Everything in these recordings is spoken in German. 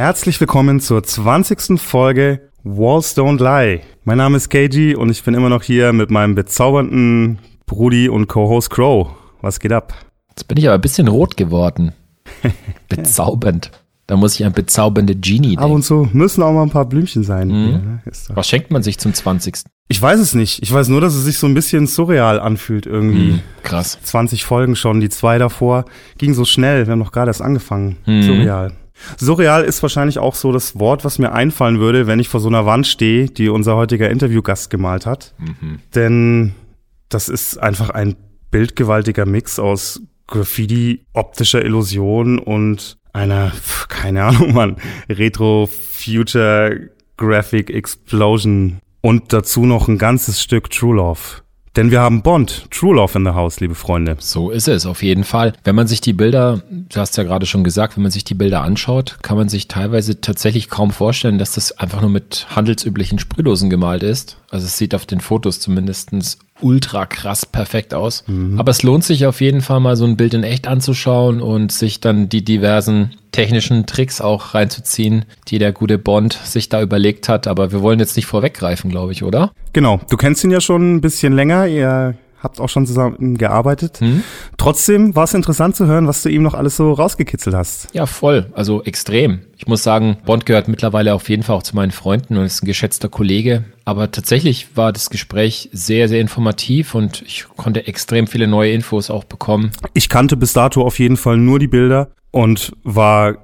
Herzlich willkommen zur 20. Folge Walls Don't Lie. Mein Name ist KG und ich bin immer noch hier mit meinem bezaubernden Brudi und Co-Host Crow. Was geht ab? Jetzt bin ich aber ein bisschen rot geworden. Bezaubernd. Da muss ich an bezaubernde Genie denken. Ab und zu müssen auch mal ein paar Blümchen sein. Mhm. Doch- Was schenkt man sich zum 20. Ich weiß es nicht. Ich weiß nur, dass es sich so ein bisschen surreal anfühlt irgendwie. Mhm. Krass. 20 Folgen schon, die zwei davor ging so schnell. Wir haben noch gerade erst angefangen. Mhm. Surreal. Surreal ist wahrscheinlich auch so das Wort, was mir einfallen würde, wenn ich vor so einer Wand stehe, die unser heutiger Interviewgast gemalt hat. Denn das ist einfach ein bildgewaltiger Mix aus Graffiti, optischer Illusion und einer, keine Ahnung, Mann, Retro-Future Graphic Explosion und dazu noch ein ganzes Stück True Love. Denn wir haben Bond, True Love in the House, liebe Freunde. So ist es, auf jeden Fall. Wenn man sich die Bilder, du hast ja gerade schon gesagt, wenn man sich die Bilder anschaut, kann man sich teilweise tatsächlich kaum vorstellen, dass das einfach nur mit handelsüblichen Sprühdosen gemalt ist. Also es sieht auf den Fotos zumindestens ultra krass perfekt aus. Aber es lohnt sich auf jeden Fall mal so ein Bild in echt anzuschauen und sich dann die diversen technischen Tricks auch reinzuziehen, die der gute Bond sich da überlegt hat. Aber wir wollen jetzt nicht vorweggreifen, glaube ich, oder? Genau, du kennst ihn ja schon ein bisschen länger, ihr habt auch schon zusammen gearbeitet. Trotzdem war es interessant zu hören, was du ihm noch alles so rausgekitzelt hast. Ja, voll. Also extrem. Ich muss sagen, Bond gehört mittlerweile auf jeden Fall auch zu meinen Freunden und ist ein geschätzter Kollege. Aber tatsächlich war das Gespräch sehr, sehr informativ und ich konnte extrem viele neue Infos auch bekommen. Ich kannte bis dato auf jeden Fall nur die Bilder und war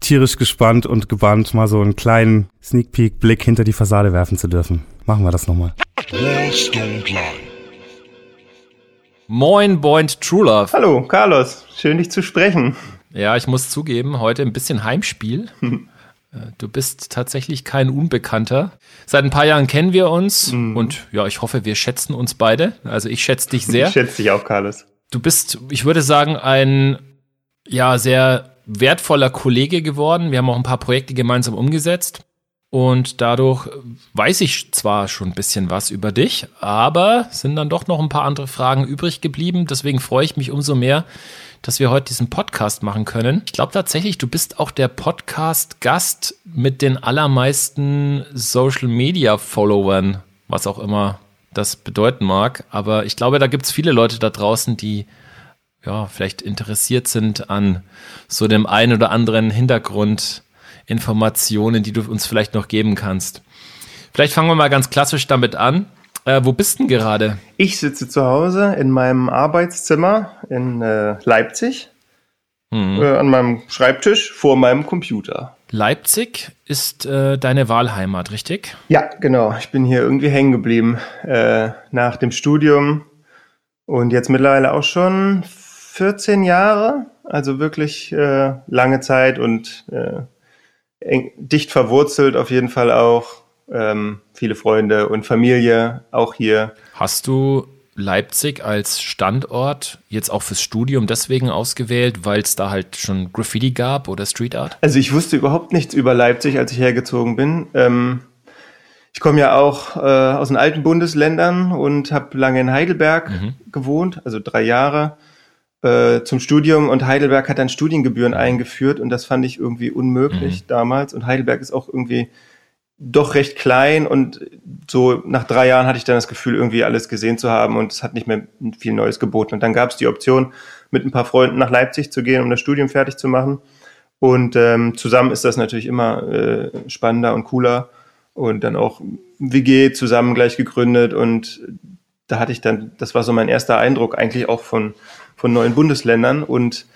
tierisch gespannt und gebannt, mal so einen kleinen Sneak Peek Blick hinter die Fassade werfen zu dürfen. Machen wir das nochmal. Lie. Moin, Bond True Love. Hallo, Carlos. Schön, dich zu sprechen. Ja, ich muss zugeben, heute ein bisschen Heimspiel. Äh, Du bist tatsächlich kein Unbekannter. Seit ein paar Jahren kennen wir uns und ja, ich hoffe, wir schätzen uns beide. Also ich schätze dich sehr. Ich schätze dich auch, Carlos. Du bist, ich würde sagen, ein ja sehr wertvoller Kollege geworden. Wir haben auch ein paar Projekte gemeinsam umgesetzt. Und dadurch weiß ich zwar schon ein bisschen was über dich, aber sind dann doch noch ein paar andere Fragen übrig geblieben. Deswegen freue ich mich umso mehr, dass wir heute diesen Podcast machen können. Ich glaube tatsächlich, du bist auch der Podcast-Gast mit den allermeisten Social-Media-Followern, was auch immer das bedeuten mag. Aber ich glaube, da gibt es viele Leute da draußen, die ja, vielleicht interessiert sind an so dem einen oder anderen Hintergrundinformationen, die du uns vielleicht noch geben kannst. Vielleicht fangen wir mal ganz klassisch damit an. Äh, wo bist denn gerade? Ich sitze zu Hause in meinem Arbeitszimmer in äh, Leipzig Hm. äh, an meinem Schreibtisch vor meinem Computer. Leipzig ist äh, deine Wahlheimat, richtig? Ja, genau. Ich bin hier irgendwie hängen geblieben äh, nach dem Studium und jetzt mittlerweile auch schon 14 Jahre. Also wirklich äh, lange Zeit und eng, dicht verwurzelt auf jeden Fall auch. Ähm, viele Freunde und Familie auch hier. Hast du Leipzig als Standort jetzt auch fürs Studium deswegen ausgewählt, weil es da halt schon Graffiti gab oder Street Art? Also ich wusste überhaupt nichts über Leipzig, als ich hergezogen bin. Ähm, ich komme ja auch äh, aus den alten Bundesländern und habe lange in Heidelberg gewohnt, also drei Jahre äh, zum Studium. Und Heidelberg hat dann Studiengebühren eingeführt und das fand ich irgendwie unmöglich damals. Und Heidelberg ist auch irgendwie doch recht klein und so nach drei Jahren hatte ich dann das Gefühl, irgendwie alles gesehen zu haben und es hat nicht mehr viel Neues geboten. Und dann gab es die Option, mit ein paar Freunden nach Leipzig zu gehen, um das Studium fertig zu machen. Und ähm, zusammen ist das natürlich immer äh, spannender und cooler. Und dann auch WG zusammen gleich gegründet. Und da hatte ich dann, das war so mein erster Eindruck eigentlich auch von, von neuen Bundesländern. Und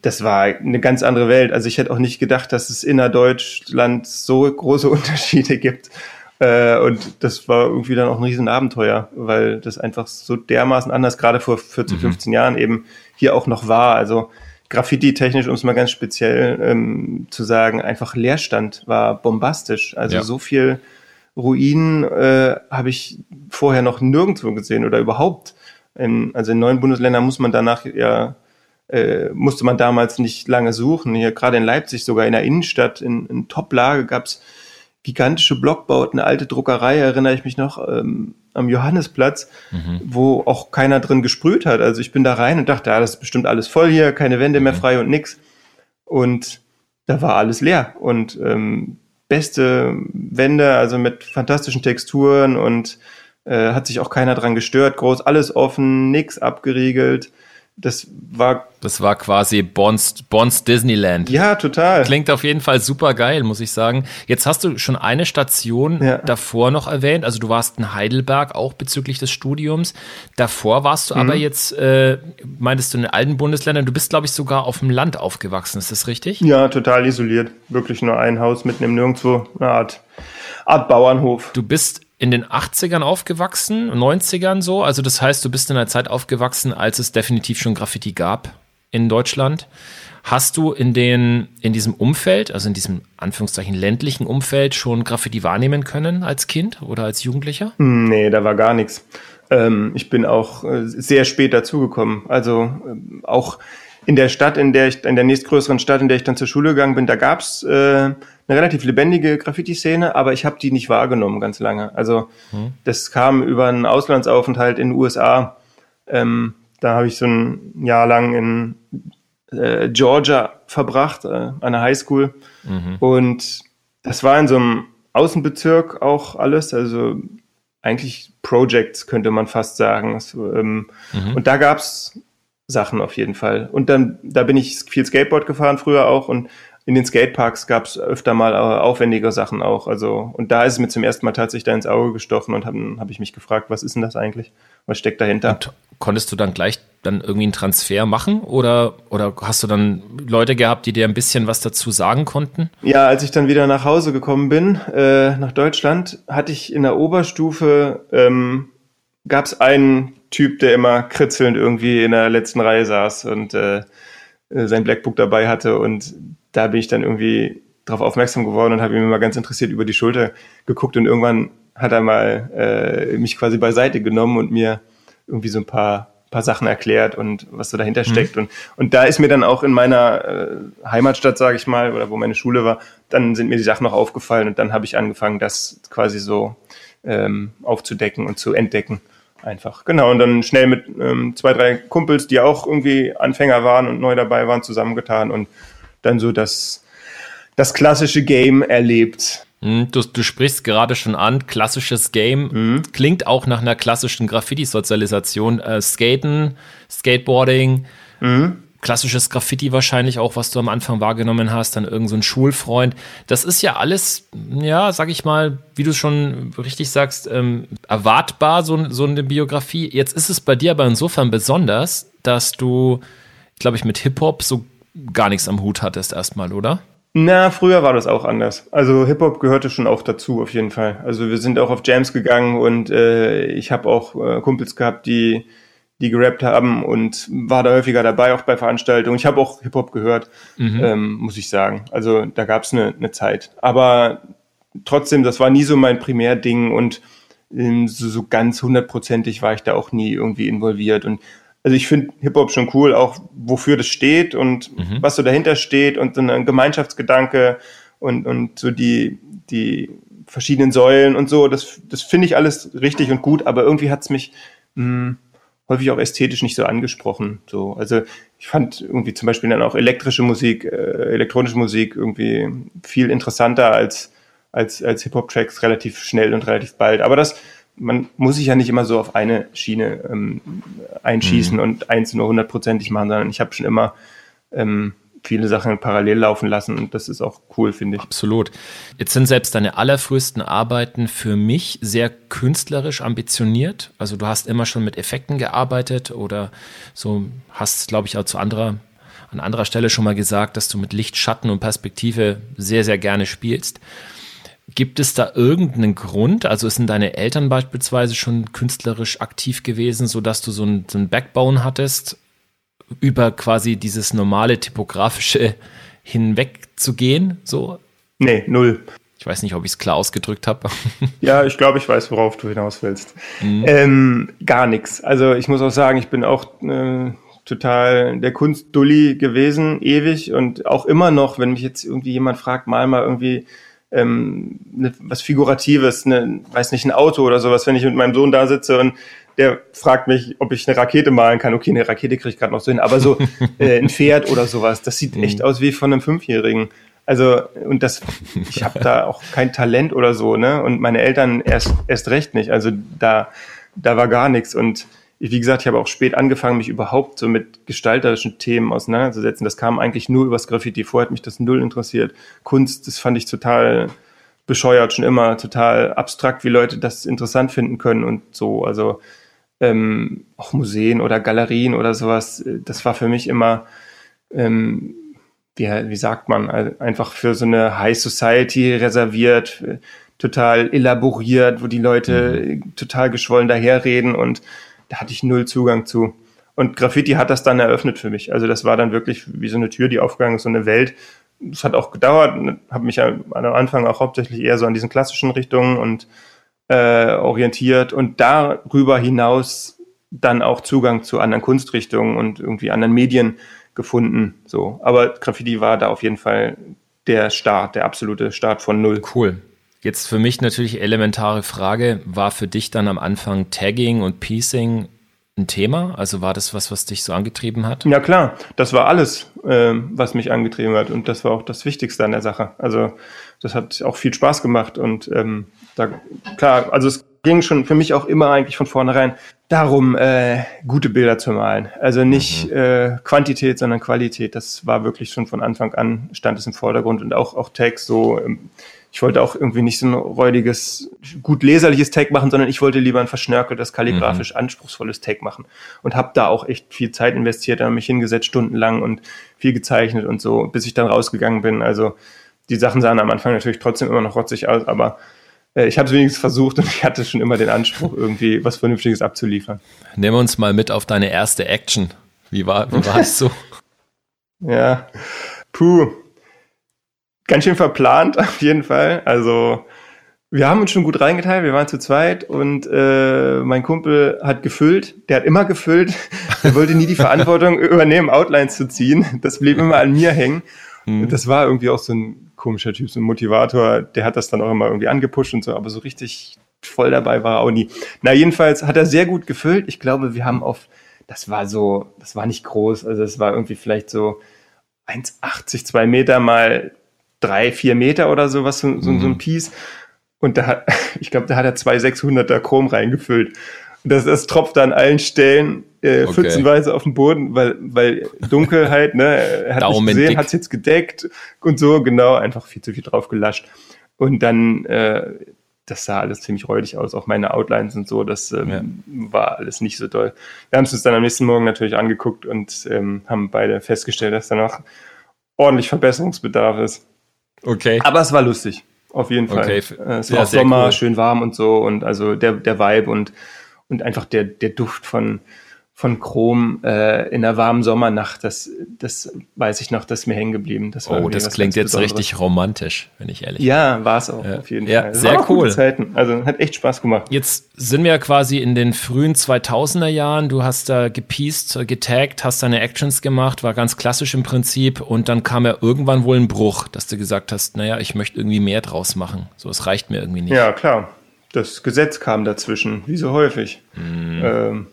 das war eine ganz andere Welt. Also ich hätte auch nicht gedacht, dass es innerdeutschland so große Unterschiede gibt. Äh, und das war irgendwie dann auch ein Riesenabenteuer, weil das einfach so dermaßen anders, gerade vor 14, 15 Jahren eben hier auch noch war. Also Graffiti-technisch, um es mal ganz speziell ähm, zu sagen, einfach Leerstand war bombastisch. Also Ja. so viel Ruinen äh, habe ich vorher noch nirgendwo gesehen oder überhaupt. In, also in neuen Bundesländern muss man danach ja äh, musste man damals nicht lange suchen. Hier gerade in Leipzig, sogar in der Innenstadt, in, in Top-Lage gab's gigantische Blockbauten, eine alte Druckerei, erinnere ich mich noch, ähm, am Johannisplatz, mhm. wo auch keiner drin gesprüht hat. Also ich bin da rein und dachte, ja, das ist bestimmt alles voll hier, keine Wände mehr mhm. frei und nix. Und da war alles leer. Und ähm, beste Wände, also mit fantastischen Texturen und äh, hat sich auch keiner dran gestört. Groß, alles offen, nix abgeriegelt. Das war. Das war quasi Bonds, Bonds Disneyland. Ja, total. Klingt auf jeden Fall super geil, muss ich sagen. Jetzt hast du schon eine Station ja. davor noch erwähnt. Also du warst in Heidelberg auch bezüglich des Studiums. Davor warst du mhm. aber jetzt, äh, meintest du in den alten Bundesländern, du bist, glaube ich, sogar auf dem Land aufgewachsen. Ist das richtig? Ja, total isoliert. Wirklich nur ein Haus mitten im Nirgendwo. Eine Art, Art Bauernhof. Du bist in den 80ern aufgewachsen, 90ern so. Also das heißt, du bist in einer Zeit aufgewachsen, als es definitiv schon Graffiti gab in Deutschland. Hast du in den, in diesem Umfeld, also in diesem Anführungszeichen ländlichen Umfeld schon Graffiti wahrnehmen können als Kind oder als Jugendlicher? Hm, nee, da war gar nichts. Ähm, ich bin auch äh, sehr spät dazugekommen. Also äh, auch in der Stadt, in der ich, in der nächstgrößeren Stadt, in der ich dann zur Schule gegangen bin, da gab's äh, eine relativ lebendige Graffiti-Szene, aber ich habe die nicht wahrgenommen ganz lange. Also hm. das kam über einen Auslandsaufenthalt in den USA. Ähm, da habe ich so ein Jahr lang in äh, Georgia verbracht, äh, an einer Highschool. Mhm. Und das war in so einem Außenbezirk auch alles, also eigentlich Projects könnte man fast sagen. So, ähm, mhm. Und da gab's Sachen auf jeden Fall. Und dann, da bin ich viel Skateboard gefahren früher auch und in den Skateparks gab es öfter mal aufwendige Sachen auch. Also, und da ist es mir zum ersten Mal tatsächlich da ins Auge gestochen und habe hab ich mich gefragt, was ist denn das eigentlich? Was steckt dahinter? Und konntest du dann gleich dann irgendwie einen Transfer machen oder, oder hast du dann Leute gehabt, die dir ein bisschen was dazu sagen konnten? Ja, als ich dann wieder nach Hause gekommen bin, äh, nach Deutschland, hatte ich in der Oberstufe, ähm, gab es einen Typ, der immer kritzelnd irgendwie in der letzten Reihe saß und äh, sein Blackbook dabei hatte und da bin ich dann irgendwie darauf aufmerksam geworden und habe ihm mal ganz interessiert über die Schulter geguckt und irgendwann hat er mal äh, mich quasi beiseite genommen und mir irgendwie so ein paar paar Sachen erklärt und was so dahinter mhm. steckt. Und, und da ist mir dann auch in meiner äh, Heimatstadt, sage ich mal, oder wo meine Schule war, dann sind mir die Sachen noch aufgefallen und dann habe ich angefangen, das quasi so ähm, aufzudecken und zu entdecken. Einfach. Genau. Und dann schnell mit ähm, zwei, drei Kumpels, die auch irgendwie Anfänger waren und neu dabei waren, zusammengetan und dann so das, das klassische Game erlebt. Hm, du, du sprichst gerade schon an, klassisches Game. Mhm. Klingt auch nach einer klassischen Graffiti-Sozialisation. Äh, Skaten, Skateboarding, mhm. Klassisches Graffiti wahrscheinlich auch, was du am Anfang wahrgenommen hast, dann irgend so ein Schulfreund. Das ist ja alles, ja, sag ich mal, wie du schon richtig sagst, ähm, erwartbar, so, so eine Biografie. Jetzt ist es bei dir aber insofern besonders, dass du, glaube ich, mit Hip-Hop so gar nichts am Hut hattest erstmal, oder? Na, früher war das auch anders. Also Hip-Hop gehörte schon auch dazu, auf jeden Fall. Also wir sind auch auf Jams gegangen und äh, ich habe auch äh, Kumpels gehabt, die die gerappt haben und war da häufiger dabei, auch bei Veranstaltungen. Ich habe auch Hip-Hop gehört, mhm. ähm, muss ich sagen. Also da gab es eine, eine Zeit. Aber trotzdem, das war nie so mein Primärding und ähm, so, so ganz hundertprozentig war ich da auch nie irgendwie involviert. Und also ich finde Hip-Hop schon cool, auch wofür das steht und mhm. was so dahinter steht und so ein Gemeinschaftsgedanke und, und so die, die verschiedenen Säulen und so, das, das finde ich alles richtig und gut, aber irgendwie hat es mich mh, hm, häufig auch ästhetisch nicht so angesprochen. So, also ich fand irgendwie zum Beispiel dann auch elektrische Musik, äh, elektronische Musik irgendwie viel interessanter als als als Hip-Hop-Tracks relativ schnell und relativ bald. Aber das man muss sich ja nicht immer so auf eine Schiene ähm, einschießen mhm. und eins nur hundertprozentig machen, sondern ich habe schon immer ähm, viele Sachen parallel laufen lassen und das ist auch cool, finde ich. Absolut. Jetzt sind selbst deine allerfrühesten Arbeiten für mich sehr künstlerisch ambitioniert. Also du hast immer schon mit Effekten gearbeitet oder so hast, glaube ich, auch zu anderer, an anderer Stelle schon mal gesagt, dass du mit Licht, Schatten und Perspektive sehr, sehr gerne spielst. Gibt es da irgendeinen Grund? Also sind deine Eltern beispielsweise schon künstlerisch aktiv gewesen, sodass du so ein, so ein Backbone hattest, über quasi dieses normale typografische hinwegzugehen? So? Nee, null. Ich weiß nicht, ob ich es klar ausgedrückt habe. ja, ich glaube, ich weiß, worauf du hinaus willst. Mhm. Ähm, gar nichts. Also ich muss auch sagen, ich bin auch äh, total der Kunstdulli gewesen, ewig und auch immer noch, wenn mich jetzt irgendwie jemand fragt, mal mal irgendwie ähm, ne, was Figuratives, ne, weiß nicht, ein Auto oder sowas, wenn ich mit meinem Sohn da sitze und der fragt mich, ob ich eine Rakete malen kann. Okay, eine Rakete kriege ich gerade noch so hin, aber so äh, ein Pferd oder sowas, das sieht echt aus wie von einem Fünfjährigen. Also, und das, ich habe da auch kein Talent oder so, ne? Und meine Eltern erst, erst recht nicht. Also da, da war gar nichts. Und wie gesagt, ich habe auch spät angefangen, mich überhaupt so mit gestalterischen Themen auseinanderzusetzen. Das kam eigentlich nur übers Graffiti. Vorher hat mich das null interessiert. Kunst, das fand ich total bescheuert, schon immer total abstrakt, wie Leute das interessant finden können und so. Also ähm, auch Museen oder Galerien oder sowas, das war für mich immer, ähm, wie, wie sagt man, einfach für so eine High Society reserviert, total elaboriert, wo die Leute mhm. total geschwollen daherreden und da hatte ich null Zugang zu. Und Graffiti hat das dann eröffnet für mich. Also das war dann wirklich wie so eine Tür, die aufgegangen ist, so eine Welt. Es hat auch gedauert, habe mich am Anfang auch hauptsächlich eher so an diesen klassischen Richtungen und äh, orientiert und darüber hinaus dann auch Zugang zu anderen Kunstrichtungen und irgendwie anderen Medien gefunden. So, aber Graffiti war da auf jeden Fall der Start, der absolute Start von null. Cool. Jetzt für mich natürlich elementare Frage, war für dich dann am Anfang Tagging und Piecing ein Thema? Also war das was, was dich so angetrieben hat? Ja klar, das war alles, äh, was mich angetrieben hat und das war auch das Wichtigste an der Sache. Also das hat auch viel Spaß gemacht und ähm, da klar, also es ging schon für mich auch immer eigentlich von vornherein darum, äh, gute Bilder zu malen. Also nicht mhm. äh, Quantität, sondern Qualität. Das war wirklich schon von Anfang an stand es im Vordergrund und auch auch Tags so. Ähm, ich wollte auch irgendwie nicht so ein räudiges, gut leserliches Tag machen, sondern ich wollte lieber ein verschnörkeltes, kalligrafisch mhm. anspruchsvolles Tag machen und habe da auch echt viel Zeit investiert, da mich hingesetzt stundenlang und viel gezeichnet und so, bis ich dann rausgegangen bin. Also die Sachen sahen am Anfang natürlich trotzdem immer noch rotzig aus, aber äh, ich habe es wenigstens versucht und ich hatte schon immer den Anspruch, irgendwie was Vernünftiges abzuliefern. Nimm uns mal mit auf deine erste Action. Wie war, wie war es so? ja, puh ganz schön verplant auf jeden Fall. Also wir haben uns schon gut reingeteilt, wir waren zu zweit und äh, mein Kumpel hat gefüllt, der hat immer gefüllt, der wollte nie die Verantwortung übernehmen, Outlines zu ziehen. Das blieb immer an mir hängen. Mhm. Das war irgendwie auch so ein komischer Typ, so ein Motivator, der hat das dann auch immer irgendwie angepusht und so, aber so richtig voll dabei war er auch nie. Na, jedenfalls hat er sehr gut gefüllt. Ich glaube, wir haben auf, das war so, das war nicht groß, also es war irgendwie vielleicht so 1,80, 2 Meter mal drei, vier Meter oder sowas, so, so, mhm. so ein mhm. Piece. Und da hat, ich glaube, da hat er zwei 600er Chrom reingefüllt. Und das, das tropft an allen Stellen äh, okay. pfützenweise auf dem Boden, weil, weil Dunkelheit, ne, er hat Daumen nicht gesehen, hat es jetzt gedeckt und so, genau, einfach viel zu viel drauf gelascht. Und dann, äh, das sah alles ziemlich räudig aus, auch meine Outlines und so, das ähm, ja. war alles nicht so toll. Wir haben es uns dann am nächsten Morgen natürlich angeguckt und ähm, haben beide festgestellt, dass da noch ordentlich Verbesserungsbedarf ist. Okay. Aber es war lustig, auf jeden Fall. Okay. Äh, es war ja, Sommer, cool. schön warm und so und also der, der Vibe und, und einfach der, der Duft von, von Chrom äh, in einer warmen Sommernacht, das, das weiß ich noch, das ist mir hängen geblieben. Das oh, das klingt jetzt richtig romantisch, wenn ich ehrlich bin. Ja, war es auch, ja. auf jeden ja, Fall. Das sehr cool. Zeiten. Also hat echt Spaß gemacht. Jetzt sind wir quasi in den frühen 2000er Jahren. Du hast da gepiest, getaggt, hast deine Actions gemacht, war ganz klassisch im Prinzip. Und dann kam ja irgendwann wohl ein Bruch, dass du gesagt hast, naja, ich möchte irgendwie mehr draus machen. So, es reicht mir irgendwie nicht. Ja, klar. Das Gesetz kam dazwischen, wie so häufig. Mhm. Ähm, hm,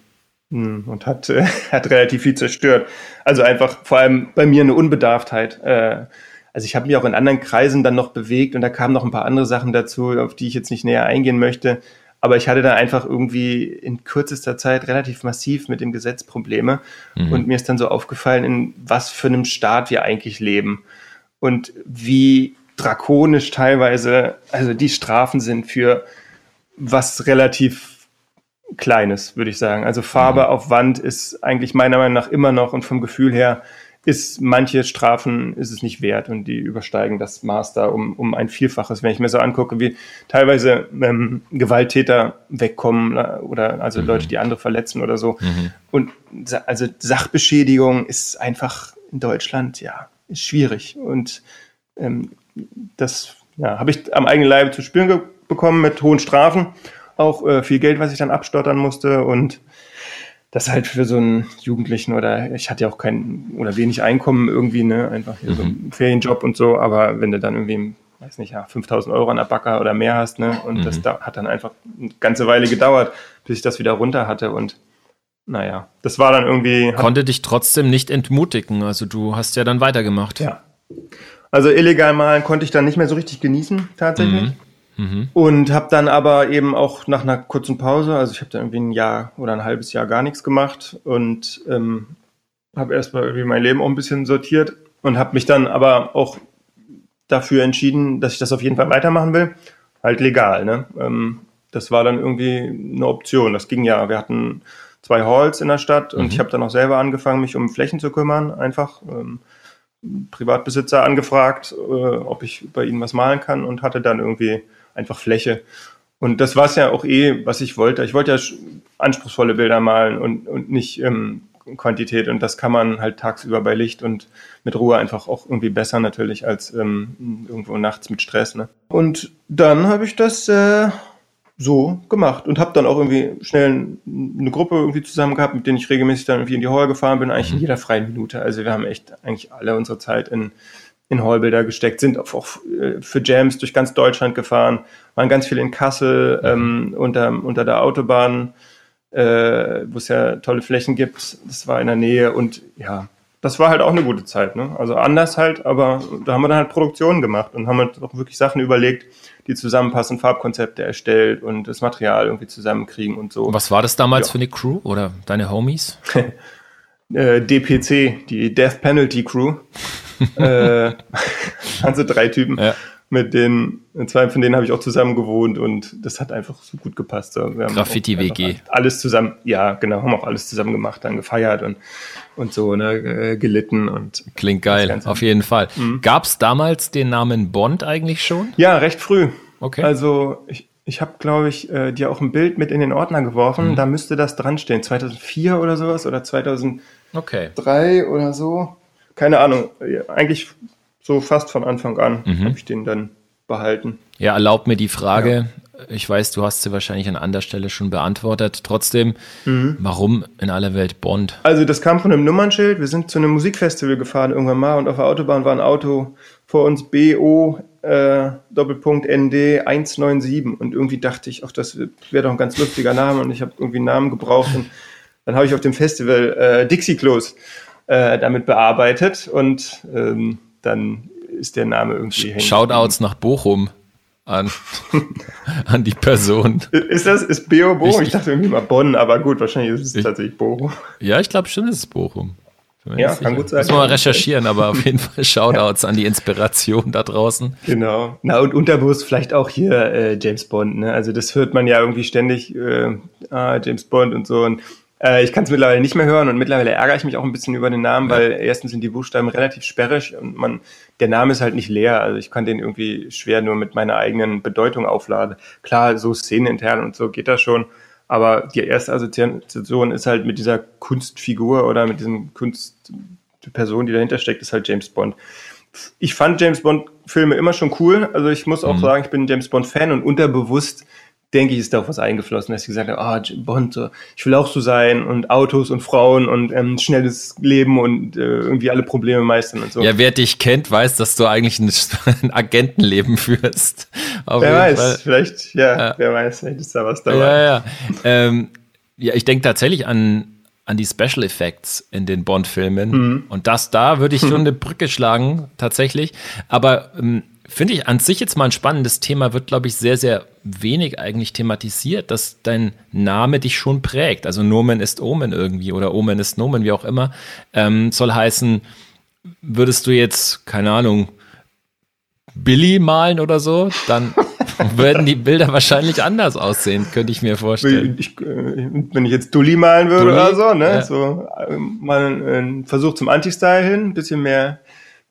und hat, äh, hat relativ viel zerstört. Also einfach vor allem bei mir eine Unbedarftheit. Äh, also ich habe mich auch in anderen Kreisen dann noch bewegt und da kamen noch ein paar andere Sachen dazu, auf die ich jetzt nicht näher eingehen möchte. Aber ich hatte da einfach irgendwie in kürzester Zeit relativ massiv mit dem Gesetz Probleme. Mhm. Und mir ist dann so aufgefallen, in was für einem Staat wir eigentlich leben. Und wie drakonisch teilweise, also die Strafen sind für was relativ Kleines, würde ich sagen. Also Farbe mhm. auf Wand ist eigentlich meiner Meinung nach immer noch und vom Gefühl her ist manche Strafen ist es nicht wert und die übersteigen das Maß da um, um ein Vielfaches. Wenn ich mir so angucke, wie teilweise ähm, Gewalttäter wegkommen äh, oder also mhm. Leute, die andere verletzen oder so. Mhm. Und also Sachbeschädigung ist einfach in Deutschland ja ist schwierig und ähm, das ja, habe ich am eigenen Leibe zu spüren bekommen mit hohen Strafen auch äh, viel Geld, was ich dann abstottern musste und das halt für so einen Jugendlichen oder ich hatte ja auch kein oder wenig Einkommen irgendwie, ne, einfach hier so einen Ferienjob und so, aber wenn du dann irgendwie, weiß nicht, ja, 5000 Euro an der Backer oder mehr hast, ne, und das da, hat dann einfach eine ganze Weile gedauert, bis ich das wieder runter hatte und naja, das war dann irgendwie. Konnte dich trotzdem nicht entmutigen, also du hast ja dann weitergemacht. Ja. Also illegal malen konnte ich dann nicht mehr so richtig genießen, tatsächlich. Und habe dann aber eben auch nach einer kurzen Pause, also ich habe dann irgendwie ein Jahr oder ein halbes Jahr gar nichts gemacht und ähm, habe erstmal irgendwie mein Leben auch ein bisschen sortiert und habe mich dann aber auch dafür entschieden, dass ich das auf jeden Fall weitermachen will. Halt legal, ne? Ähm, das war dann irgendwie eine Option. Das ging ja. Wir hatten zwei Halls in der Stadt und ich habe dann auch selber angefangen, mich um Flächen zu kümmern, einfach. Ähm, Privatbesitzer angefragt, äh, ob ich bei ihnen was malen kann und hatte dann irgendwie einfach Fläche. Und das war es ja auch eh, was ich wollte. Ich wollte ja anspruchsvolle Bilder malen und, und nicht ähm, Quantität. Und das kann man halt tagsüber bei Licht und mit Ruhe einfach auch irgendwie besser natürlich als ähm, irgendwo nachts mit Stress. Ne? Und dann habe ich das äh, so gemacht und habe dann auch irgendwie schnell eine Gruppe irgendwie zusammen gehabt, mit denen ich regelmäßig dann irgendwie in die Hall gefahren bin, eigentlich in jeder freien Minute. Also wir haben echt eigentlich alle unsere Zeit in, in Hallbilder gesteckt, sind auch, äh, für Jams durch ganz Deutschland gefahren, waren ganz viel in Kassel ähm, unter, unter der Autobahn, äh, wo es ja tolle Flächen gibt. Das war in der Nähe und ja, das war halt auch eine gute Zeit. Ne? Also anders halt, aber da haben wir dann halt Produktionen gemacht und haben uns auch wirklich Sachen überlegt, die zusammenpassen, Farbkonzepte erstellt und das Material irgendwie zusammenkriegen und so. Was war das damals Ja. für eine Crew oder deine Homies? Äh, DPC, die Death Penalty Crew. Äh, also drei Typen. Ja. Mit denen, zwei von denen habe ich auch zusammen gewohnt und das hat einfach so gut gepasst. So, wir haben Graffiti auch einfach WG. Alles zusammen, ja, genau, haben auch alles zusammen gemacht, dann gefeiert und, und so, ne, äh, gelitten und Klingt geil, auf jeden Fall. Gab es damals den Namen Bond eigentlich schon? Ja, recht früh. Okay. Also ich, ich habe, glaube ich, äh, dir auch ein Bild mit in den Ordner geworfen. Da müsste das dran stehen. 2004 oder sowas oder 2003 Okay. oder so. Keine Ahnung. Ja, Eigentlich so fast von Anfang an habe ich den dann behalten. Ja, erlaub mir die Frage. Ich weiß, du hast sie wahrscheinlich an anderer Stelle schon beantwortet. Trotzdem, warum in aller Welt Bond? Also das kam von einem Nummernschild. Wir sind zu einem Musikfestival gefahren irgendwann mal und auf der Autobahn war ein Auto vor uns BO äh, Doppelpunkt ND 197 und irgendwie dachte ich, ach das wäre doch ein ganz lustiger Name und ich habe irgendwie einen Namen gebraucht und dann habe ich auf dem Festival äh, Dixie Klos äh, damit bearbeitet und ähm, dann ist der Name irgendwie hängen. Shoutouts nach Bochum an, an die Person. Ist das, ist BO Bochum? Ich- Ich, dachte irgendwie mal Bonn, aber gut, wahrscheinlich ist es tatsächlich Bochum. Ja, ich glaube schon, es ist Bochum. Bin mir Ja, kann sicher. gut sein. Muss man mal recherchieren, aber auf jeden Fall Shoutouts an die Inspiration da draußen. Genau. Na und unterbewusst vielleicht auch hier äh, James Bond. Ne? Also das hört man ja irgendwie ständig, äh, ah, James Bond und so. Und äh, ich kann es mittlerweile nicht mehr hören und mittlerweile ärgere ich mich auch ein bisschen über den Namen, weil erstens sind die Buchstaben relativ sperrig und man, der Name ist halt nicht leer. Also ich kann den irgendwie schwer nur mit meiner eigenen Bedeutung aufladen. Klar, so szenenintern und so geht das schon. Aber die erste Assoziation ist halt mit dieser Kunstfigur oder mit diesem Kunst, die dahinter steckt, ist halt James Bond ich fand James Bond Filme immer schon cool. Also ich muss auch sagen, ich bin ein James Bond Fan und unterbewusst denke ich, ist da auch was eingeflossen, dass ich gesagt habe, ah, James Bond, so, ich will auch so sein und Autos und Frauen und ähm, schnelles Leben und äh, irgendwie alle Probleme meistern und so. Ja, wer dich kennt, weiß, dass du eigentlich ein, ein Agentenleben führst. Auf wer weiß, Fall. vielleicht, ja, Ja. wer weiß, vielleicht ist da was dabei. Ja, ja. Ähm, ja, ich denke tatsächlich an, an die Special Effects in den Bond-Filmen. Mhm. Und das da würde ich schon eine Brücke schlagen, tatsächlich. Aber ähm, finde ich an sich jetzt mal ein spannendes Thema, wird, glaube ich, sehr, sehr wenig eigentlich thematisiert, dass dein Name dich schon prägt. Also Nomen ist Omen irgendwie oder Omen ist Nomen, wie auch immer. Ähm, soll heißen, würdest du jetzt, keine Ahnung, Billy malen oder so, dann würden die Bilder wahrscheinlich anders aussehen, könnte ich mir vorstellen. Ich, äh, wenn ich jetzt Dulli malen würde Dulli? oder so, ne? Ja. So ähm, mal einen Versuch zum Anti-Style hin, ein bisschen mehr,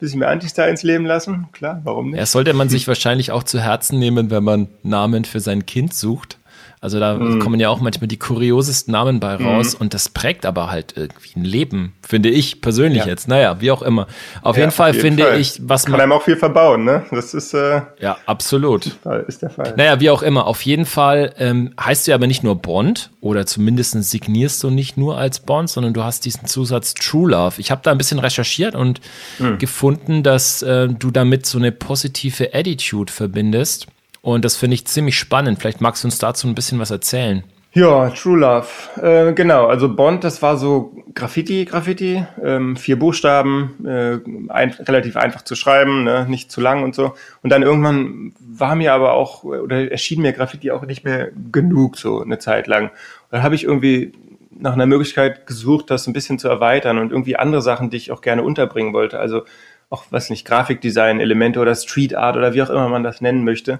bisschen mehr Anti-Style ins Leben lassen. Klar, warum nicht? Ja, sollte man sich wahrscheinlich auch zu Herzen nehmen, wenn man Namen für sein Kind sucht. Also da mm. kommen ja auch manchmal die kuriosesten Namen bei raus mm. und das prägt aber halt irgendwie ein Leben, finde ich persönlich ja. jetzt. Naja, wie auch immer. Auf ja, jeden Fall auf jeden finde Fall. ich, was man. Kann einem auch viel verbauen, ne? Das ist. Äh, ja, absolut. Ist der Fall. Naja, wie auch immer. Auf jeden Fall ähm, heißt du aber nicht nur Bond oder zumindest signierst du nicht nur als Bond, sondern du hast diesen Zusatz True Love. Ich habe da ein bisschen recherchiert und mm. gefunden, dass äh, du damit so eine positive Attitude verbindest. Und das finde ich ziemlich spannend. Vielleicht magst du uns dazu ein bisschen was erzählen. Ja, True Love. Äh, genau, also Bond, das war so Graffiti, Graffiti, ähm, vier Buchstaben, äh, ein, relativ einfach zu schreiben, ne? nicht zu lang und so. Und dann irgendwann war mir aber auch, oder erschien mir Graffiti auch nicht mehr genug, so eine Zeit lang. Und dann habe ich irgendwie nach einer Möglichkeit gesucht, das ein bisschen zu erweitern und irgendwie andere Sachen, die ich auch gerne unterbringen wollte. Also auch, was nicht, Grafikdesign, Elemente oder Street Art oder wie auch immer man das nennen möchte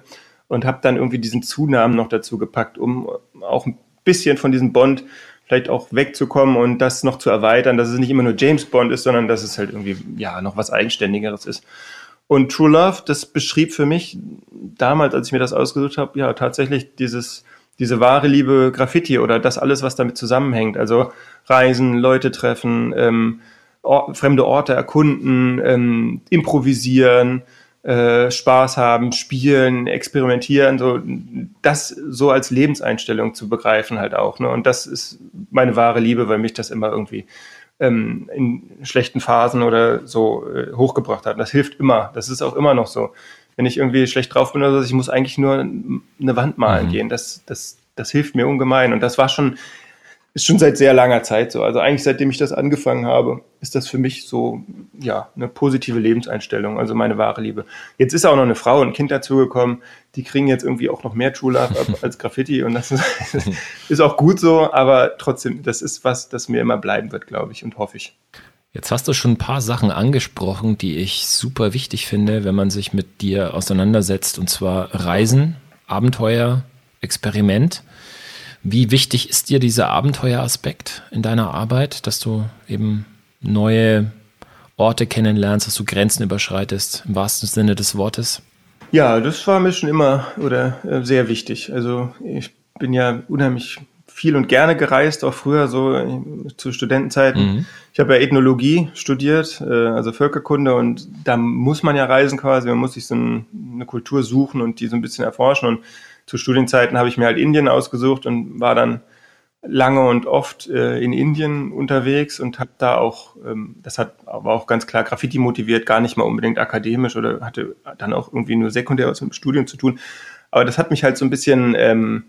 und habe dann irgendwie diesen Zunamen noch dazu gepackt, um auch ein bisschen von diesem Bond vielleicht auch wegzukommen und das noch zu erweitern, dass es nicht immer nur James Bond ist, sondern dass es halt irgendwie ja noch was eigenständigeres ist. Und True Love, das beschrieb für mich damals, als ich mir das ausgesucht habe, ja tatsächlich dieses diese wahre Liebe Graffiti oder das alles, was damit zusammenhängt. Also Reisen, Leute treffen, ähm, Or fremde Orte erkunden, ähm, improvisieren, äh, Spaß haben, spielen, experimentieren, so das so als Lebenseinstellung zu begreifen halt auch. Ne? Und das ist meine wahre Liebe, weil mich das immer irgendwie ähm, in schlechten Phasen oder so äh, hochgebracht hat. Das hilft immer. Das ist auch immer noch so. Wenn ich irgendwie schlecht drauf bin oder so, ich muss eigentlich nur eine Wand malen mhm. gehen. Das, das, das hilft mir ungemein. Und das war schon ist schon seit sehr langer Zeit so. Also eigentlich seitdem ich das angefangen habe, ist das für mich so, ja, eine positive Lebenseinstellung, also meine wahre Liebe. Jetzt ist auch noch eine Frau und ein Kind dazugekommen, die kriegen jetzt irgendwie auch noch mehr True Love als Graffiti und das ist, ist auch gut so, aber trotzdem, das ist was, das mir immer bleiben wird, glaube ich und hoffe ich. Jetzt hast du schon ein paar Sachen angesprochen, die ich super wichtig finde, wenn man sich mit dir auseinandersetzt, und zwar Reisen, Abenteuer, Experiment. Wie wichtig ist dir dieser Abenteueraspekt in deiner Arbeit, dass du eben neue Orte kennenlernst, dass du Grenzen überschreitest, im wahrsten Sinne des Wortes? Ja, das war mir schon immer oder äh, sehr wichtig. Also ich bin ja unheimlich viel und gerne gereist, auch früher so äh, zu Studentenzeiten. Mhm. Ich habe ja Ethnologie studiert, äh, also Völkerkunde und da muss man ja reisen quasi, man muss sich so eine Kultur suchen und die so ein bisschen erforschen und zu Studienzeiten habe ich mir halt Indien ausgesucht und war dann lange und oft äh, in Indien unterwegs und habe da auch, ähm, das hat aber auch ganz klar Graffiti motiviert, gar nicht mal unbedingt akademisch oder hatte dann auch irgendwie nur sekundär was mit dem Studium zu tun. Aber das hat mich halt so ein bisschen ähm,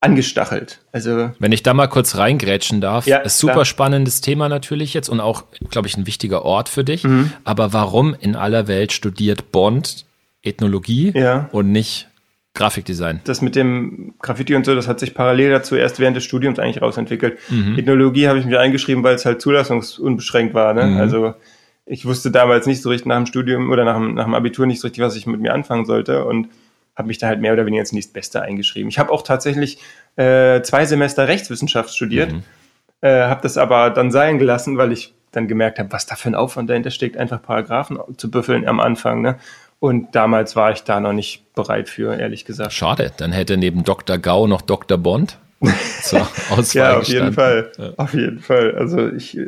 angestachelt. Also wenn ich da mal kurz reingrätschen darf, ja, ist super klar. spannendes Thema natürlich jetzt und auch, glaube ich, ein wichtiger Ort für dich. Mhm. Aber warum in aller Welt studiert Bond Ethnologie ja. und nicht Grafikdesign. Das mit dem Graffiti und so, das hat sich parallel dazu erst während des Studiums eigentlich rausentwickelt. Mhm. Ethnologie habe ich mich eingeschrieben, weil es halt zulassungsunbeschränkt war. Ne? Mhm. Also ich wusste damals nicht so richtig nach dem Studium oder nach dem, nach dem Abitur nicht so richtig, was ich mit mir anfangen sollte und habe mich da halt mehr oder weniger ins nächstbeste eingeschrieben. Ich habe auch tatsächlich äh, zwei Semester Rechtswissenschaft studiert, mhm. äh, habe das aber dann sein gelassen, weil ich dann gemerkt habe, was da für ein Aufwand dahinter steckt, einfach Paragraphen zu büffeln am Anfang. Ne? Und damals war ich da noch nicht bereit für, ehrlich gesagt. Schade, dann hätte neben Dr. Gau noch Dr. Bond zur Auswahl Ja, auf gestanden. jeden Fall. Ja. Auf jeden Fall. Also ich,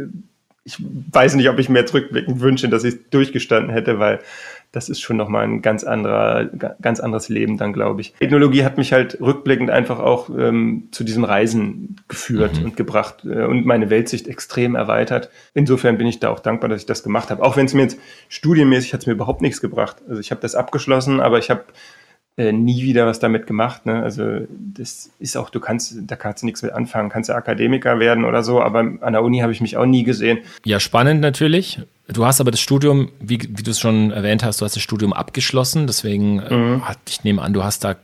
ich weiß nicht, ob ich mir zurückblickend wünsche, dass ich durchgestanden hätte, weil das ist schon nochmal ein ganz anderer, ganz anderes Leben dann, glaube ich. Ethnologie hat mich halt rückblickend einfach auch ähm, zu diesem Reisen geführt mhm. und gebracht äh, und meine Weltsicht extrem erweitert. Insofern bin ich da auch dankbar, dass ich das gemacht habe. Auch wenn es mir jetzt studienmäßig hat es mir überhaupt nichts gebracht. Also ich habe das abgeschlossen, aber ich habe äh, nie wieder was damit gemacht. Ne? Also das ist auch, du kannst, da kannst du nichts mit anfangen, kannst du Akademiker werden oder so, aber an der Uni habe ich mich auch nie gesehen. Ja, spannend natürlich. Du hast aber das Studium, wie, wie du es schon erwähnt hast, du hast das Studium abgeschlossen, deswegen äh, mhm. ich nehme an, du hast da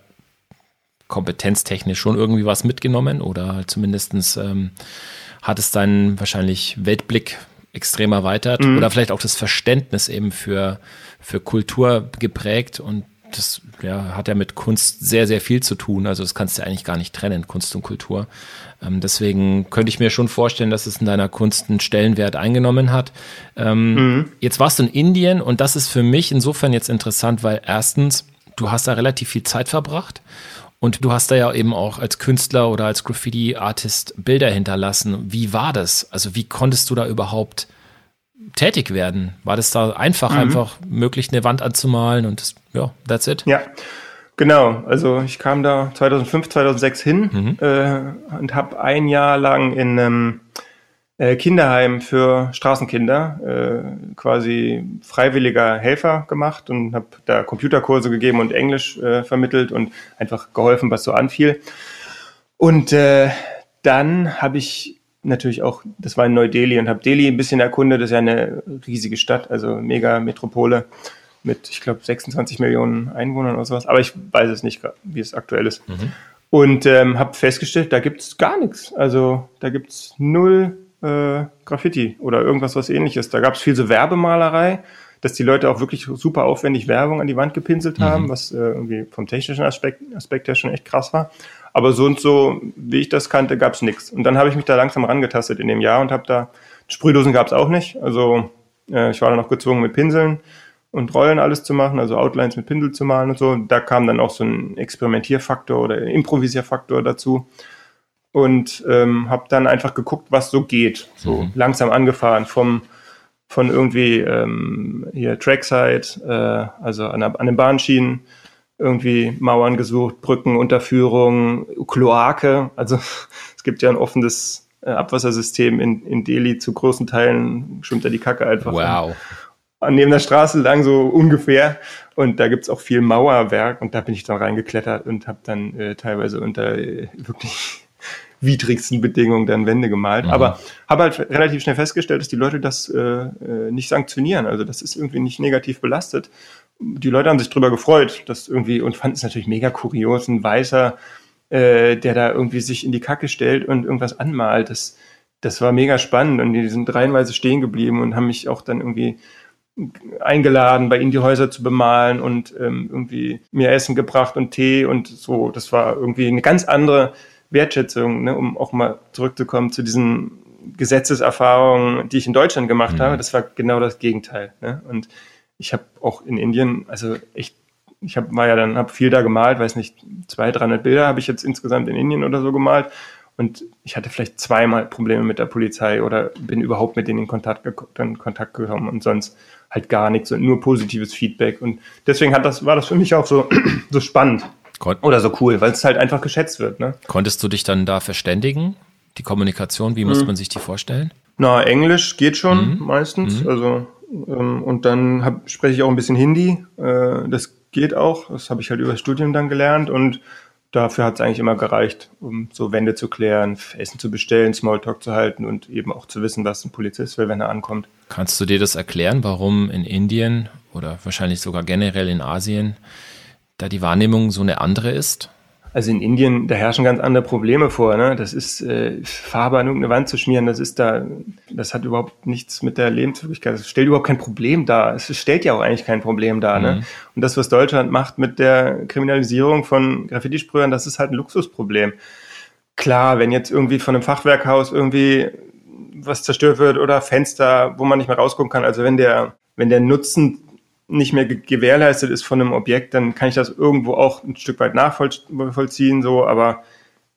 kompetenztechnisch schon irgendwie was mitgenommen oder zumindest ähm, hat es deinen wahrscheinlich Weltblick extrem erweitert mhm. oder vielleicht auch das Verständnis eben für, für Kultur geprägt und das ja, hat ja mit Kunst sehr, sehr viel zu tun. Also das kannst du eigentlich gar nicht trennen, Kunst und Kultur. Ähm, deswegen könnte ich mir schon vorstellen, dass es in deiner Kunst einen Stellenwert eingenommen hat. Ähm, mhm. Jetzt warst du in Indien und das ist für mich insofern jetzt interessant, weil erstens du hast da relativ viel Zeit verbracht. Und du hast da ja eben auch als Künstler oder als Graffiti-Artist Bilder hinterlassen. Wie war das? Also wie konntest du da überhaupt tätig werden? War das da einfach, mhm. einfach möglich, eine Wand anzumalen und das, ja, that's it? Ja, genau. Also ich kam da 2005, 2006 hin mhm. äh, und habe ein Jahr lang in einem äh, Kinderheim für Straßenkinder, äh, quasi freiwilliger Helfer gemacht und habe da Computerkurse gegeben und Englisch äh, vermittelt und einfach geholfen, was so anfiel. Und äh, dann habe ich natürlich auch, das war in Neu-Delhi und habe Delhi ein bisschen erkundet, das ist ja eine riesige Stadt, also mega Metropole mit, ich glaube, 26 Millionen Einwohnern oder sowas. Aber ich weiß es nicht, wie es aktuell ist. Mhm. Und ähm, habe festgestellt, da gibt's gar nichts. Also da gibt's null äh, Graffiti oder irgendwas was ähnliches. Da gab es viel so Werbemalerei, dass die Leute auch wirklich super aufwendig Werbung an die Wand gepinselt mhm. haben, was äh, irgendwie vom technischen Aspekt, Aspekt her schon echt krass war. Aber so und so, wie ich das kannte, gab es nichts. Und dann habe ich mich da langsam rangetastet in dem Jahr und habe da, Sprühdosen gab es auch nicht. Also äh, ich war dann auch gezwungen mit Pinseln und Rollen alles zu machen, also Outlines mit Pinsel zu malen und so. Da kam dann auch so ein Experimentierfaktor oder Improvisierfaktor dazu und ähm, habe dann einfach geguckt, was so geht. So mhm. langsam angefahren vom von irgendwie ähm, hier Trackside, äh, also an, an den Bahnschienen, irgendwie Mauern gesucht, Brücken, Unterführung, Kloake. Also es gibt ja ein offenes äh, Abwassersystem in, in Delhi. Zu großen Teilen schwimmt da die Kacke einfach wow. an, an neben der Straße lang, so ungefähr. Und da gibt's auch viel Mauerwerk. Und da bin ich dann reingeklettert und habe dann äh, teilweise unter äh, wirklich widrigsten Bedingungen dann Wände gemalt. Mhm. Aber habe halt relativ schnell festgestellt, dass die Leute das äh, äh, nicht sanktionieren. Also das ist irgendwie nicht negativ belastet. Die Leute haben sich drüber gefreut, dass irgendwie und fanden es natürlich mega kurios, ein Weißer, äh, der da irgendwie sich in die Kacke stellt und irgendwas anmalt. Das, das war mega spannend und die sind reihenweise stehen geblieben und haben mich auch dann irgendwie eingeladen, bei ihnen die Häuser zu bemalen und ähm, irgendwie mir Essen gebracht und Tee und so. Das war irgendwie eine ganz andere Wertschätzung, ne, um auch mal zurückzukommen zu diesen Gesetzeserfahrungen, die ich in Deutschland gemacht mhm. habe. Das war genau das Gegenteil. Ne? Und ich habe auch in Indien, also echt, ich hab, war ja dann, habe viel da gemalt, weiß nicht, 200, 300 Bilder habe ich jetzt insgesamt in Indien oder so gemalt. Und ich hatte vielleicht zweimal Probleme mit der Polizei oder bin überhaupt mit denen in Kontakt, in Kontakt gekommen und sonst halt gar nichts und nur positives Feedback. Und deswegen hat das, war das für mich auch so, so spannend. Kon Oder so cool, weil es halt einfach geschätzt wird. Ne? Konntest du dich dann da verständigen? Die Kommunikation, wie muss mhm. man sich die vorstellen? Na, Englisch geht schon mhm. meistens. Mhm. Also ähm, und dann hab, spreche ich auch ein bisschen Hindi. Äh, das geht auch. Das habe ich halt über das Studium dann gelernt und dafür hat es eigentlich immer gereicht, um so Wände zu klären, Essen zu bestellen, Smalltalk zu halten und eben auch zu wissen, was ein Polizist will, wenn er ankommt. Kannst du dir das erklären, warum in Indien oder wahrscheinlich sogar generell in Asien da die Wahrnehmung so eine andere ist? Also in Indien, da herrschen ganz andere Probleme vor. Ne? Das ist äh, Farbe an irgendeine Wand zu schmieren, das ist da, das hat überhaupt nichts mit der Lebenswirklichkeit. Das stellt überhaupt kein Problem dar. Es stellt ja auch eigentlich kein Problem dar. Ne? Mhm. Ne? Und das, was Deutschland macht mit der Kriminalisierung von Graffiti-Sprühern, das ist halt ein Luxusproblem. Klar, wenn jetzt irgendwie von einem Fachwerkhaus irgendwie was zerstört wird oder Fenster, wo man nicht mehr rausgucken kann, also wenn der, wenn der Nutzen nicht mehr gewährleistet ist von einem Objekt, dann kann ich das irgendwo auch ein Stück weit nachvollziehen, so, aber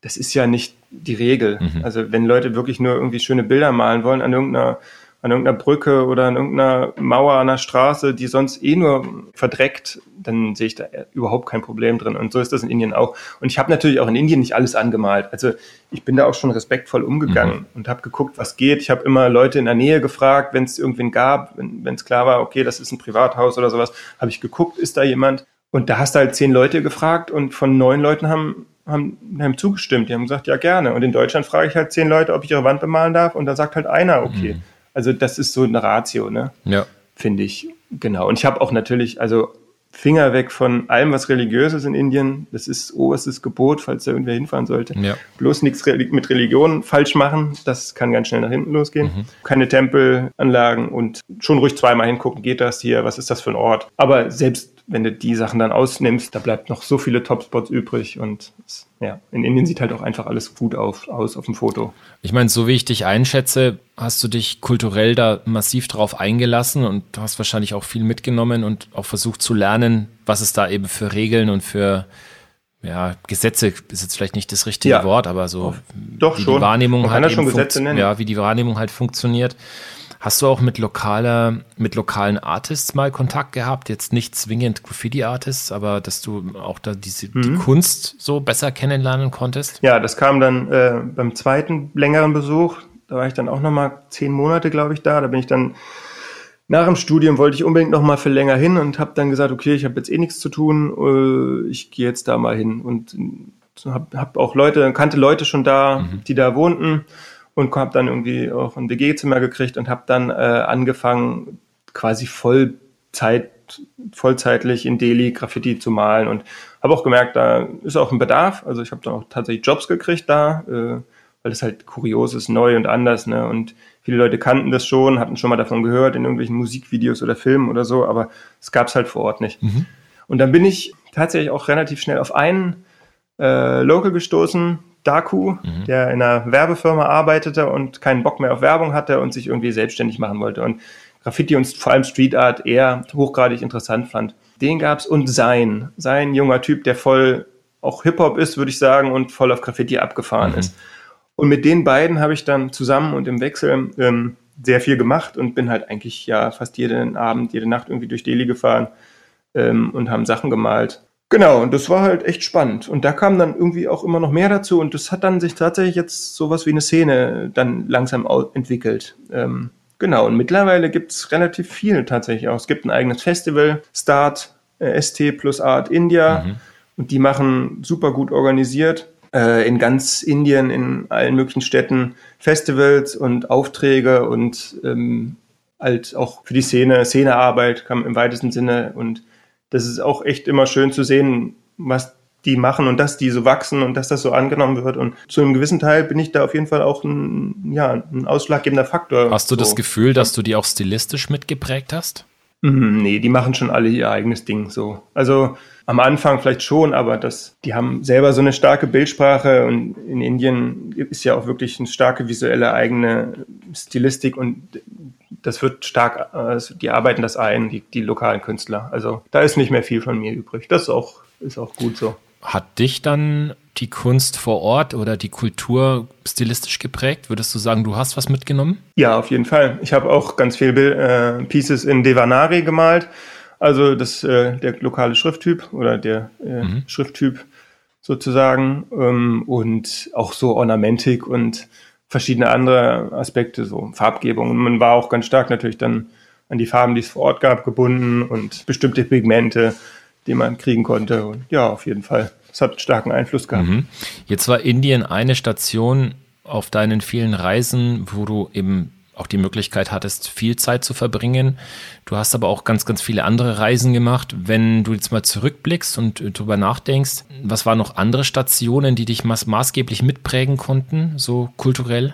das ist ja nicht die Regel. Mhm. Also wenn Leute wirklich nur irgendwie schöne Bilder malen wollen an irgendeiner an irgendeiner Brücke oder an irgendeiner Mauer an der Straße, die sonst eh nur verdreckt, dann sehe ich da überhaupt kein Problem drin. Und so ist das in Indien auch. Und ich habe natürlich auch in Indien nicht alles angemalt. Also ich bin da auch schon respektvoll umgegangen mhm. und habe geguckt, was geht. Ich habe immer Leute in der Nähe gefragt, wenn es irgendwen gab, wenn es klar war, okay, das ist ein Privathaus oder sowas, habe ich geguckt, ist da jemand? Und da hast du halt zehn Leute gefragt und von neun Leuten haben, haben, haben zugestimmt. Die haben gesagt, ja gerne. Und in Deutschland frage ich halt zehn Leute, ob ich ihre Wand bemalen darf und da sagt halt einer, okay. Mhm. Also das ist so eine Ratio, ne? Ja. Finde ich. Genau. Und ich habe auch natürlich, also Finger weg von allem, was religiös ist in Indien. Das ist oberstes Gebot, falls da irgendwer hinfahren sollte. Ja. Bloß nichts mit Religion falsch machen. Das kann ganz schnell nach hinten losgehen. Mhm. Keine Tempelanlagen und schon ruhig zweimal hingucken. Geht das hier? Was ist das für ein Ort? Aber selbst wenn du die Sachen dann ausnimmst, da bleibt noch so viele Topspots übrig und es, ja, in Indien sieht halt auch einfach alles gut auf, aus auf dem Foto. Ich meine, so wie ich dich einschätze, hast du dich kulturell da massiv drauf eingelassen und du hast wahrscheinlich auch viel mitgenommen und auch versucht zu lernen, was es da eben für Regeln und für ja, Gesetze ist jetzt vielleicht nicht das richtige Ja. Wort, aber so Doch wie schon. die Wahrnehmung Man kann halt schon Gesetze nennen. ja, wie die Wahrnehmung halt funktioniert. Hast du auch mit lokaler, mit lokalen Artists mal Kontakt gehabt? Jetzt nicht zwingend Graffiti-Artists, aber dass du auch da diese, die Mhm. Kunst so besser kennenlernen konntest? Ja, das kam dann äh, beim zweiten längeren Besuch. Da war ich dann auch noch mal zehn Monate, glaube ich, da. Da bin ich dann nach dem Studium wollte ich unbedingt noch mal für länger hin und habe dann gesagt, okay, ich habe jetzt eh nichts zu tun, äh, ich gehe jetzt da mal hin und habe hab auch Leute, kannte Leute schon da, die da wohnten und habe dann irgendwie auch ein WG-Zimmer gekriegt und habe dann äh, angefangen, quasi Vollzeit, vollzeitlich in Delhi Graffiti zu malen und habe auch gemerkt, da ist auch ein Bedarf. Also ich habe dann auch tatsächlich Jobs gekriegt da, äh, weil das halt kurios ist, neu und anders. Ne? Und viele Leute kannten das schon, hatten schon mal davon gehört in irgendwelchen Musikvideos oder Filmen oder so, aber es gab es halt vor Ort nicht. Und dann bin ich tatsächlich auch relativ schnell auf einen äh, Local gestoßen, Daku, der in einer Werbefirma arbeitete und keinen Bock mehr auf Werbung hatte und sich irgendwie selbstständig machen wollte und Graffiti und vor allem Street Art eher hochgradig interessant fand. Den gab's und sein, sein junger Typ, der voll auch Hip-Hop ist, würde ich sagen, und voll auf Graffiti abgefahren ist. Und mit den beiden habe ich dann zusammen und im Wechsel ähm, sehr viel gemacht und bin halt eigentlich ja fast jeden Abend, jede Nacht irgendwie durch Delhi gefahren ähm, und haben Sachen gemalt. Genau, und das war halt echt spannend. Und da kam dann irgendwie auch immer noch mehr dazu und das hat dann sich tatsächlich jetzt sowas wie eine Szene dann langsam entwickelt. Ähm, genau, und mittlerweile gibt's relativ viel tatsächlich auch. Es gibt ein eigenes Festival, Start äh, ST plus Art India, und die machen super gut organisiert äh, in ganz Indien, in allen möglichen Städten Festivals und Aufträge und ähm, halt auch für die Szene, Szenearbeit kam im weitesten Sinne und das ist auch echt immer schön zu sehen, was die machen und dass die so wachsen und dass das so angenommen wird. Und zu einem gewissen Teil bin ich da auf jeden Fall auch ein, ja, ein ausschlaggebender Faktor. Hast du so. das Gefühl, dass du die auch stilistisch mitgeprägt hast? Mhm, Nee, die machen schon alle ihr eigenes Ding so. Also am Anfang vielleicht schon, aber das, die haben selber so eine starke Bildsprache und in Indien ist ja auch wirklich eine starke visuelle eigene Stilistik und das wird stark, äh, die arbeiten das ein, die, die lokalen Künstler. Also da ist nicht mehr viel von mir übrig. Das ist auch, ist auch gut so. Hat dich dann die Kunst vor Ort oder die Kultur stilistisch geprägt? Würdest du sagen, du hast was mitgenommen? Ja, auf jeden Fall. Ich habe auch ganz viel Bil- äh, Pieces in Devanari gemalt. Also das äh, der lokale Schrifttyp oder der äh, Schrifttyp sozusagen ähm, und auch so Ornamentik und verschiedene andere Aspekte, so Farbgebung. Und man war auch ganz stark natürlich dann an die Farben, die es vor Ort gab, gebunden und bestimmte Pigmente, die man kriegen konnte. Und ja, auf jeden Fall. Das hat starken Einfluss gehabt. Jetzt war Indien eine Station auf deinen vielen Reisen, wo du eben auch die Möglichkeit hattest, viel Zeit zu verbringen. Du hast aber auch ganz, ganz viele andere Reisen gemacht. Wenn du jetzt mal zurückblickst und äh, drüber nachdenkst, was waren noch andere Stationen, die dich maß maßgeblich mitprägen konnten, so kulturell?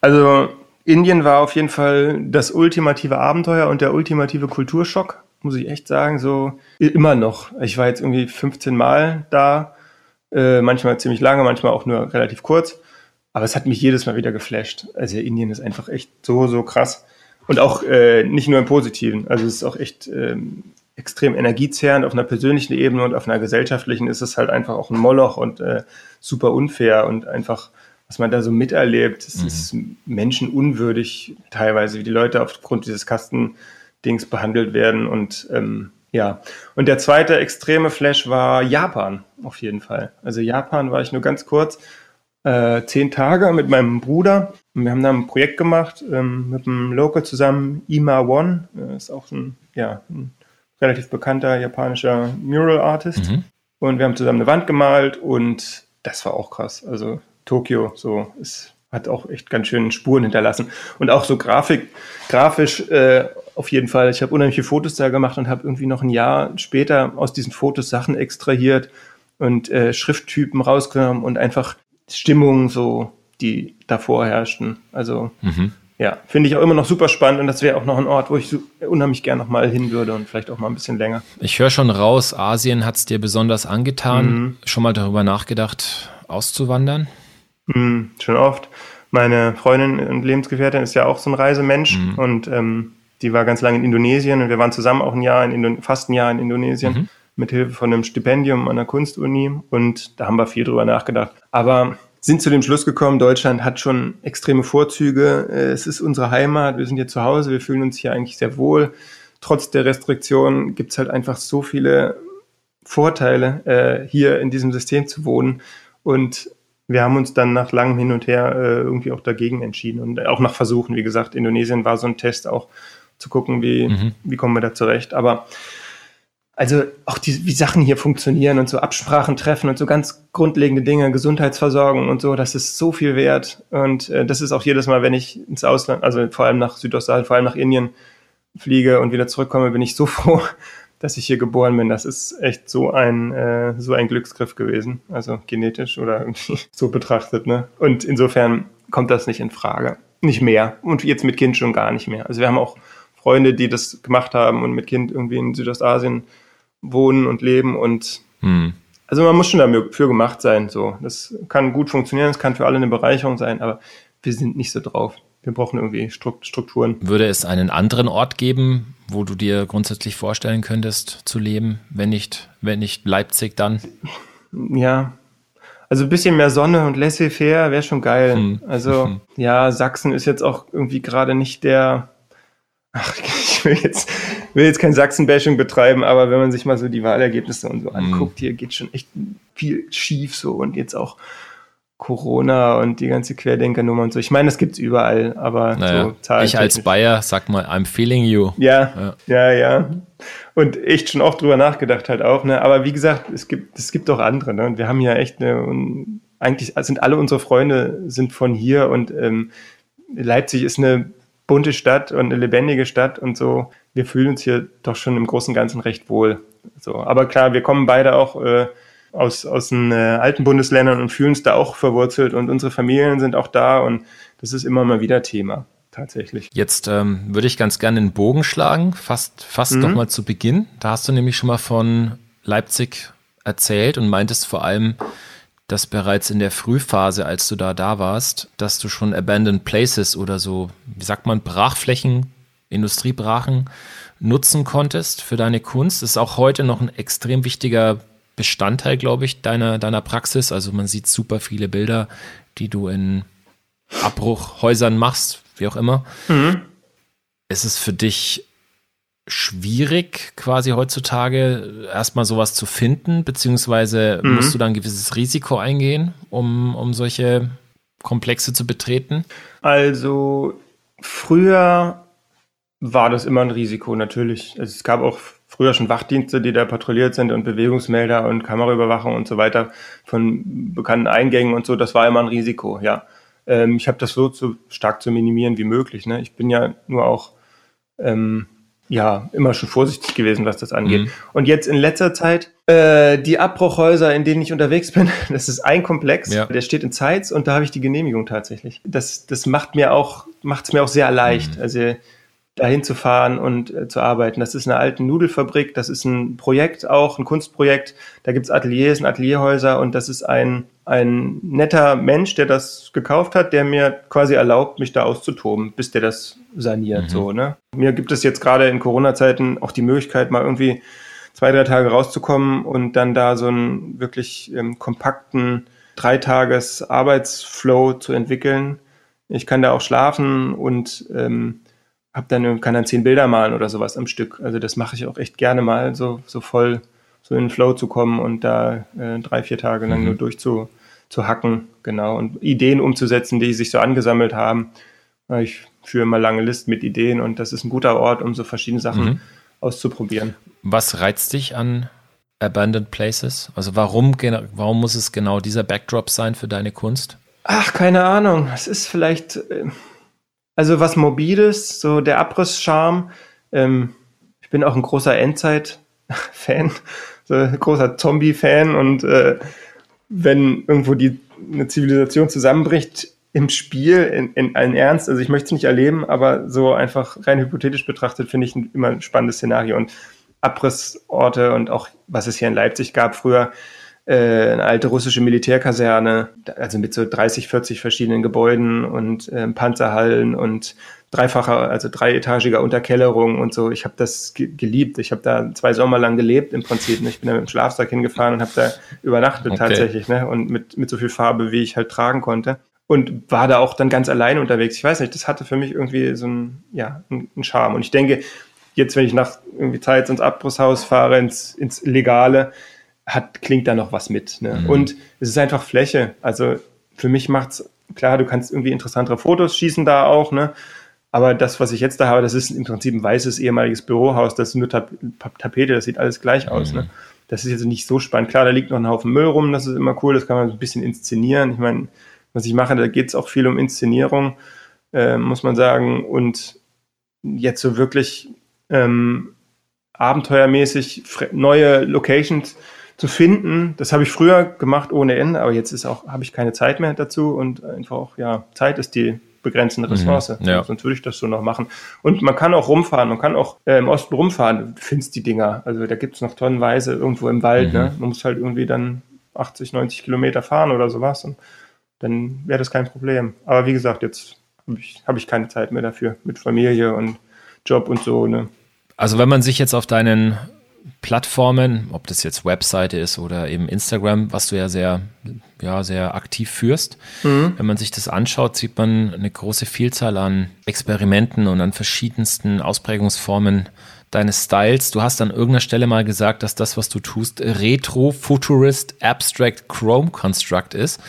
Also Indien war auf jeden Fall das ultimative Abenteuer und der ultimative Kulturschock, muss ich echt sagen. So immer noch. Ich war jetzt irgendwie 15 Mal da, äh, manchmal ziemlich lange, manchmal auch nur relativ kurz. Aber es hat mich jedes Mal wieder geflasht. Also Indien ist einfach echt so, so krass. Und auch äh, nicht nur im Positiven. Also es ist auch echt ähm, extrem energiezehrend auf einer persönlichen Ebene und auf einer gesellschaftlichen ist es halt einfach auch ein Moloch und äh, super unfair und einfach, was man da so miterlebt, es ist menschenunwürdig teilweise, wie die Leute aufgrund dieses Kastendings behandelt werden und ähm, ja. Und der zweite extreme Flash war Japan, auf jeden Fall. Also Japan war ich nur ganz kurz äh, zehn Tage mit meinem Bruder. Und wir haben da ein Projekt gemacht ähm, mit einem Local zusammen, Ima One. Äh, ist auch ein, ja, ein relativ bekannter japanischer Mural Artist. Und wir haben zusammen eine Wand gemalt und das war auch krass. Also Tokio, so es hat auch echt ganz schön Spuren hinterlassen. Und auch so Grafik, grafisch äh, auf jeden Fall. Ich habe unheimlich viele Fotos da gemacht und habe irgendwie noch ein Jahr später aus diesen Fotos Sachen extrahiert und äh, Schrifttypen rausgenommen und einfach Stimmungen so, die davor herrschten. Also ja, finde ich auch immer noch super spannend und das wäre auch noch ein Ort, wo ich so unheimlich gern noch mal hin würde und vielleicht auch mal ein bisschen länger. Ich höre schon raus, Asien hat es dir besonders angetan. Mhm. Schon mal darüber nachgedacht, auszuwandern? Mhm, schon oft. Meine Freundin und Lebensgefährtin ist ja auch so ein Reisemensch Mhm. und ähm, die war ganz lange in Indonesien und wir waren zusammen auch ein Jahr in Indo fast ein Jahr in Indonesien Mhm. mit Hilfe von einem Stipendium an der Kunstuni und da haben wir viel drüber nachgedacht. Aber sind zu dem Schluss gekommen, Deutschland hat schon extreme Vorzüge. Es ist unsere Heimat, wir sind hier zu Hause, wir fühlen uns hier eigentlich sehr wohl. Trotz der Restriktionen gibt es halt einfach so viele Vorteile, äh, hier in diesem System zu wohnen. Und wir haben uns dann nach langem Hin und Her äh, irgendwie auch dagegen entschieden und auch nach Versuchen. Wie gesagt, Indonesien war so ein Test auch zu gucken, wie, Mhm. wie kommen wir da zurecht. Aber also auch die, wie Sachen hier funktionieren und so Absprachen treffen und so ganz grundlegende Dinge, Gesundheitsversorgung und so, das ist so viel wert. Und äh, das ist auch jedes Mal, wenn ich ins Ausland, also vor allem nach Südostasien, vor allem nach Indien fliege und wieder zurückkomme, bin ich so froh, dass ich hier geboren bin. Das ist echt so ein, äh, so ein Glücksgriff gewesen. Also genetisch oder irgendwie so betrachtet. Ne? Und insofern kommt das nicht in Frage. Nicht mehr. Und jetzt mit Kind schon gar nicht mehr. Also wir haben auch Freunde, die das gemacht haben und mit Kind irgendwie in Südostasien wohnen und leben und Hm. also man muss schon dafür gemacht sein. So, das kann gut funktionieren, es kann für alle eine Bereicherung sein, aber wir sind nicht so drauf. Wir brauchen irgendwie Strukt- Strukturen. Würde es einen anderen Ort geben, wo du dir grundsätzlich vorstellen könntest zu leben, wenn nicht, wenn nicht Leipzig dann? Ja, also ein bisschen mehr Sonne und laissez-faire wäre schon geil. Hm. Also Mhm. ja, Sachsen ist jetzt auch irgendwie gerade nicht der. Ach, ich will jetzt, will jetzt kein Sachsen-Bashing betreiben, aber wenn man sich mal so die Wahlergebnisse und so Mhm. anguckt, hier geht schon echt viel schief so und jetzt auch Corona und die ganze Querdenkernummer und so. Ich meine, das gibt's überall, aber Naja, so ich als Bayer sag mal, I'm feeling you. Ja, ja, ja, Und echt schon auch drüber nachgedacht halt auch, ne? Aber wie gesagt, es gibt, es gibt auch andere, ne? Und wir haben ja echt eine, eigentlich sind alle unsere Freunde sind von hier und ähm, Leipzig ist eine bunte Stadt und eine lebendige Stadt und so. Wir fühlen uns hier doch schon im Großen und Ganzen recht wohl. So, aber klar, wir kommen beide auch äh, aus, aus den äh, alten Bundesländern und fühlen uns da auch verwurzelt und unsere Familien sind auch da und das ist immer mal wieder Thema, tatsächlich. Jetzt ähm, würde ich ganz gerne den Bogen schlagen, fast, fast Mhm. mal zu Beginn. Da hast du nämlich schon mal von Leipzig erzählt und meintest vor allem, dass bereits in der Frühphase, als du da da warst, dass du schon Abandoned Places oder so, wie sagt man, Brachflächen, Industriebrachen nutzen konntest für deine Kunst. Das ist auch heute noch ein extrem wichtiger Bestandteil, glaube ich, deiner, deiner Praxis. Also man sieht super viele Bilder, die du in Abbruchhäusern machst, wie auch immer. Ist es für dich schwierig, quasi heutzutage erstmal sowas zu finden, beziehungsweise Mhm. musst du dann ein gewisses Risiko eingehen, um, um solche Komplexe zu betreten? Also früher war das immer ein Risiko, natürlich. Also es gab auch früher schon Wachdienste, die da patrouilliert sind und Bewegungsmelder und Kameraüberwachung und so weiter von bekannten Eingängen und so. Das war immer ein Risiko, ja. Ähm, ich habe das so zu, stark zu minimieren wie möglich. Ne? Ich bin ja nur auch ähm, ja immer schon vorsichtig gewesen, was das angeht. Mhm. Und jetzt in letzter Zeit äh, die Abbruchhäuser, in denen ich unterwegs bin, das ist ein Komplex, Ja. der steht in Zeitz und da habe ich die Genehmigung tatsächlich. Das, das macht mir auch, macht es mir auch sehr leicht, also dahin zu fahren und äh, zu arbeiten. Das ist eine alte Nudelfabrik, das ist ein Projekt auch, ein Kunstprojekt. Da gibt's Ateliers und Atelierhäuser und das ist ein, ein netter Mensch, der das gekauft hat, der mir quasi erlaubt, mich da auszutoben, bis der das saniert. So, ne? Mir gibt es jetzt gerade in Corona-Zeiten auch die Möglichkeit, mal irgendwie zwei, drei Tage rauszukommen und dann da so einen wirklich ähm, kompakten Dreitages-Arbeitsflow zu entwickeln. Ich kann da auch schlafen und ähm, hab dann, kann dann zehn Bilder malen oder sowas am Stück. Also das mache ich auch echt gerne mal, so, so voll so in den Flow zu kommen und da äh, drei, vier Tage lang nur durch zu, zu hacken, genau, und Ideen umzusetzen, die sich so angesammelt haben. Äh, Ich führe mal lange Listen mit Ideen und das ist ein guter Ort, um so verschiedene Sachen Mhm. auszuprobieren. Was reizt dich an Abandoned Places? Also warum, warum muss es genau dieser Backdrop sein für deine Kunst? Ach, keine Ahnung. Es ist vielleicht, äh, also was Mobiles, so der Abriss-Charme. Ähm, ich bin auch ein großer Endzeit-Fan, so ein großer Zombie-Fan und äh, wenn irgendwo die eine Zivilisation zusammenbricht, im Spiel in, in allen Ernst. Also ich möchte es nicht erleben, aber so einfach rein hypothetisch betrachtet finde ich ein, immer ein spannendes Szenario. Und Abrissorte und auch was es hier in Leipzig gab früher, eine alte russische Militärkaserne, also mit so 30, 40 verschiedenen Gebäuden und äh, Panzerhallen und dreifacher, also dreietagiger Unterkellerung und so. Ich habe das ge geliebt. Ich habe da zwei Sommer lang gelebt im Prinzip. Ich bin da mit dem Schlafsack hingefahren und habe da übernachtet okay. tatsächlich, ne? Und mit, mit so viel Farbe, wie ich halt tragen konnte. Und war da auch dann ganz allein unterwegs. Ich weiß nicht, das hatte für mich irgendwie so ein, ja, ein Charme. Und ich denke, jetzt, wenn ich nach irgendwie Zeit ins Abbruchshaus fahre, ins, ins Legale, hat, klingt da noch was mit. Ne? Mhm. Und es ist einfach Fläche. Also für mich macht's klar, du kannst irgendwie interessantere Fotos schießen da auch, ne? Aber das, was ich jetzt da habe, das ist im Prinzip ein weißes ehemaliges Bürohaus, das ist nur Tap Tapete, das sieht alles gleich aus. Ne? Mhm. Ne? Das ist jetzt nicht so spannend. Klar, da liegt noch ein Haufen Müll rum, das ist immer cool, das kann man ein bisschen inszenieren. Ich meine, was ich mache, da geht es auch viel um Inszenierung, äh, muss man sagen. Und jetzt so wirklich ähm, abenteuermäßig neue Locations zu finden. Das habe ich früher gemacht ohne Ende, aber jetzt ist auch habe ich keine Zeit mehr dazu und einfach auch ja Zeit ist die begrenzende mhm. Ressource. Mhm, ja. Sonst würde ich das so noch machen. Und man kann auch rumfahren, man kann auch äh, im Osten rumfahren. Du findest die Dinger. Also da gibt es noch tonnenweise irgendwo im Wald. Mhm. Ne? Man muss halt irgendwie dann 80, 90 Kilometer fahren oder sowas. Und dann wäre das kein Problem. Aber wie gesagt, jetzt habe ich, hab ich keine Zeit mehr dafür mit Familie und Job und so. Ne? Also wenn man sich jetzt auf deinen Plattformen, ob das jetzt Webseite ist oder eben Instagram, was du ja sehr, ja, sehr aktiv führst. Mhm. Wenn man sich das anschaut, sieht man eine große Vielzahl an Experimenten und an verschiedensten Ausprägungsformen deines Styles. Du hast an irgendeiner Stelle mal gesagt, dass das, was du tust, Retro Futurist Abstract Chrome Construct ist.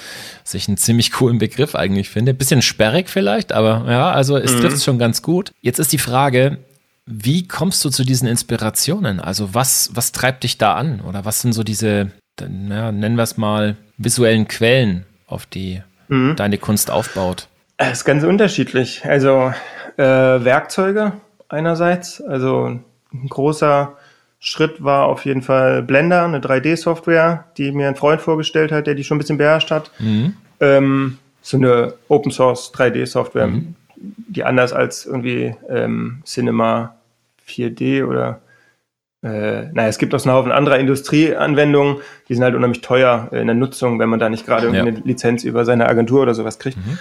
Was ich einen ziemlich coolen Begriff eigentlich finde. Bisschen sperrig vielleicht, aber ja, also es mhm. trifft es schon ganz gut. Jetzt ist die Frage, wie kommst du zu diesen Inspirationen? Also was, was treibt dich da an? Oder was sind so diese, ja, nennen wir es mal, visuellen Quellen, auf die mhm. deine Kunst aufbaut? Es ist ganz unterschiedlich. Also äh, Werkzeuge einerseits. Also ein großer Schritt war auf jeden Fall Blender, eine 3D-Software, die mir ein Freund vorgestellt hat, der die schon ein bisschen beherrscht hat. Mhm. Ähm, so eine Open Source 3D-Software, mhm. die anders als irgendwie ähm, Cinema 4D oder äh, naja, es gibt auch einen Haufen anderer Industrieanwendungen, die sind halt unheimlich teuer in der Nutzung, wenn man da nicht gerade ja. eine Lizenz über seine Agentur oder sowas kriegt. Mhm.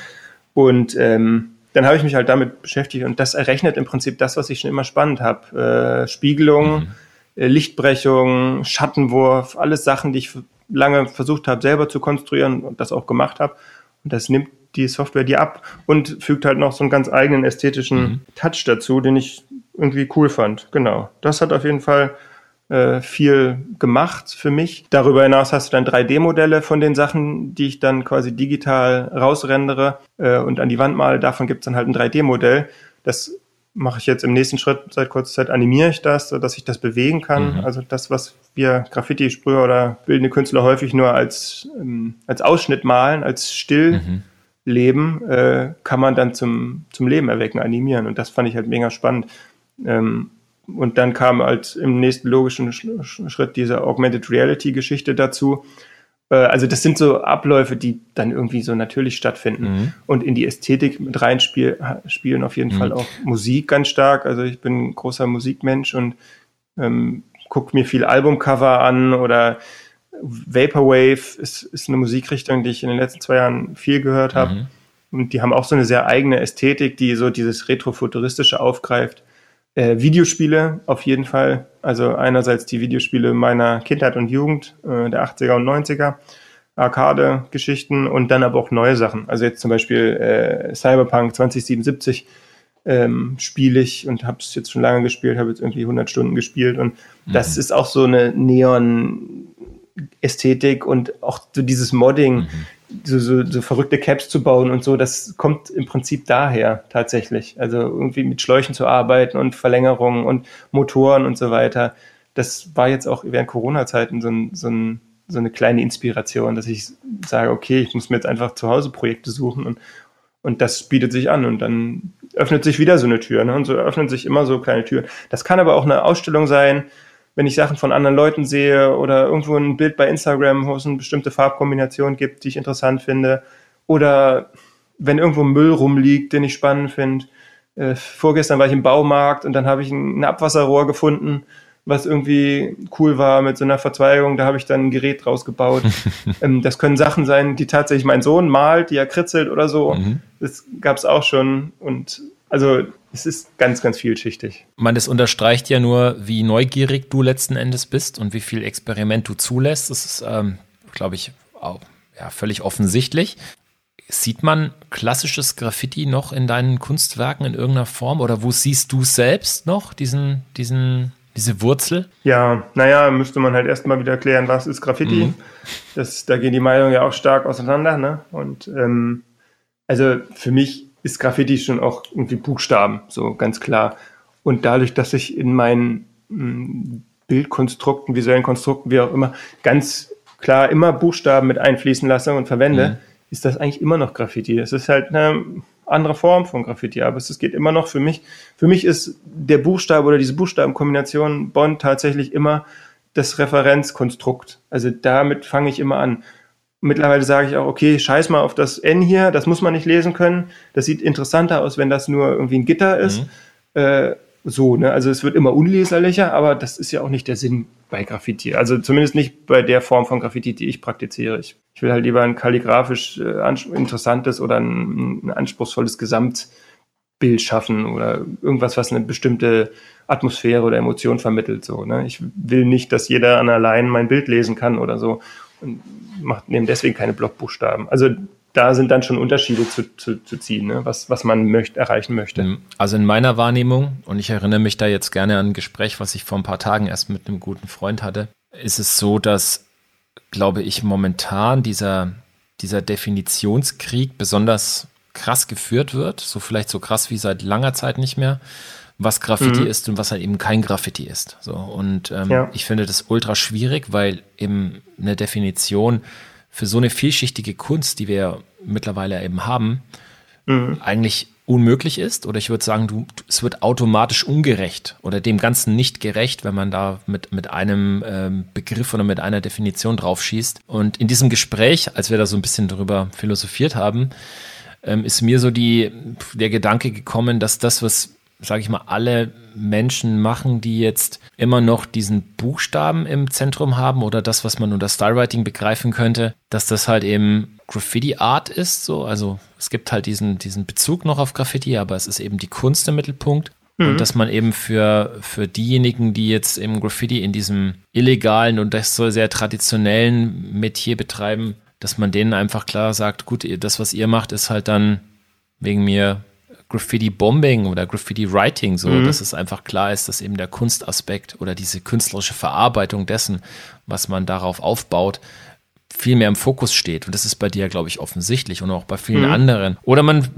Und ähm, dann habe ich mich halt damit beschäftigt und das errechnet im Prinzip das, was ich schon immer spannend habe. Äh, Spiegelung, mhm. äh, Lichtbrechung, Schattenwurf, alles Sachen, die ich lange versucht habe, selber zu konstruieren und das auch gemacht habe. Und das nimmt die Software dir ab und fügt halt noch so einen ganz eigenen ästhetischen mhm. Touch dazu, den ich irgendwie cool fand. Genau. Das hat auf jeden Fall äh, viel gemacht für mich. Darüber hinaus hast du dann 3D-Modelle von den Sachen, die ich dann quasi digital rausrendere äh, und an die Wand male. Davon gibt es dann halt ein 3D-Modell. Das mache ich jetzt im nächsten Schritt. Seit kurzer Zeit animiere ich das, sodass ich das bewegen kann. Mhm. Also das, was wir Graffiti-Sprüher oder bildende Künstler häufig nur als, ähm, als Ausschnitt malen, als still. Mhm. Leben äh, kann man dann zum, zum Leben erwecken, animieren. Und das fand ich halt mega spannend. Ähm, und dann kam halt im nächsten logischen Schritt diese Augmented Reality Geschichte dazu. Äh, also das sind so Abläufe, die dann irgendwie so natürlich stattfinden mhm. und in die Ästhetik mit reinspielen auf jeden mhm. Fall auch Musik ganz stark. Also ich bin ein großer Musikmensch und ähm, gucke mir viel Albumcover an oder Vaporwave ist, ist eine Musikrichtung, die ich in den letzten zwei Jahren viel gehört habe. Mhm. Und die haben auch so eine sehr eigene Ästhetik, die so dieses Retrofuturistische aufgreift. Äh, Videospiele auf jeden Fall. Also einerseits die Videospiele meiner Kindheit und Jugend, äh, der 80er und 90er, Arcade-Geschichten und dann aber auch neue Sachen. Also jetzt zum Beispiel äh, Cyberpunk 2077 ähm, spiele ich und habe es jetzt schon lange gespielt, habe jetzt irgendwie 100 Stunden gespielt und mhm. das ist auch so eine Neon-Ästhetik und auch so dieses Modding, mhm so, so, so verrückte Caps zu bauen und so, das kommt im Prinzip daher tatsächlich. Also irgendwie mit Schläuchen zu arbeiten und Verlängerungen und Motoren und so weiter. Das war jetzt auch während Corona-Zeiten so, ein, so, ein, so eine kleine Inspiration, dass ich sage, okay, ich muss mir jetzt einfach zu Hause Projekte suchen und, und das bietet sich an und dann öffnet sich wieder so eine Tür. Ne? Und so öffnen sich immer so kleine Türen. Das kann aber auch eine Ausstellung sein, wenn ich Sachen von anderen Leuten sehe oder irgendwo ein Bild bei Instagram, wo es eine bestimmte Farbkombination gibt, die ich interessant finde. Oder wenn irgendwo Müll rumliegt, den ich spannend finde. Äh, vorgestern war ich im Baumarkt und dann habe ich ein, ein Abwasserrohr gefunden, was irgendwie cool war mit so einer Verzweigung. Da habe ich dann ein Gerät draus gebaut. ähm, das können Sachen sein, die tatsächlich mein Sohn malt, die er kritzelt oder so. Mhm. Das gab es auch schon. Und also es ist ganz, ganz vielschichtig. Man, das unterstreicht ja nur, wie neugierig du letzten Endes bist und wie viel Experiment du zulässt. Das ist, ähm, glaube ich, auch ja, völlig offensichtlich. Sieht man klassisches Graffiti noch in deinen Kunstwerken in irgendeiner Form oder wo siehst du selbst noch diesen, diesen, diese Wurzel? Ja, naja, müsste man halt erstmal wieder klären, was ist Graffiti. Mhm. Das, da gehen die Meinungen ja auch stark auseinander. Ne? Und ähm, also für mich ist Graffiti schon auch irgendwie Buchstaben, so ganz klar. Und dadurch, dass ich in meinen hm, Bildkonstrukten, visuellen Konstrukten, wie auch immer, ganz klar immer Buchstaben mit einfließen lasse und verwende, mhm. ist das eigentlich immer noch Graffiti. Es ist halt eine andere Form von Graffiti, aber es geht immer noch für mich. Für mich ist der Buchstabe oder diese Buchstabenkombination Bond tatsächlich immer das Referenzkonstrukt. Also damit fange ich immer an. Mittlerweile sage ich auch, okay, scheiß mal auf das N hier, das muss man nicht lesen können. Das sieht interessanter aus, wenn das nur irgendwie ein Gitter ist. Mhm. Äh, so, ne? Also es wird immer unleserlicher, aber das ist ja auch nicht der Sinn bei Graffiti. Also zumindest nicht bei der Form von Graffiti, die ich praktiziere. Ich, ich will halt lieber ein kalligrafisch äh, interessantes oder ein, ein anspruchsvolles Gesamtbild schaffen oder irgendwas, was eine bestimmte Atmosphäre oder Emotion vermittelt. So, ne? Ich will nicht, dass jeder an allein mein Bild lesen kann oder so macht nehmen deswegen keine Blockbuchstaben. Also da sind dann schon Unterschiede zu, zu, zu ziehen, ne? was, was man möchte, erreichen möchte. Mhm. Also in meiner Wahrnehmung, und ich erinnere mich da jetzt gerne an ein Gespräch, was ich vor ein paar Tagen erst mit einem guten Freund hatte, ist es so, dass, glaube ich, momentan dieser, dieser Definitionskrieg besonders krass geführt wird, so vielleicht so krass wie seit langer Zeit nicht mehr, was Graffiti mhm. ist und was halt eben kein Graffiti ist. So und ähm, ja. ich finde das ultra schwierig, weil eben eine Definition für so eine vielschichtige Kunst, die wir mittlerweile eben haben, mhm. eigentlich unmöglich ist. Oder ich würde sagen, du, es wird automatisch ungerecht oder dem Ganzen nicht gerecht, wenn man da mit, mit einem ähm, Begriff oder mit einer Definition drauf schießt. Und in diesem Gespräch, als wir da so ein bisschen drüber philosophiert haben, ähm, ist mir so die, der Gedanke gekommen, dass das, was sage ich mal, alle Menschen machen, die jetzt immer noch diesen Buchstaben im Zentrum haben oder das, was man unter Stylewriting begreifen könnte, dass das halt eben Graffiti-Art ist. So. Also es gibt halt diesen, diesen Bezug noch auf Graffiti, aber es ist eben die Kunst im Mittelpunkt. Mhm. Und dass man eben für, für diejenigen, die jetzt im Graffiti in diesem illegalen und das so sehr traditionellen Metier betreiben, dass man denen einfach klar sagt, gut, das, was ihr macht, ist halt dann wegen mir Graffiti-Bombing oder Graffiti-Writing, so, mhm. dass es einfach klar ist, dass eben der Kunstaspekt oder diese künstlerische Verarbeitung dessen, was man darauf aufbaut, viel mehr im Fokus steht. Und das ist bei dir, glaube ich, offensichtlich und auch bei vielen mhm. anderen. Oder man,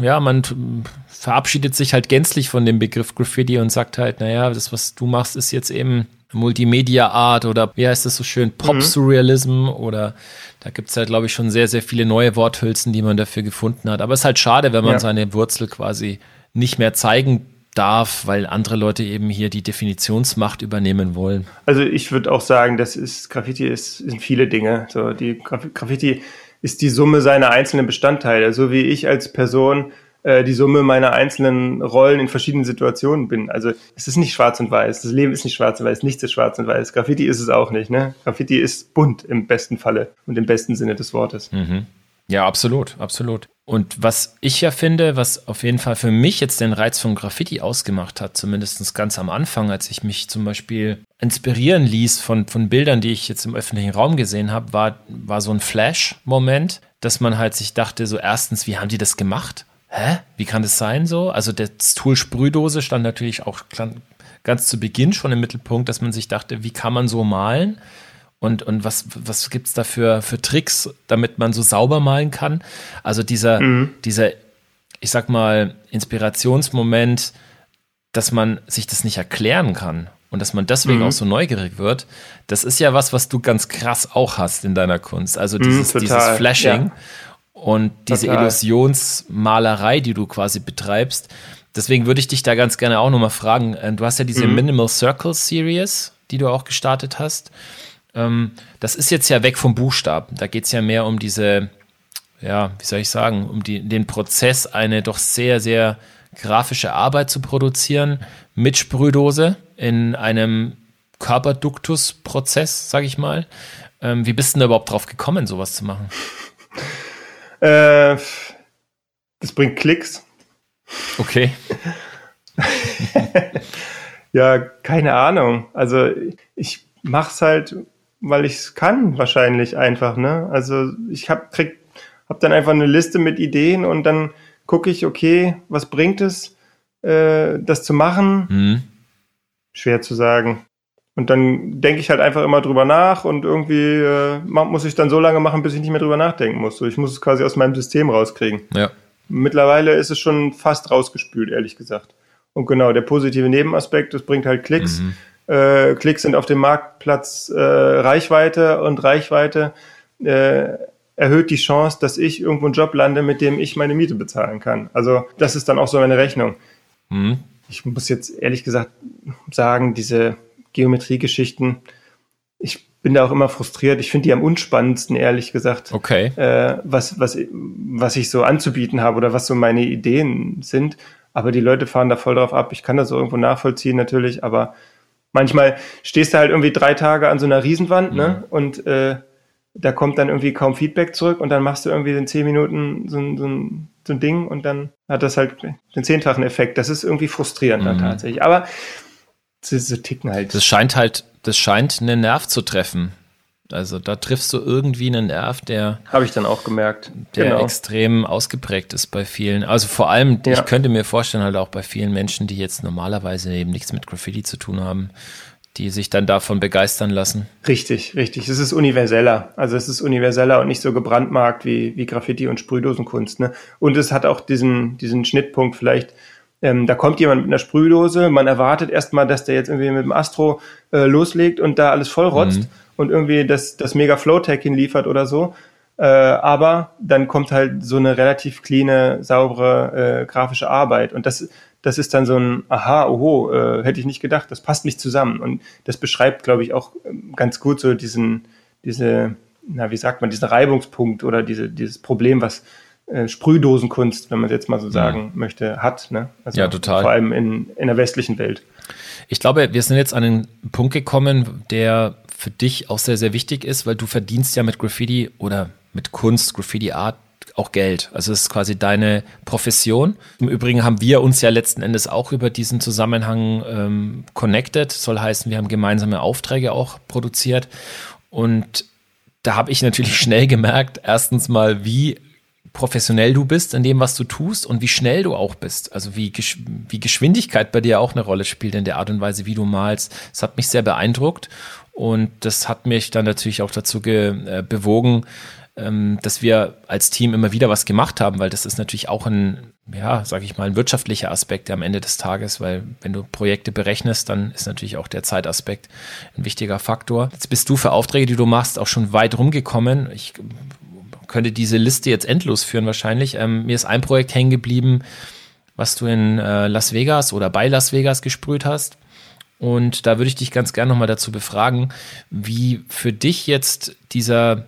ja, man verabschiedet sich halt gänzlich von dem Begriff Graffiti und sagt halt, naja, das, was du machst, ist jetzt eben Multimedia-Art oder wie heißt das so schön, Pop-Surrealism mhm. oder da gibt es halt, glaube ich, schon sehr, sehr viele neue Worthülsen, die man dafür gefunden hat. Aber es ist halt schade, wenn man ja. seine Wurzel quasi nicht mehr zeigen darf, weil andere Leute eben hier die Definitionsmacht übernehmen wollen. Also ich würde auch sagen, das ist Graffiti ist, sind viele Dinge. So die Graffiti ist die Summe seiner einzelnen Bestandteile. So wie ich als Person äh, die Summe meiner einzelnen Rollen in verschiedenen Situationen bin. Also es ist nicht schwarz und weiß. Das Leben ist nicht schwarz und weiß. Nichts ist schwarz und weiß. Graffiti ist es auch nicht. Ne? Graffiti ist bunt im besten Falle und im besten Sinne des Wortes. Mhm. Ja, absolut, absolut. Und was ich ja finde, was auf jeden Fall für mich jetzt den Reiz von Graffiti ausgemacht hat, zumindest ganz am Anfang, als ich mich zum Beispiel inspirieren ließ von, von Bildern, die ich jetzt im öffentlichen Raum gesehen habe, war, war so ein Flash-Moment, dass man halt sich dachte, so erstens, wie haben die das gemacht? Hä, wie kann das sein so? Also das Tool Sprühdose stand natürlich auch ganz zu Beginn schon im Mittelpunkt, dass man sich dachte, wie kann man so malen? Und, und was, was gibt es da für, für Tricks, damit man so sauber malen kann? Also dieser, mhm. dieser, ich sag mal, Inspirationsmoment, dass man sich das nicht erklären kann und dass man deswegen mhm. auch so neugierig wird, das ist ja was, was du ganz krass auch hast in deiner Kunst. Also dieses, mhm, dieses Flashing. Ja. Und diese Total. Illusionsmalerei, die du quasi betreibst, deswegen würde ich dich da ganz gerne auch nochmal fragen. Äh, du hast ja diese mhm. Minimal Circle Series, die du auch gestartet hast. Ähm, das ist jetzt ja weg vom Buchstaben. Da geht es ja mehr um diese, ja, wie soll ich sagen, um die, den Prozess eine doch sehr, sehr grafische Arbeit zu produzieren mit Sprühdose in einem Körperduktusprozess, sag ich mal. Ähm, wie bist du denn da überhaupt drauf gekommen, sowas zu machen? Äh, das bringt Klicks. Okay. ja, keine Ahnung. Also ich mach's halt, weil ich es kann, wahrscheinlich einfach. Ne? Also ich hab, krieg, hab dann einfach eine Liste mit Ideen und dann gucke ich, okay, was bringt es, äh, das zu machen? Mhm. Schwer zu sagen. Und dann denke ich halt einfach immer drüber nach und irgendwie äh, muss ich dann so lange machen, bis ich nicht mehr drüber nachdenken muss. So, ich muss es quasi aus meinem System rauskriegen. Ja. Mittlerweile ist es schon fast rausgespült, ehrlich gesagt. Und genau, der positive Nebenaspekt, das bringt halt Klicks. Mhm. Äh, Klicks sind auf dem Marktplatz äh, Reichweite und Reichweite äh, erhöht die Chance, dass ich irgendwo einen Job lande, mit dem ich meine Miete bezahlen kann. Also das ist dann auch so meine Rechnung. Mhm. Ich muss jetzt ehrlich gesagt sagen, diese Geometriegeschichten. Ich bin da auch immer frustriert. Ich finde die am unspannendsten, ehrlich gesagt. Okay. Äh, was, was, was ich so anzubieten habe oder was so meine Ideen sind. Aber die Leute fahren da voll drauf ab. Ich kann das so irgendwo nachvollziehen natürlich, aber manchmal stehst du halt irgendwie drei Tage an so einer Riesenwand, ne? mhm. ne? Und äh, da kommt dann irgendwie kaum Feedback zurück und dann machst du irgendwie in zehn Minuten so, so, ein, so ein Ding und dann hat das halt den zehnfachen Effekt. Das ist irgendwie frustrierend mhm. dann tatsächlich. Aber so, so ticken halt. Das scheint halt, das scheint einen Nerv zu treffen. Also da triffst du irgendwie einen Nerv, der habe ich dann auch gemerkt, der genau. extrem ausgeprägt ist bei vielen. Also vor allem, ja. ich könnte mir vorstellen, halt auch bei vielen Menschen, die jetzt normalerweise eben nichts mit Graffiti zu tun haben, die sich dann davon begeistern lassen. Richtig, richtig. Es ist universeller. Also es ist universeller und nicht so gebrandmarkt wie, wie Graffiti und Sprühdosenkunst. Ne? Und es hat auch diesen, diesen Schnittpunkt vielleicht, ähm, da kommt jemand mit einer Sprühdose, man erwartet erstmal, dass der jetzt irgendwie mit dem Astro äh, loslegt und da alles vollrotzt mhm. und irgendwie das, das Mega Flow-Tag hinliefert oder so. Äh, aber dann kommt halt so eine relativ cleane, saubere äh, grafische Arbeit. Und das, das ist dann so ein Aha, oho, äh, hätte ich nicht gedacht, das passt nicht zusammen. Und das beschreibt, glaube ich, auch ähm, ganz gut so diesen, diese, na, wie sagt man, diesen Reibungspunkt oder diese, dieses Problem, was äh, Sprühdosenkunst, wenn man es jetzt mal so sagen ja. möchte, hat. Ne? Also ja, total. Vor allem in, in der westlichen Welt. Ich glaube, wir sind jetzt an einen Punkt gekommen, der für dich auch sehr, sehr wichtig ist, weil du verdienst ja mit Graffiti oder mit Kunst, Graffiti Art auch Geld. Also es ist quasi deine Profession. Im Übrigen haben wir uns ja letzten Endes auch über diesen Zusammenhang ähm, connected. Soll heißen, wir haben gemeinsame Aufträge auch produziert. Und da habe ich natürlich schnell gemerkt, erstens mal, wie professionell du bist in dem, was du tust und wie schnell du auch bist. Also wie, wie Geschwindigkeit bei dir auch eine Rolle spielt in der Art und Weise, wie du malst. Das hat mich sehr beeindruckt und das hat mich dann natürlich auch dazu äh, bewogen, ähm, dass wir als Team immer wieder was gemacht haben, weil das ist natürlich auch ein, ja, sag ich mal, ein wirtschaftlicher Aspekt am Ende des Tages, weil wenn du Projekte berechnest, dann ist natürlich auch der Zeitaspekt ein wichtiger Faktor. Jetzt bist du für Aufträge, die du machst, auch schon weit rumgekommen. Ich könnte diese Liste jetzt endlos führen wahrscheinlich. Ähm, mir ist ein Projekt hängen geblieben, was du in äh, Las Vegas oder bei Las Vegas gesprüht hast. Und da würde ich dich ganz gerne nochmal dazu befragen, wie für dich jetzt dieser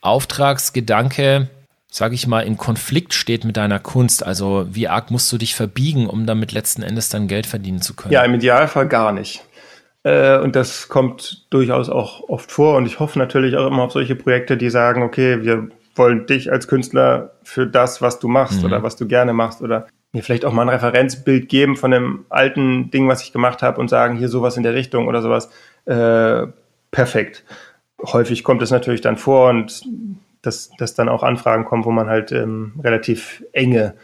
Auftragsgedanke, sage ich mal, in Konflikt steht mit deiner Kunst. Also wie arg musst du dich verbiegen, um damit letzten Endes dann Geld verdienen zu können? Ja, im Idealfall gar nicht. Äh, und das kommt durchaus auch oft vor. Und ich hoffe natürlich auch immer auf solche Projekte, die sagen, okay, wir wollen dich als Künstler für das, was du machst mhm. oder was du gerne machst oder mir vielleicht auch mal ein Referenzbild geben von dem alten Ding, was ich gemacht habe und sagen, hier sowas in der Richtung oder sowas. Äh, perfekt. Häufig kommt es natürlich dann vor und dass, dass dann auch Anfragen kommen, wo man halt ähm, relativ enge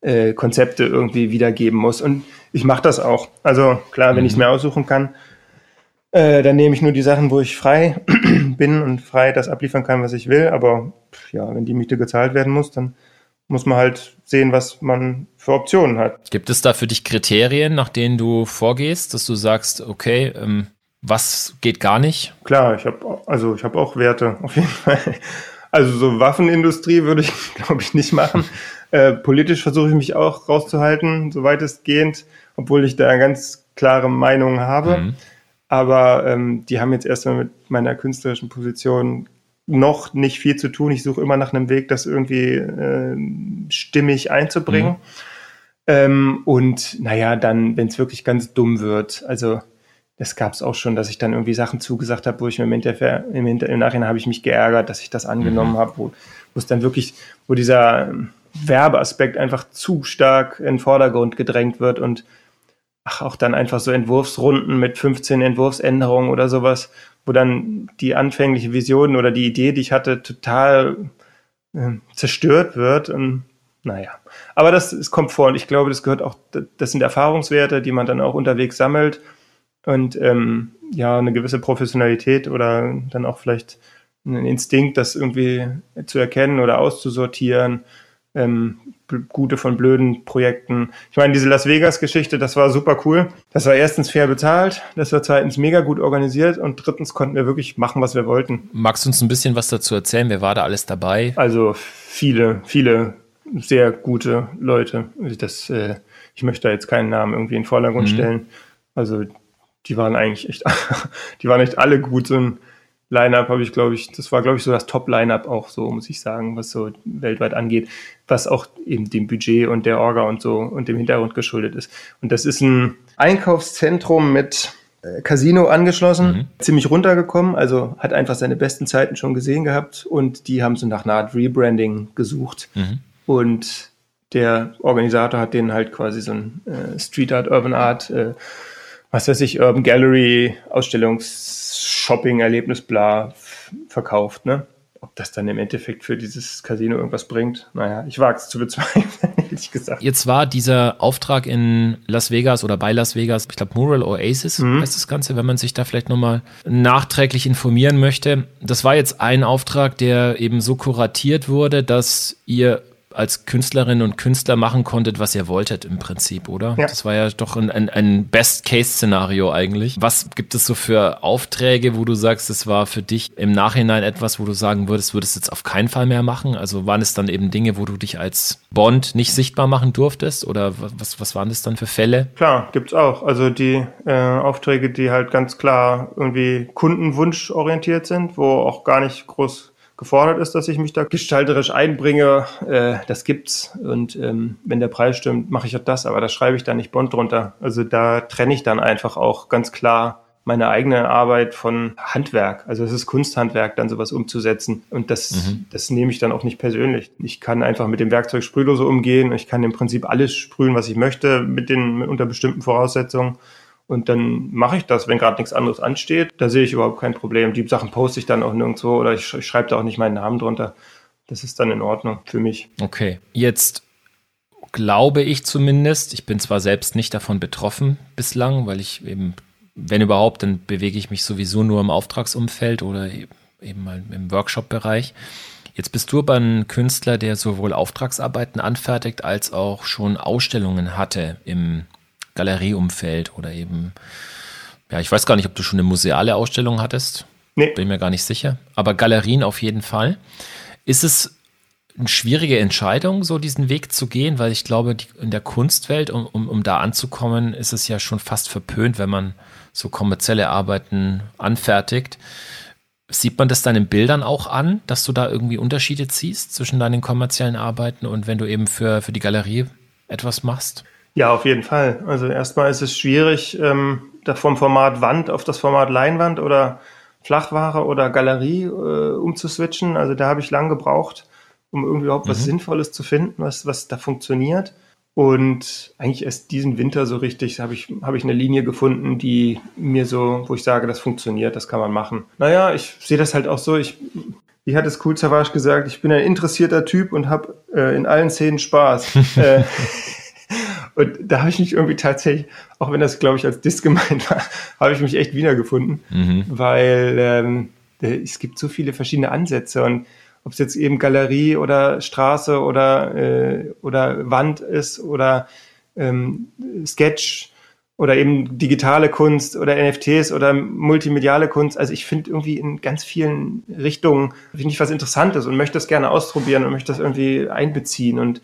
äh, Konzepte irgendwie wiedergeben muss. Und ich mache das auch. Also klar, wenn mhm. ich es mir aussuchen kann, äh, dann nehme ich nur die Sachen, wo ich frei bin und frei das abliefern kann, was ich will. Aber ja, wenn die Miete gezahlt werden muss, dann muss man halt sehen, was man für Optionen hat. Gibt es da für dich Kriterien, nach denen du vorgehst, dass du sagst, okay, ähm, was geht gar nicht? Klar, ich habe also ich habe auch Werte auf jeden Fall. Also so Waffenindustrie würde ich glaube ich nicht machen. Äh, politisch versuche ich mich auch rauszuhalten, soweit es geht, obwohl ich da eine ganz klare Meinung habe. Mhm. Aber ähm, die haben jetzt erstmal mit meiner künstlerischen Position noch nicht viel zu tun. Ich suche immer nach einem Weg, das irgendwie äh, stimmig einzubringen. Mhm. Ähm, und naja, dann, wenn es wirklich ganz dumm wird, also das gab es auch schon, dass ich dann irgendwie Sachen zugesagt habe, wo ich mir im, Hinterher, im, Hinter im Nachhinein habe ich mich geärgert, dass ich das angenommen mhm. habe, wo, wo es dann wirklich, wo dieser Werbeaspekt einfach zu stark in den Vordergrund gedrängt wird und ach, auch dann einfach so Entwurfsrunden mit 15 Entwurfsänderungen oder sowas, wo dann die anfängliche Vision oder die Idee, die ich hatte, total äh, zerstört wird. Und naja, aber das, das kommt vor und ich glaube, das gehört auch, das sind Erfahrungswerte, die man dann auch unterwegs sammelt und ähm, ja, eine gewisse Professionalität oder dann auch vielleicht ein Instinkt, das irgendwie zu erkennen oder auszusortieren ähm, gute von blöden Projekten. Ich meine, diese Las Vegas-Geschichte, das war super cool. Das war erstens fair bezahlt, das war zweitens mega gut organisiert und drittens konnten wir wirklich machen, was wir wollten. Magst du uns ein bisschen was dazu erzählen? Wer war da alles dabei? Also viele, viele sehr gute Leute. Das, äh, ich möchte da jetzt keinen Namen irgendwie in den Vordergrund mhm. stellen. Also die waren eigentlich echt, die waren echt alle gut. So ein Line-Up habe ich, glaube ich, das war, glaube ich, so das Top-Line-Up auch so, muss ich sagen, was so weltweit angeht, was auch eben dem Budget und der Orga und so und dem Hintergrund geschuldet ist. Und das ist ein Einkaufszentrum mit äh, Casino angeschlossen, mhm. ziemlich runtergekommen, also hat einfach seine besten Zeiten schon gesehen gehabt und die haben so nach einer Art Rebranding gesucht. Mhm. Und der Organisator hat denen halt quasi so ein äh, Street Art, Urban Art, äh, was weiß ich, Urban Gallery, Ausstellungsshopping, Erlebnis, bla, verkauft, ne? Ob das dann im Endeffekt für dieses Casino irgendwas bringt, naja, ich wage es zu bezweifeln, ehrlich gesagt. Jetzt war dieser Auftrag in Las Vegas oder bei Las Vegas, ich glaube Mural Oasis mhm. heißt das Ganze, wenn man sich da vielleicht nochmal nachträglich informieren möchte. Das war jetzt ein Auftrag, der eben so kuratiert wurde, dass ihr als Künstlerinnen und Künstler machen konntet, was ihr wolltet im Prinzip, oder? Ja. Das war ja doch ein, ein, ein Best-Case-Szenario eigentlich. Was gibt es so für Aufträge, wo du sagst, es war für dich im Nachhinein etwas, wo du sagen würdest, würdest du jetzt auf keinen Fall mehr machen? Also waren es dann eben Dinge, wo du dich als Bond nicht sichtbar machen durftest? Oder was, was waren das dann für Fälle? Klar, gibt's auch. Also die äh, Aufträge, die halt ganz klar irgendwie kundenwunschorientiert sind, wo auch gar nicht groß gefordert ist, dass ich mich da gestalterisch einbringe. Äh, das gibt's. Und ähm, wenn der Preis stimmt, mache ich auch das, aber da schreibe ich dann nicht Bond drunter. Also da trenne ich dann einfach auch ganz klar meine eigene Arbeit von Handwerk. Also es ist Kunsthandwerk, dann sowas umzusetzen. Und das, mhm. das nehme ich dann auch nicht persönlich. Ich kann einfach mit dem Werkzeug sprühlose umgehen. Ich kann im Prinzip alles sprühen, was ich möchte, mit den, unter bestimmten Voraussetzungen. Und dann mache ich das, wenn gerade nichts anderes ansteht. Da sehe ich überhaupt kein Problem. Die Sachen poste ich dann auch nirgendwo oder ich, schreibe da auch nicht meinen Namen drunter. Das ist dann in Ordnung für mich. Okay. Jetzt glaube ich zumindest, ich bin zwar selbst nicht davon betroffen bislang, weil ich eben, wenn überhaupt, dann bewege ich mich sowieso nur im Auftragsumfeld oder eben mal im Workshop-Bereich. Jetzt bist du aber ein Künstler, der sowohl Auftragsarbeiten anfertigt als auch schon Ausstellungen hatte im Galerieumfeld oder eben, ja, ich weiß gar nicht, ob du schon eine museale Ausstellung hattest. Nee. Bin mir gar nicht sicher. Aber Galerien auf jeden Fall. Ist es eine schwierige Entscheidung, so diesen Weg zu gehen? Weil ich glaube, die, in der Kunstwelt, um, um, um da anzukommen, ist es ja schon fast verpönt, wenn man so kommerzielle Arbeiten anfertigt. Sieht man das deinen Bildern auch an, dass du da irgendwie Unterschiede ziehst zwischen deinen kommerziellen Arbeiten und wenn du eben für, für die Galerie etwas machst? Ja, auf jeden Fall. Also erstmal ist es schwierig, ähm, da vom Format Wand auf das Format Leinwand oder Flachware oder Galerie äh, umzuswitchen. Also da habe ich lang gebraucht, um irgendwie überhaupt mhm. was Sinnvolles zu finden, was, was da funktioniert. Und eigentlich erst diesen Winter so richtig habe ich, habe ich eine Linie gefunden, die mir so, wo ich sage, das funktioniert, das kann man machen. Naja, ich sehe das halt auch so. Ich, wie hat es Cool Savage gesagt, ich bin ein interessierter Typ und habe äh, in allen Szenen Spaß. äh, und da habe ich mich irgendwie tatsächlich, auch wenn das, glaube ich, als Diss gemeint war, habe ich mich echt wiedergefunden, mhm. weil ähm, es gibt so viele verschiedene Ansätze und ob es jetzt eben Galerie oder Straße oder, äh, oder Wand ist oder ähm, Sketch oder eben digitale Kunst oder NFTs oder multimediale Kunst. Also ich finde irgendwie in ganz vielen Richtungen finde ich was Interessantes und möchte das gerne ausprobieren und möchte das irgendwie einbeziehen und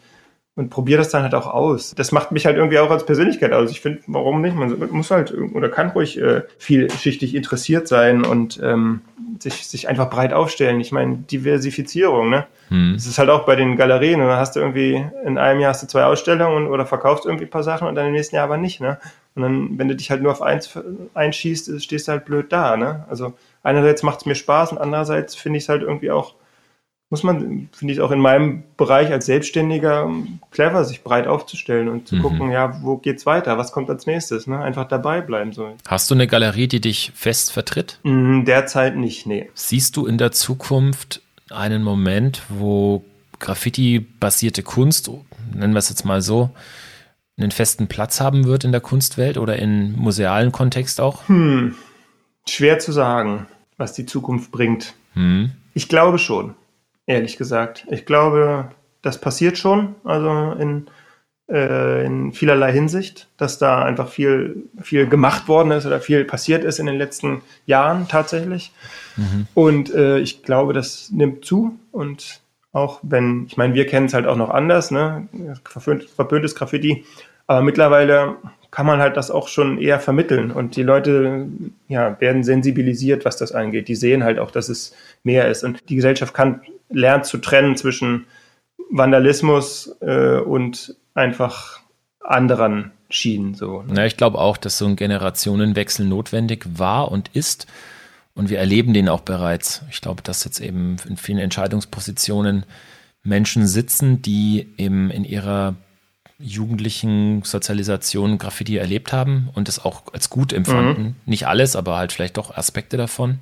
und probiere das dann halt auch aus. Das macht mich halt irgendwie auch als Persönlichkeit aus. Ich finde, warum nicht? Man muss halt oder kann ruhig äh, vielschichtig interessiert sein und ähm, sich, sich einfach breit aufstellen. Ich meine, Diversifizierung, ne? Hm. Das ist halt auch bei den Galerien. Und dann hast du irgendwie in einem Jahr hast du zwei Ausstellungen oder verkaufst irgendwie ein paar Sachen und dann im nächsten Jahr aber nicht, ne? Und dann, wenn du dich halt nur auf eins einschießt, stehst du halt blöd da, ne? Also einerseits macht es mir Spaß und andererseits finde ich es halt irgendwie auch muss man, finde ich, auch in meinem Bereich als Selbstständiger clever, sich breit aufzustellen und zu mhm. gucken, ja, wo geht's weiter, was kommt als nächstes, ne? Einfach dabei bleiben so. Hast du eine Galerie, die dich fest vertritt? Mm, derzeit nicht, nee. Siehst du in der Zukunft einen Moment, wo Graffiti-basierte Kunst, nennen wir es jetzt mal so, einen festen Platz haben wird in der Kunstwelt oder im musealen Kontext auch? Hm. Schwer zu sagen, was die Zukunft bringt. Hm. Ich glaube schon ehrlich gesagt. Ich glaube, das passiert schon, also in, äh, in vielerlei Hinsicht, dass da einfach viel, viel gemacht worden ist oder viel passiert ist in den letzten Jahren tatsächlich. Mhm. Und äh, ich glaube, das nimmt zu und auch wenn, ich meine, wir kennen es halt auch noch anders, ne? Verpönt, verpöntes Graffiti, aber mittlerweile kann man halt das auch schon eher vermitteln und die Leute ja, werden sensibilisiert, was das angeht. Die sehen halt auch, dass es mehr ist und die Gesellschaft kann lernt zu trennen zwischen Vandalismus äh, und einfach anderen Schienen. So. Ja, ich glaube auch, dass so ein Generationenwechsel notwendig war und ist. Und wir erleben den auch bereits. Ich glaube, dass jetzt eben in vielen Entscheidungspositionen Menschen sitzen, die eben in ihrer jugendlichen Sozialisation Graffiti erlebt haben und es auch als gut empfanden. Mhm. Nicht alles, aber halt vielleicht doch Aspekte davon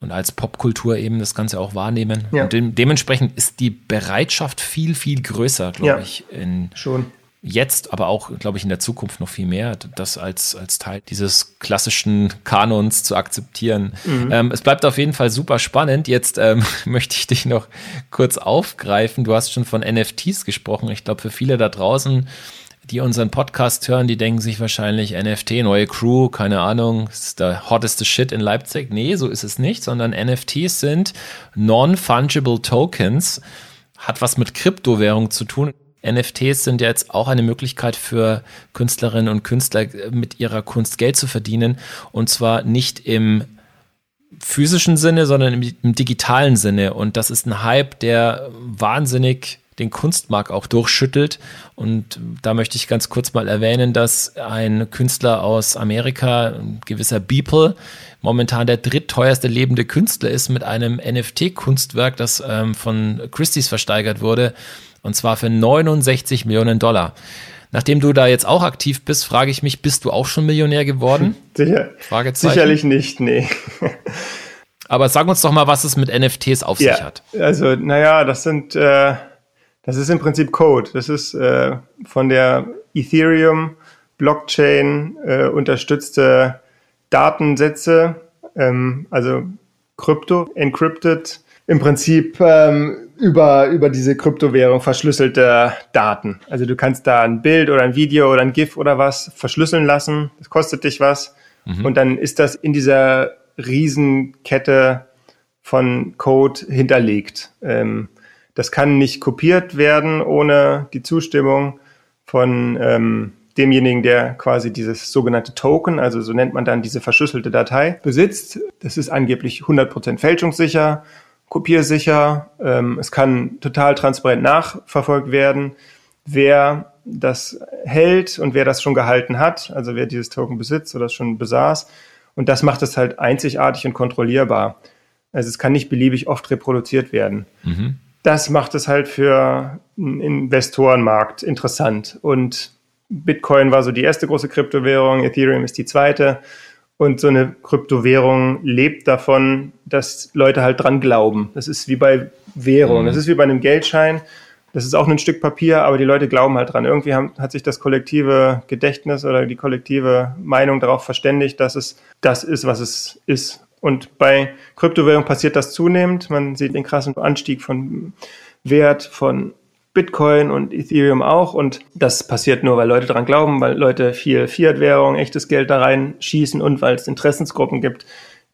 und als Popkultur eben das Ganze auch wahrnehmen. Ja. Und de dementsprechend ist die Bereitschaft viel, viel größer, glaube ja, ich, in schon. Jetzt, aber auch, glaube ich, in der Zukunft noch viel mehr, das als, als Teil dieses klassischen Kanons zu akzeptieren. Mhm. Ähm, es bleibt auf jeden Fall super spannend. Jetzt ähm, möchte ich dich noch kurz aufgreifen. Du hast schon von NFTs gesprochen. Ich glaube, für viele da draußen die unseren Podcast hören, die denken sich wahrscheinlich NFT, neue Crew, keine Ahnung, ist der hotteste Shit in Leipzig. Nee, so ist es nicht, sondern NFTs sind Non-Fungible Tokens, hat was mit Kryptowährung zu tun. NFTs sind ja jetzt auch eine Möglichkeit für Künstlerinnen und Künstler mit ihrer Kunst Geld zu verdienen und zwar nicht im physischen Sinne, sondern im, im digitalen Sinne. Und das ist ein Hype, der wahnsinnig den Kunstmarkt auch durchschüttelt. Und da möchte ich ganz kurz mal erwähnen, dass ein Künstler aus Amerika, ein gewisser Beeple, momentan der drittteuerste lebende Künstler ist mit einem NFT-Kunstwerk, das ähm, von Christie's versteigert wurde, und zwar für 69 Millionen Dollar. Nachdem du da jetzt auch aktiv bist, frage ich mich, bist du auch schon Millionär geworden? Sicher, Sicherlich nicht, nee. Aber sag uns doch mal, was es mit NFTs auf ja, sich hat. Also, naja, das sind äh, das ist im Prinzip Code. Das ist äh, von der Ethereum Blockchain äh, unterstützte Datensätze, ähm, also Krypto, encrypted, im Prinzip ähm, über, über diese Kryptowährung verschlüsselte Daten. Also du kannst da ein Bild oder ein Video oder ein GIF oder was verschlüsseln lassen. Das kostet dich was. Mhm. Und dann ist das in dieser Riesenkette von Code hinterlegt. Ähm, das kann nicht kopiert werden ohne die Zustimmung von ähm, demjenigen, der quasi dieses sogenannte Token, also so nennt man dann diese verschlüsselte Datei, besitzt. Das ist angeblich 100% fälschungssicher, kopiersicher. Ähm, es kann total transparent nachverfolgt werden, wer das hält und wer das schon gehalten hat, also wer dieses Token besitzt oder das schon besaß. Und das macht es halt einzigartig und kontrollierbar. Also es kann nicht beliebig oft reproduziert werden. Mhm das macht es halt für einen Investorenmarkt interessant. Und Bitcoin war so die erste große Kryptowährung, Ethereum ist die zweite. Und so eine Kryptowährung lebt davon, dass Leute halt dran glauben. Das ist wie bei Währung, mhm. das ist wie bei einem Geldschein. Das ist auch ein Stück Papier, aber die Leute glauben halt dran. Irgendwie haben, hat sich das kollektive Gedächtnis oder die kollektive Meinung darauf verständigt, dass es das ist, was es ist. Und bei Kryptowährung passiert das zunehmend. Man sieht den krassen Anstieg von Wert von Bitcoin und Ethereum auch. Und das passiert nur, weil Leute daran glauben, weil Leute viel Fiat-Währung, echtes Geld da reinschießen und weil es Interessensgruppen gibt,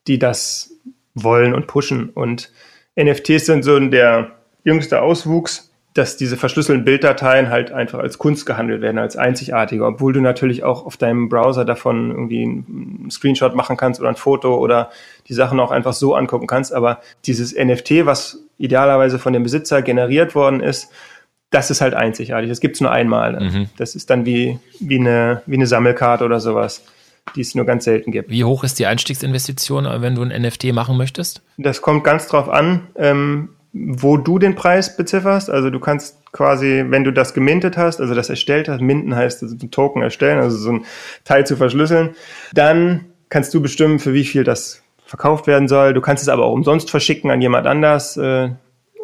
die das wollen und pushen. Und NFTs sind so der jüngste Auswuchs dass diese verschlüsselten Bilddateien halt einfach als Kunst gehandelt werden, als einzigartige, obwohl du natürlich auch auf deinem Browser davon irgendwie einen Screenshot machen kannst oder ein Foto oder die Sachen auch einfach so angucken kannst. Aber dieses NFT, was idealerweise von dem Besitzer generiert worden ist, das ist halt einzigartig. Das gibt's nur einmal. Mhm. Das ist dann wie, wie, eine, wie eine Sammelkarte oder sowas, die es nur ganz selten gibt. Wie hoch ist die Einstiegsinvestition, wenn du ein NFT machen möchtest? Das kommt ganz drauf an. Ähm, wo du den Preis bezifferst. Also du kannst quasi, wenn du das gemintet hast, also das erstellt hast, minten heißt also ein Token erstellen, also so ein Teil zu verschlüsseln, dann kannst du bestimmen, für wie viel das verkauft werden soll. Du kannst es aber auch umsonst verschicken an jemand anders äh,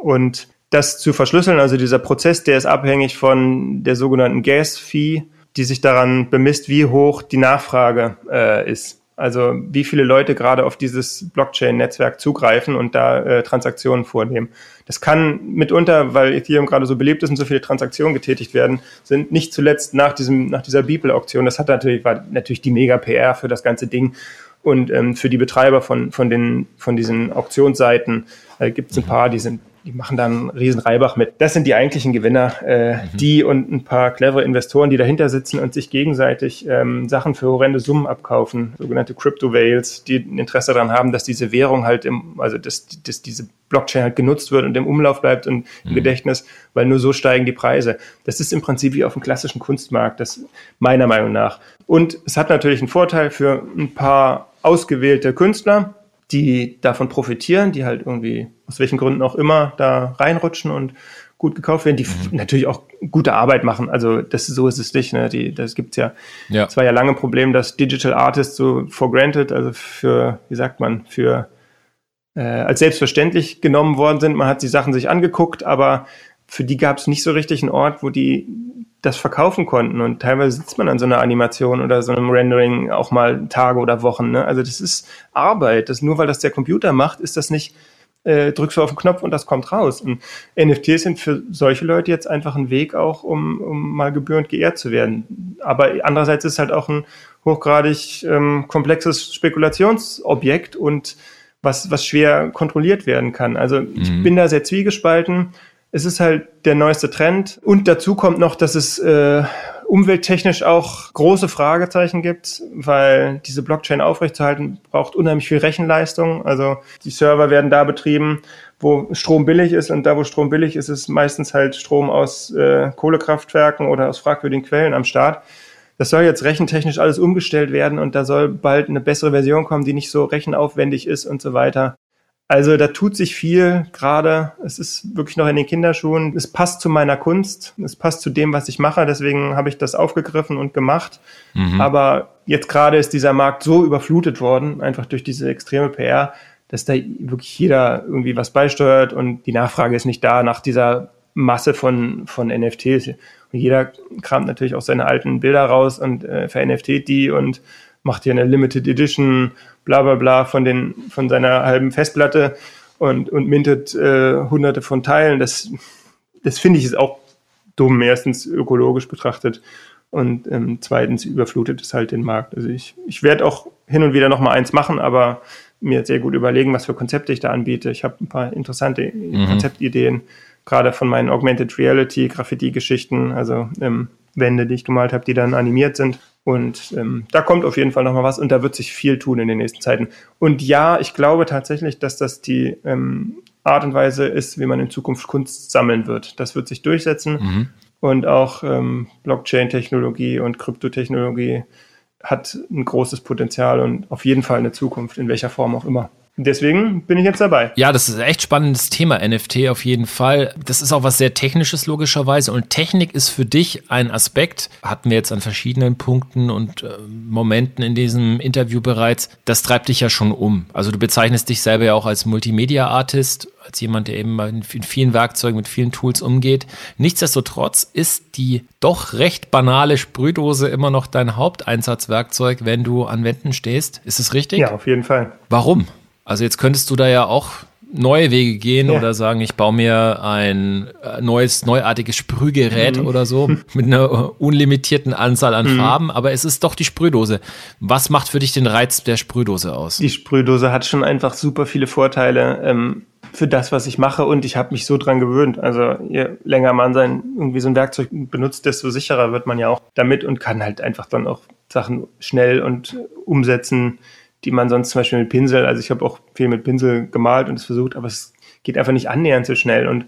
und das zu verschlüsseln, also dieser Prozess, der ist abhängig von der sogenannten Gas-Fee, die sich daran bemisst, wie hoch die Nachfrage äh, ist. Also wie viele Leute gerade auf dieses Blockchain-Netzwerk zugreifen und da äh, Transaktionen vornehmen. Das kann mitunter, weil Ethereum gerade so beliebt ist und so viele Transaktionen getätigt werden, sind nicht zuletzt nach diesem nach dieser Beeple-Auktion. Das hat natürlich war natürlich die mega PR für das ganze Ding und ähm, für die Betreiber von von den von diesen Auktionsseiten äh, gibt es ein paar, die sind die machen dann einen riesen Reibach mit. Das sind die eigentlichen Gewinner, äh, mhm. die und ein paar clevere Investoren, die dahinter sitzen und sich gegenseitig ähm, Sachen für horrende Summen abkaufen, sogenannte Crypto Whales, die ein Interesse daran haben, dass diese Währung halt im, also dass, dass diese Blockchain halt genutzt wird und im Umlauf bleibt und im mhm. Gedächtnis, weil nur so steigen die Preise. Das ist im Prinzip wie auf dem klassischen Kunstmarkt, das meiner Meinung nach. Und es hat natürlich einen Vorteil für ein paar ausgewählte Künstler, die davon profitieren, die halt irgendwie aus welchen Gründen auch immer da reinrutschen und gut gekauft werden, die mhm. natürlich auch gute Arbeit machen. Also das so ist es nicht. Ne? Die, das gibt's ja. ja. Es war ja lange ein Problem, dass Digital Artists so for granted, also für, wie sagt man, für äh, als selbstverständlich genommen worden sind. Man hat die Sachen sich angeguckt, aber für die gab es nicht so richtig einen Ort, wo die das verkaufen konnten. Und teilweise sitzt man an so einer Animation oder so einem Rendering auch mal Tage oder Wochen. Ne? Also das ist Arbeit. Das nur weil das der Computer macht, ist das nicht, äh, drückst du auf den Knopf und das kommt raus. Und NFTs sind für solche Leute jetzt einfach ein Weg auch, um, um mal gebührend geehrt zu werden. Aber andererseits ist es halt auch ein hochgradig ähm, komplexes Spekulationsobjekt und was, was schwer kontrolliert werden kann. Also mhm. ich bin da sehr zwiegespalten es ist halt der neueste Trend. Und dazu kommt noch, dass es äh, umwelttechnisch auch große Fragezeichen gibt, weil diese Blockchain aufrechtzuerhalten braucht unheimlich viel Rechenleistung. Also die Server werden da betrieben, wo Strom billig ist und da, wo Strom billig ist, ist meistens halt Strom aus äh, Kohlekraftwerken oder aus fragwürdigen Quellen am Start. Das soll jetzt rechentechnisch alles umgestellt werden und da soll bald eine bessere Version kommen, die nicht so rechenaufwendig ist und so weiter. Also da tut sich viel gerade. Es ist wirklich noch in den Kinderschuhen. Es passt zu meiner Kunst. Es passt zu dem, was ich mache. Deswegen habe ich das aufgegriffen und gemacht. Mhm. Aber jetzt gerade ist dieser Markt so überflutet worden, einfach durch diese extreme PR, dass da wirklich jeder irgendwie was beisteuert und die Nachfrage ist nicht da nach dieser Masse von, von NFTs. Und jeder kramt natürlich auch seine alten Bilder raus und äh, ver NFT die und macht hier eine Limited Edition, bla bla bla von, den, von seiner halben Festplatte und, und mintet äh, hunderte von Teilen. Das, das finde ich ist auch dumm, erstens ökologisch betrachtet und ähm, zweitens überflutet es halt den Markt. Also ich, ich werde auch hin und wieder noch mal eins machen, aber mir sehr gut überlegen, was für Konzepte ich da anbiete. Ich habe ein paar interessante mhm. Konzeptideen, gerade von meinen Augmented Reality, Graffiti-Geschichten, also ähm, Wände, die ich gemalt habe, die dann animiert sind. Und ähm, da kommt auf jeden Fall noch mal was und da wird sich viel tun in den nächsten Zeiten. Und ja, ich glaube tatsächlich, dass das die ähm, Art und Weise ist, wie man in Zukunft Kunst sammeln wird. Das wird sich durchsetzen. Mhm. Und auch ähm, Blockchain-Technologie und Kryptotechnologie hat ein großes Potenzial und auf jeden Fall eine Zukunft, in welcher Form auch immer. Deswegen bin ich jetzt dabei. Ja, das ist ein echt spannendes Thema, NFT auf jeden Fall. Das ist auch was sehr Technisches logischerweise. Und Technik ist für dich ein Aspekt, hatten wir jetzt an verschiedenen Punkten und äh, Momenten in diesem Interview bereits. Das treibt dich ja schon um. Also du bezeichnest dich selber ja auch als Multimedia-Artist, als jemand, der eben in vielen Werkzeugen, mit vielen Tools umgeht. Nichtsdestotrotz ist die doch recht banale Sprühdose immer noch dein Haupteinsatzwerkzeug, wenn du an Wänden stehst. Ist es richtig? Ja, auf jeden Fall. Warum? Also jetzt könntest du da ja auch neue Wege gehen ja. oder sagen, ich baue mir ein äh, neues, neuartiges Sprühgerät mhm. oder so mit einer unlimitierten Anzahl an mhm. Farben, aber es ist doch die Sprühdose. Was macht für dich den Reiz der Sprühdose aus? Die Sprühdose hat schon einfach super viele Vorteile. Ähm, für das, was ich mache und ich habe mich so dran gewöhnt. Also je länger man sein irgendwie so ein Werkzeug benutzt, desto sicherer wird man ja auch damit und kann halt einfach dann auch Sachen schnell und umsetzen, die man sonst zum Beispiel mit Pinsel, also ich habe auch viel mit Pinsel gemalt und es versucht, aber es geht einfach nicht annähernd so schnell und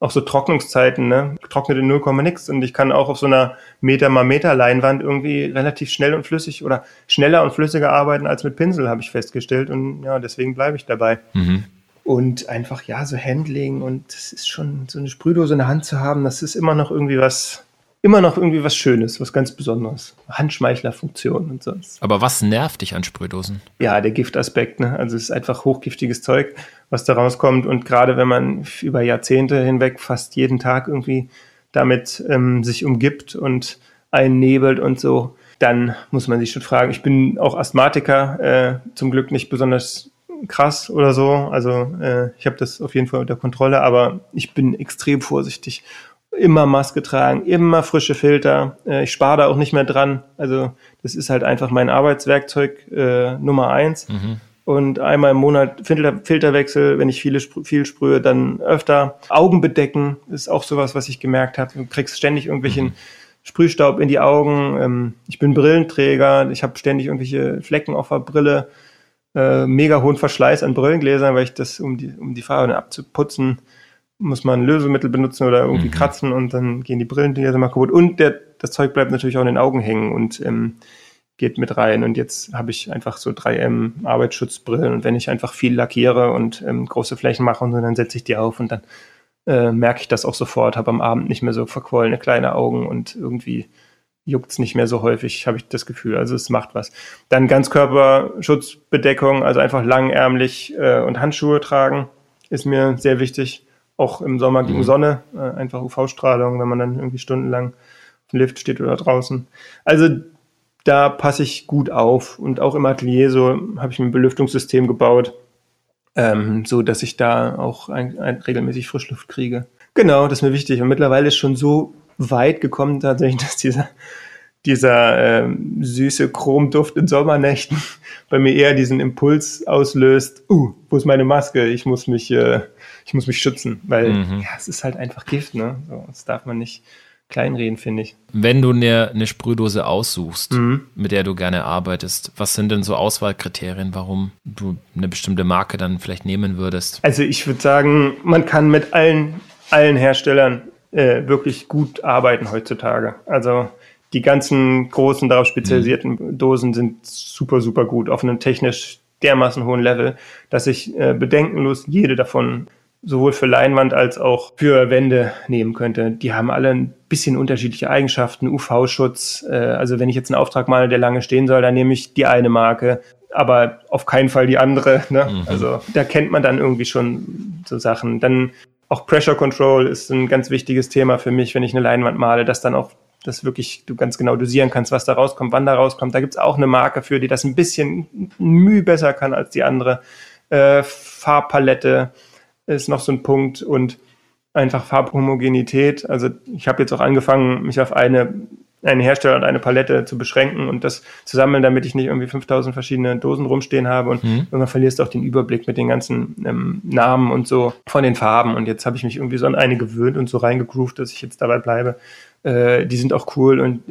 auch so Trocknungszeiten, ne? Trocknet in 0, nix und ich kann auch auf so einer Meter mal Meter Leinwand irgendwie relativ schnell und flüssig oder schneller und flüssiger arbeiten als mit Pinsel, habe ich festgestellt und ja, deswegen bleibe ich dabei. Mhm. Und einfach, ja, so Handling und das ist schon so eine Sprühdose in der Hand zu haben, das ist immer noch irgendwie was, immer noch irgendwie was Schönes, was ganz Besonderes. Handschmeichlerfunktion und sonst. Aber was nervt dich an Sprühdosen? Ja, der Giftaspekt, ne? Also es ist einfach hochgiftiges Zeug, was da rauskommt. Und gerade wenn man über Jahrzehnte hinweg fast jeden Tag irgendwie damit ähm, sich umgibt und einnebelt und so, dann muss man sich schon fragen. Ich bin auch Asthmatiker, äh, zum Glück nicht besonders krass oder so. Also äh, ich habe das auf jeden Fall unter Kontrolle, aber ich bin extrem vorsichtig immer Maske tragen, immer frische Filter. Äh, ich spare da auch nicht mehr dran. Also das ist halt einfach mein Arbeitswerkzeug äh, Nummer eins. Mhm. Und einmal im Monat Filter, Filterwechsel, wenn ich viele, viel sprühe, dann öfter. Augen bedecken ist auch sowas, was ich gemerkt habe. Du kriegst ständig irgendwelchen mhm. Sprühstaub in die Augen. Ähm, ich bin Brillenträger, ich habe ständig irgendwelche Flecken auf der Brille. Äh, mega hohen Verschleiß an Brillengläsern, weil ich das, um die, um die Farbe abzuputzen, muss man Lösemittel benutzen oder irgendwie mhm. kratzen und dann gehen die Brillen die mal kaputt. Und der, das Zeug bleibt natürlich auch in den Augen hängen und ähm, geht mit rein. Und jetzt habe ich einfach so 3M Arbeitsschutzbrillen und wenn ich einfach viel lackiere und ähm, große Flächen mache und so, dann setze ich die auf und dann äh, merke ich das auch sofort, habe am Abend nicht mehr so verquollene kleine Augen und irgendwie juckt's nicht mehr so häufig, habe ich das Gefühl. Also es macht was. Dann Ganzkörperschutzbedeckung, also einfach langärmlich äh, und Handschuhe tragen, ist mir sehr wichtig auch im Sommer gegen mhm. Sonne, äh, einfach UV-Strahlung, wenn man dann irgendwie stundenlang im Lift steht oder draußen. Also da passe ich gut auf und auch im Atelier so habe ich ein Belüftungssystem gebaut, ähm, so dass ich da auch ein, ein, regelmäßig Frischluft kriege. Genau, das ist mir wichtig. Und mittlerweile ist schon so weit gekommen tatsächlich, dass dieser dieser ähm, süße Chromduft in Sommernächten bei mir eher diesen Impuls auslöst, uh, wo ist meine Maske? Ich muss mich, äh, ich muss mich schützen, weil mhm. ja, es ist halt einfach Gift, ne? So, das darf man nicht kleinreden, finde ich. Wenn du eine, eine Sprühdose aussuchst, mhm. mit der du gerne arbeitest, was sind denn so Auswahlkriterien, warum du eine bestimmte Marke dann vielleicht nehmen würdest? Also ich würde sagen, man kann mit allen, allen Herstellern äh, wirklich gut arbeiten heutzutage. Also die ganzen großen, darauf spezialisierten mhm. Dosen sind super, super gut auf einem technisch dermaßen hohen Level, dass ich äh, bedenkenlos jede davon sowohl für Leinwand als auch für Wände nehmen könnte. Die haben alle ein bisschen unterschiedliche Eigenschaften, UV-Schutz. Äh, also wenn ich jetzt einen Auftrag male, der lange stehen soll, dann nehme ich die eine Marke, aber auf keinen Fall die andere. Ne? Mhm. Also da kennt man dann irgendwie schon so Sachen. Dann auch Pressure Control ist ein ganz wichtiges Thema für mich, wenn ich eine Leinwand male, dass dann auch dass wirklich du ganz genau dosieren kannst, was da rauskommt, wann da rauskommt. Da gibt's auch eine Marke für, die das ein bisschen müh besser kann als die andere. Äh, Farbpalette ist noch so ein Punkt und einfach Farbhomogenität. Also ich habe jetzt auch angefangen, mich auf eine einen Hersteller und eine Palette zu beschränken und das zu sammeln, damit ich nicht irgendwie 5000 verschiedene Dosen rumstehen habe und mhm. man verlierst auch den Überblick mit den ganzen ähm, Namen und so von den Farben und jetzt habe ich mich irgendwie so an eine gewöhnt und so reingegroovt, dass ich jetzt dabei bleibe. Äh, die sind auch cool und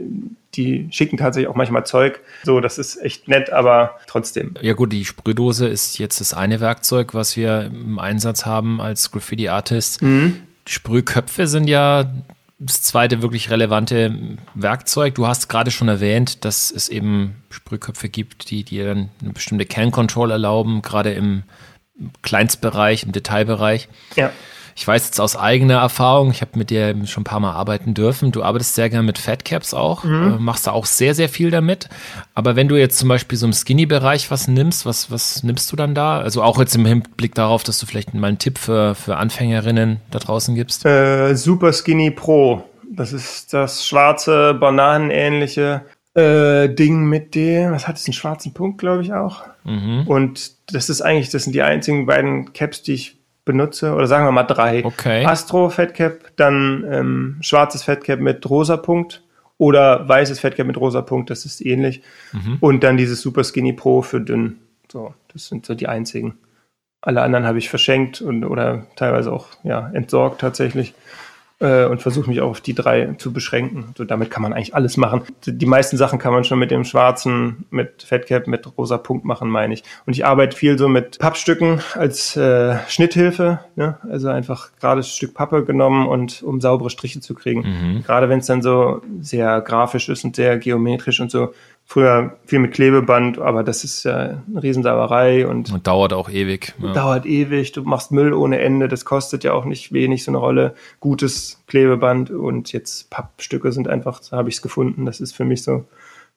die schicken tatsächlich auch manchmal Zeug. So, das ist echt nett, aber trotzdem. Ja gut, die Sprühdose ist jetzt das eine Werkzeug, was wir im Einsatz haben als Graffiti-Artist. Mhm. Sprühköpfe sind ja das zweite wirklich relevante Werkzeug. Du hast gerade schon erwähnt, dass es eben Sprühköpfe gibt, die dir dann eine bestimmte Can-Control erlauben, gerade im Kleinstbereich, im Detailbereich. Ja. Ich weiß jetzt aus eigener Erfahrung, ich habe mit dir schon ein paar Mal arbeiten dürfen. Du arbeitest sehr gerne mit Fatcaps auch, mhm. Äh, machst da auch sehr, sehr viel damit. Aber wenn du jetzt zum Beispiel so im Skinny-Bereich was nimmst, was, was nimmst du dann da? Also auch jetzt im Hinblick darauf, dass du vielleicht mal einen Tipp für, für Anfängerinnen da draußen gibst? Äh, Super Skinny Pro. Das ist das schwarze, bananenähnliche äh, Ding mit dem, was hat es, einen schwarzen Punkt, glaube ich auch. Mhm. Und das ist eigentlich, das sind die einzigen beiden Caps, die ich benutze, oder sagen wir mal drei. Okay. Astro Fatcap, dann ähm, schwarzes Fatcap mit rosa Punkt oder weißes Fatcap mit rosa Punkt, das ist ähnlich. Mhm. Und dann dieses Super Skinny Pro für dünn. So, das sind so die einzigen. Alle anderen habe ich verschenkt und oder teilweise auch ja, entsorgt tatsächlich äh, und versuche mich auch auf die drei zu beschränken. So, damit kann man eigentlich alles machen. Die meisten Sachen kann man schon mit dem schwarzen, mit Fettcap, mit rosa Punkt machen, meine ich. Und ich arbeite viel so mit Pappstücken als äh, Schnitthilfe. Ne? Also einfach gerade Stück Pappe genommen und um saubere Striche zu kriegen. Mhm. Gerade wenn es dann so sehr grafisch ist und sehr geometrisch und so, früher viel mit Klebeband, aber das ist ja eine Riesensauerei und, und dauert auch ewig. Ja. Dauert ewig, du machst Müll ohne Ende, das kostet ja auch nicht wenig so eine Rolle. Gutes Klebeband und jetzt Pappstücke sind einfach, so habe ich es gefunden, das ist für mich so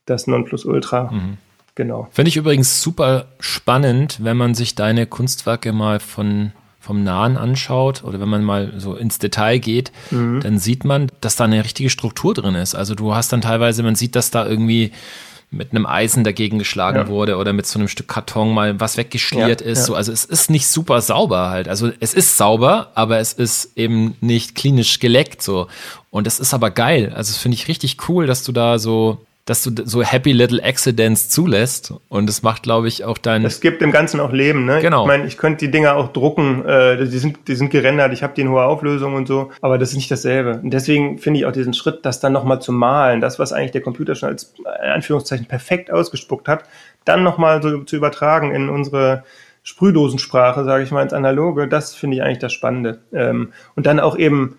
das Nonplusultra. Mhm. Genau. Finde ich übrigens super spannend, wenn man sich deine Kunstwerke mal von vom Nahen anschaut oder wenn man mal so ins Detail geht, mhm. dann sieht man, dass da eine richtige Struktur drin ist. Also du hast dann teilweise, man sieht, dass da irgendwie mit einem Eisen dagegen geschlagen ja. wurde oder mit so einem Stück Karton mal was weggeschliert ja, ist. Ja. So, also es ist nicht super sauber halt. Also es ist sauber, aber es ist eben nicht klinisch geleckt so. Und es ist aber geil. Also das finde ich richtig cool, dass du da so dass du so happy little accidents zulässt und es macht, glaube ich, auch dein. Es gibt dem Ganzen auch Leben, ne? Genau. Ich meine, ich könnte die Dinger auch drucken, äh, die sind, die sind gerendert, ich habe die in hoher Auflösung und so, aber das ist nicht dasselbe. Und deswegen finde ich auch diesen Schritt, das dann nochmal zu malen, das, was eigentlich der Computer schon als in Anführungszeichen perfekt ausgespuckt hat, dann nochmal so zu übertragen in unsere Sprühdosensprache, sage ich mal, ins Analoge, das finde ich eigentlich das Spannende. Ähm, und dann auch eben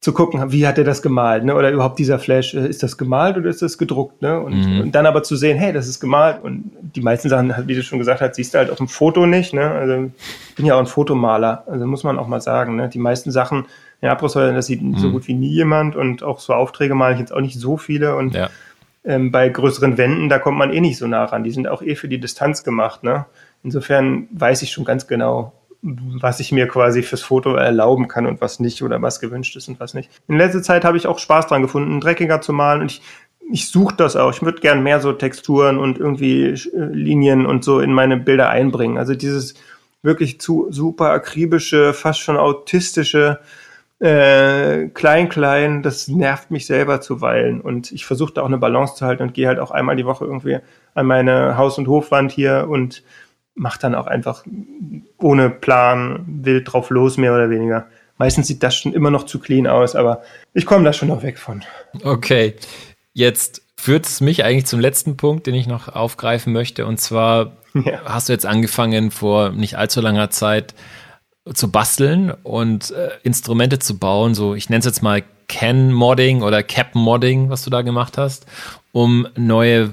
zu gucken, wie hat er das gemalt, ne? Oder überhaupt dieser Flash, äh, ist das gemalt oder ist das gedruckt, ne? Und, mhm. und, dann aber zu sehen, hey, das ist gemalt und die meisten Sachen, wie du schon gesagt hast, siehst du halt auf dem Foto nicht, ne? Also ich bin ja auch ein Fotomaler, also muss man auch mal sagen, ne? Die meisten Sachen in Abrisssäulen, das sieht mhm. so gut wie nie jemand und auch so Aufträge male ich jetzt auch nicht so viele und ja. ähm, bei größeren Wänden, da kommt man eh nicht so nah ran, die sind auch eh für die Distanz gemacht, ne? Insofern weiß ich schon ganz genau, was ich mir quasi fürs Foto erlauben kann und was nicht oder was gewünscht ist und was nicht. In letzter Zeit habe ich auch Spaß dran gefunden, dreckiger zu malen und ich, ich suche das auch. Ich würde gern mehr so Texturen und irgendwie äh, Linien und so in meine Bilder einbringen. Also dieses wirklich zu super akribische, fast schon autistische äh, klein klein, das nervt mich selber zuweilen und ich versuche da auch eine Balance zu halten und gehe halt auch einmal die Woche irgendwie an meine Haus- und Hofwand hier und macht dann auch einfach ohne Plan wild drauf los, mehr oder weniger. Meistens sieht das schon immer noch zu clean aus, aber ich komme da schon noch weg von. Okay, jetzt führt es mich eigentlich zum letzten Punkt, den ich noch aufgreifen möchte. Und zwar ja. hast du jetzt angefangen vor nicht allzu langer Zeit zu basteln und äh, Instrumente zu bauen. So, ich nenne es jetzt mal Can-Modding oder Cap-Modding, was du da gemacht hast, um neue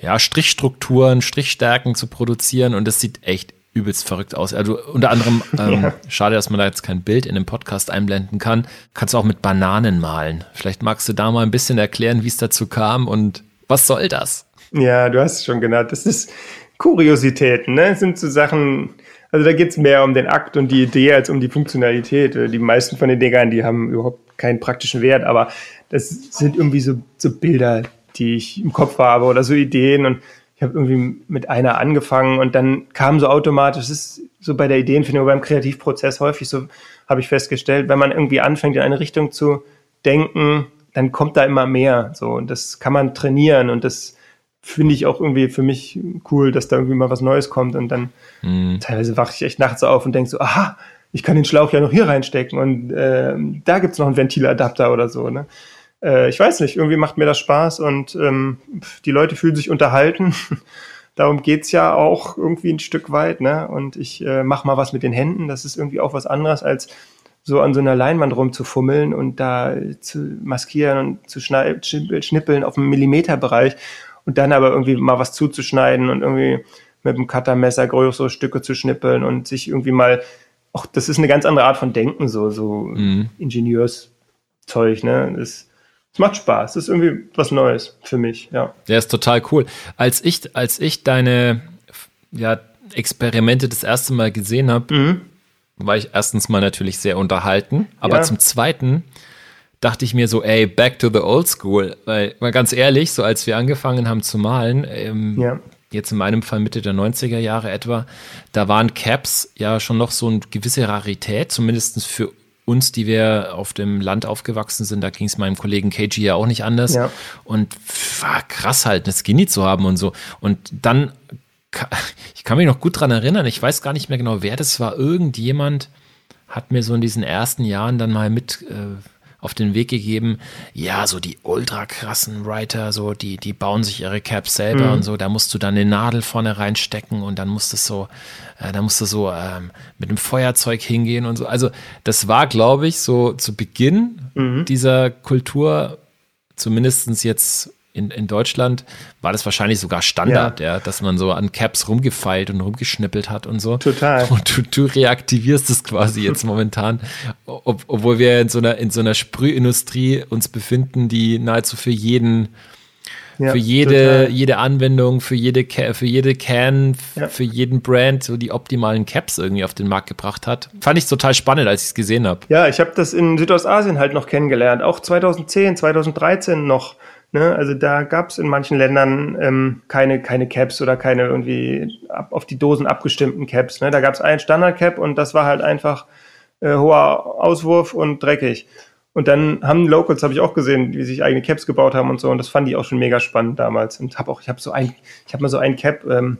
ja, Strichstrukturen, Strichstärken zu produzieren und das sieht echt übelst verrückt aus. Also unter anderem, ähm, ja. schade, dass man da jetzt kein Bild in dem Podcast einblenden kann, kannst du auch mit Bananen malen. Vielleicht magst du da mal ein bisschen erklären, wie es dazu kam und was soll das? Ja, du hast es schon genannt. Das ist Kuriositäten, ne? Das sind so Sachen, also da geht's mehr um den Akt und die Idee als um die Funktionalität. Die meisten von den Dingern, die haben überhaupt keinen praktischen Wert, aber das sind irgendwie so, so Bilder, die ich im Kopf habe oder so Ideen und ich habe irgendwie mit einer angefangen und dann kam so automatisch, das ist so bei der Ideenfindung, beim Kreativprozess häufig so, habe ich festgestellt, wenn man irgendwie anfängt in eine Richtung zu denken, dann kommt da immer mehr so und das kann man trainieren und das finde ich auch irgendwie für mich cool, dass da irgendwie mal was Neues kommt und dann mhm. teilweise wache ich echt nachts auf und denke so, aha, ich kann den Schlauch ja noch hier reinstecken und äh, da gibt's noch einen Ventiladapter oder so, ne? Äh, ich weiß nicht, irgendwie macht mir das Spaß und ähm, die Leute fühlen sich unterhalten. Darum geht's ja auch irgendwie ein Stück weit, ne? Und ich äh, mache mal was mit den Händen. Das ist irgendwie auch was anderes, als so an so einer Leinwand rumzufummeln und da zu maskieren und zu schnippeln auf einem Millimeterbereich und dann aber irgendwie mal was zuzuschneiden und irgendwie mit dem Cuttermesser größere Stücke zu schnippeln und sich irgendwie mal, auch das ist eine ganz andere Art von Denken, so, so mhm. Ingenieurszeug, ne? Das, es macht Spaß. Es ist irgendwie was Neues für mich, ja. Ja, ist total cool. Als ich, als ich deine ja, Experimente das erste Mal gesehen habe, mhm. war ich erstens mal natürlich sehr unterhalten, aber ja. zum zweiten dachte ich mir so, ey, back to the old school. Weil, mal ganz ehrlich, so als wir angefangen haben zu malen, ähm, ja. jetzt in meinem Fall Mitte der 90er Jahre etwa, da waren Caps ja schon noch so eine gewisse Rarität, zumindest für uns, die wir auf dem Land aufgewachsen sind, da ging es meinem Kollegen KG ja auch nicht anders. Ja. Und war krass halt, eine Skinny zu haben und so. Und dann ich kann mich noch gut dran erinnern. Ich weiß gar nicht mehr genau, wer das war. Irgendjemand hat mir so in diesen ersten Jahren dann mal mit äh, auf den Weg gegeben, ja, so die ultra krassen Writer, so die, die bauen sich ihre Caps selber mhm. und so, da musst du dann eine Nadel vorne reinstecken und dann musst du so, äh, da musst du so ähm, mit einem Feuerzeug hingehen und so. Also das war, glaube ich, so zu Beginn mhm. dieser Kultur, zumindestens jetzt in, in Deutschland war das wahrscheinlich sogar Standard, ja. ja. dass man so an Caps rumgefeilt und rumgeschnippelt hat und so. Total. Und du, du reaktivierst es quasi jetzt momentan, ob, obwohl wir in so einer, in so einer Sprühindustrie uns befinden, die nahezu für jeden ja, für jede, jede Anwendung, für jede, für jede Can, ja. für jeden Brand so die optimalen Caps irgendwie auf den Markt gebracht hat. Fand ich total spannend, als ich es gesehen habe. Ja, ich habe das in Südostasien halt noch kennengelernt, auch 2010, 2013 noch. Ne? Also da gab es in manchen Ländern ähm, keine, keine Caps oder keine irgendwie ab, auf die Dosen abgestimmten Caps. Ne? Da gab es ein Standard-Cap und das war halt einfach äh, hoher Auswurf und dreckig. Und dann haben Locals, habe ich auch gesehen, wie sich eigene Caps gebaut haben und so. Und das fand ich auch schon mega spannend damals. Und habe auch, ich habe so ein, ich habe mal so ein Cap, ähm,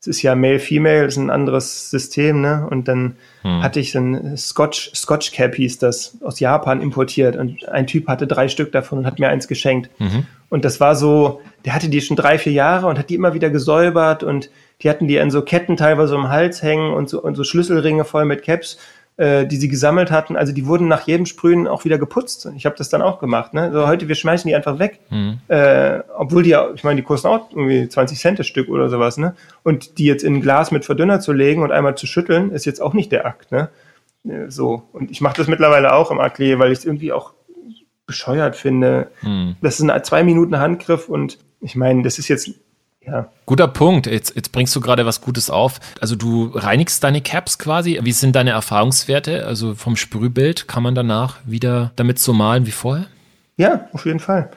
es ist ja Male-Female, ist ein anderes System, ne? Und dann hm. hatte ich so ein Scotch, Scotch Cap hieß das, aus Japan importiert. Und ein Typ hatte drei Stück davon und hat mir eins geschenkt. Mhm. Und das war so, der hatte die schon drei, vier Jahre und hat die immer wieder gesäubert und die hatten die an so Ketten teilweise um den Hals hängen und so, und so Schlüsselringe voll mit Caps äh, die sie gesammelt hatten. Also die wurden nach jedem Sprühen auch wieder geputzt. Ich habe das dann auch gemacht. Ne? So heute, wir schmeißen die einfach weg. Mhm. Äh, obwohl die, ich meine, die kosten auch irgendwie 20 Cent das Stück oder sowas. Ne? Und die jetzt in ein Glas mit Verdünner zu legen und einmal zu schütteln, ist jetzt auch nicht der Akt. Ne? Äh, so. Und ich mache das mittlerweile auch im Atelier, weil ich es irgendwie auch bescheuert finde. Mhm. Das ist ein zwei Minuten Handgriff und ich meine, das ist jetzt ja. Guter Punkt. Jetzt, jetzt bringst du gerade was Gutes auf. Also du reinigst deine Caps quasi. Wie sind deine Erfahrungswerte? Also vom Sprühbild kann man danach wieder damit so malen wie vorher? Ja, auf jeden Fall.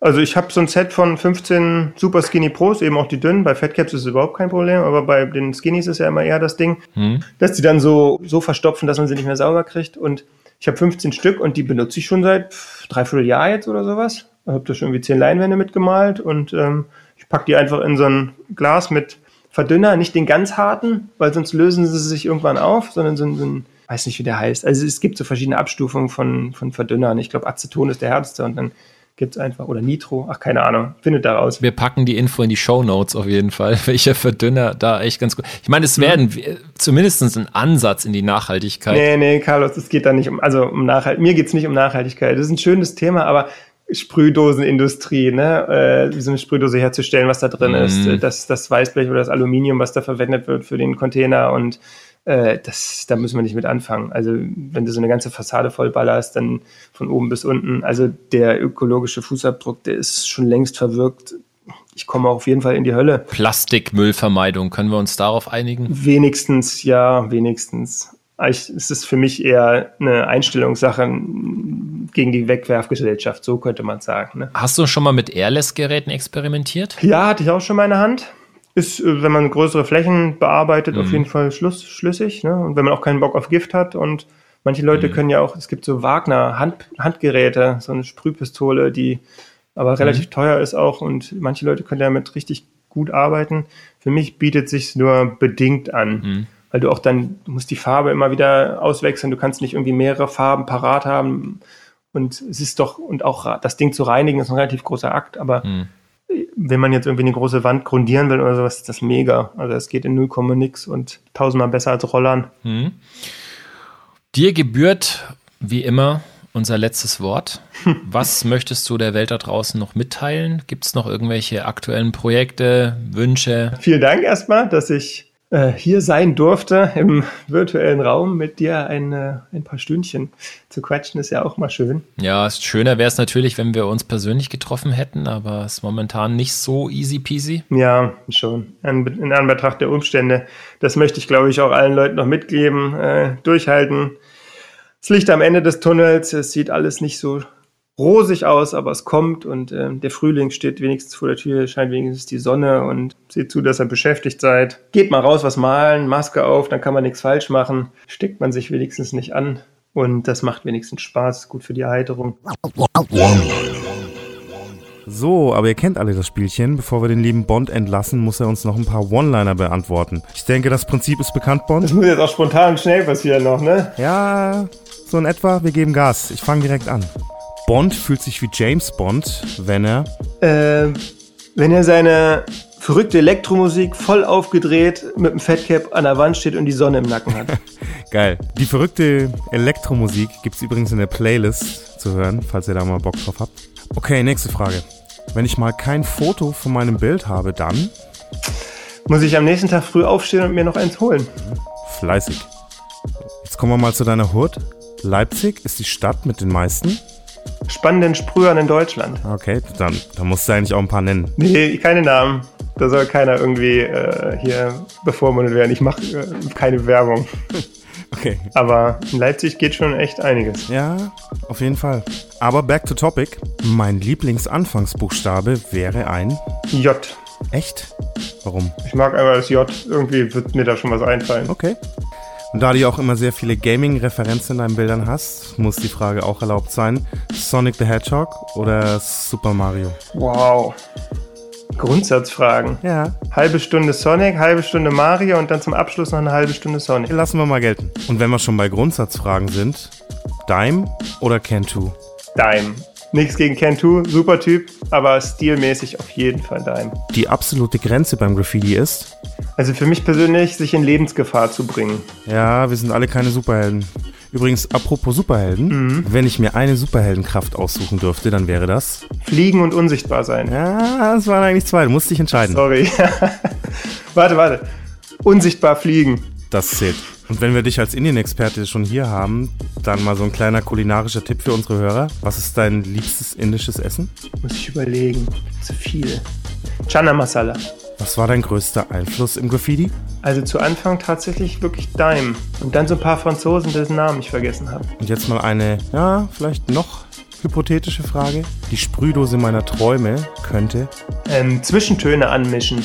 Also ich habe so ein Set von 15 Super Skinny Pros, eben auch die dünnen. Bei Fat Caps ist es überhaupt kein Problem, aber bei den Skinnies ist ja immer eher das Ding, hm. dass die dann so, so verstopfen, dass man sie nicht mehr sauber kriegt. Und ich habe 15 Stück und die benutze ich schon seit dreiviertel Jahr jetzt oder sowas. Ich habe da schon irgendwie 10 Leinwände mitgemalt und ähm, ich packe die einfach in so ein Glas mit Verdünner, nicht den ganz harten, weil sonst lösen sie sich irgendwann auf, sondern so ein, so ein weiß nicht, wie der heißt. Also es gibt so verschiedene Abstufungen von, von Verdünnern. Ich glaube, Aceton ist der härteste und dann gibt es einfach, oder Nitro, ach, keine Ahnung, findet da raus. Wir packen die Info in die Show Notes auf jeden Fall, welcher Verdünner da echt ganz gut. Ich meine, es werden mhm. zumindest ein Ansatz in die Nachhaltigkeit. Nee, nee, Carlos, es geht da nicht um, also um Nachhaltigkeit. Mir geht es nicht um Nachhaltigkeit. Das ist ein schönes Thema, aber Sprühdosenindustrie, ne, äh, so eine Sprühdose herzustellen, was da drin mm. ist, mhm. das, das Weißblech oder das Aluminium, was da verwendet wird für den Container und äh, das, da müssen wir nicht mit anfangen. Also wenn du so eine ganze Fassade vollballerst, dann von oben bis unten, also der ökologische Fußabdruck, der ist schon längst verwirkt. Ich komme auf jeden Fall in die Hölle. Plastikmüllvermeidung, können wir uns darauf einigen? Wenigstens, ja, wenigstens. Ich, es ist für mich eher eine Einstellungssache gegen die Wegwerfgesellschaft, so könnte man sagen. Ne? Hast du schon mal mit Airless-Geräten experimentiert? Ja, hatte ich auch schon mal in der Hand. Ist, äh, wenn man größere Flächen bearbeitet, mhm. auf jeden Fall schluss, schlüssig. Ne? Und wenn man auch keinen Bock auf Gift hat und manche Leute mhm. können ja auch, es gibt so Wagner-Handgeräte, so eine Sprühpistole, die aber mhm. relativ mhm. teuer ist auch und manche Leute können damit richtig gut arbeiten. Für mich bietet sich nur bedingt an. Mhm weil du auch dann, du musst die Farbe immer wieder auswechseln, du kannst nicht irgendwie mehrere Farben parat haben. Und es ist doch, und auch das Ding zu reinigen, ist ein relativ großer Akt, aber hm. wenn man jetzt irgendwie eine große Wand grundieren will oder sowas, ist das mega. Also es geht in 0, nix und tausendmal besser als Rollern. Hm. Dir gebührt, wie immer, unser letztes Wort. Was möchtest du der Welt da draußen noch mitteilen? Gibt es noch irgendwelche aktuellen Projekte, Wünsche? Vielen Dank erstmal, dass ich äh, hier sein durfte im virtuellen Raum mit dir ein, äh, ein paar Stündchen zu quatschen, ist ja auch mal schön. Ja, schöner wäre es natürlich, wenn wir uns persönlich getroffen hätten, aber es ist momentan nicht so easy peasy. Ja, schon. In, in Anbetracht der Umstände. Das möchte ich, glaube ich, auch allen Leuten noch mitgeben. Äh, durchhalten. Das Licht am Ende des Tunnels, es sieht alles nicht so rosig aus, aber es kommt und äh, der Frühling steht wenigstens vor der Tür, scheint wenigstens die Sonne und seht zu, dass ihr beschäftigt seid. Geht mal raus, was malen, Maske auf, dann kann man nichts falsch machen. Steckt man sich wenigstens nicht an und das macht wenigstens Spaß, gut für die Erheiterung. So, aber ihr kennt alle das Spielchen. Bevor wir den lieben Bond entlassen, muss er uns noch ein paar One-Liner beantworten. Ich denke, das Prinzip ist bekannt, Bond. Das muss jetzt auch spontan schnell passieren noch, ne? Ja, so in etwa. Wir geben Gas. Ich fange direkt an. Bond fühlt sich wie James Bond, wenn er. Äh, wenn er seine verrückte Elektromusik voll aufgedreht mit dem Fatcap an der Wand steht und die Sonne im Nacken hat. Geil. Die verrückte Elektromusik gibt's übrigens in der Playlist zu hören, falls ihr da mal Bock drauf habt. Okay, nächste Frage. Wenn ich mal kein Foto von meinem Bild habe, dann Muss ich am nächsten Tag früh aufstehen und mir noch eins holen. fleißig. Jetzt kommen wir mal zu deiner Hut. Leipzig ist die Stadt mit den meisten. Spannenden Sprühern in Deutschland. Okay, dann, dann musst du eigentlich auch ein paar nennen. Nee, keine Namen. Da soll keiner irgendwie äh, hier bevormundet werden. Ich mache äh, keine Werbung. Okay. Aber in Leipzig geht schon echt einiges. Ja, auf jeden Fall. Aber back to topic. Mein Lieblingsanfangsbuchstabe wäre ein J. echt. Warum? Ich mag einfach das J. Irgendwie wird mir da schon was einfallen. Okay. Und da du ja auch immer sehr viele Gaming-Referenzen in deinen Bildern hast, muss die Frage auch erlaubt sein. Sonic the Hedgehog oder Super Mario? Wow. Grundsatzfragen. Ja, Halbe Stunde Sonic, halbe Stunde Mario und dann zum Abschluss noch eine halbe Stunde Sonic. lassen wir mal gelten. Und wenn wir schon bei Grundsatzfragen sind, Dime oder Cantu? Dime. Nichts gegen Ken2, super Typ, aber stilmäßig auf jeden Fall Dime. Die absolute Grenze beim Graffiti ist, Also für mich persönlich, sich in Lebensgefahr zu bringen. ja, wir sind alle keine Superhelden. Übrigens, apropos Superhelden, wenn ich mir eine Superheldenkraft aussuchen dürfte, dann wäre das. Fliegen und unsichtbar sein. Ja, es waren eigentlich zwei, du musst dich entscheiden. Sorry. warte, warte. Unsichtbar fliegen. Das zählt. Und wenn wir dich als Indien-Experte schon hier haben, dann mal so ein kleiner kulinarischer Tipp für unsere Hörer. Was ist dein liebstes indisches Essen? Muss ich überlegen. Zu viel. Chana Masala. Was war dein größter Einfluss im Graffiti? Also zu Anfang tatsächlich wirklich Dime. Und dann so ein paar Franzosen, dessen Namen ich vergessen habe. Und jetzt mal eine, ja, vielleicht noch hypothetische Frage. Die Sprühdose meiner Träume könnte. Ähm, Zwischentöne anmischen.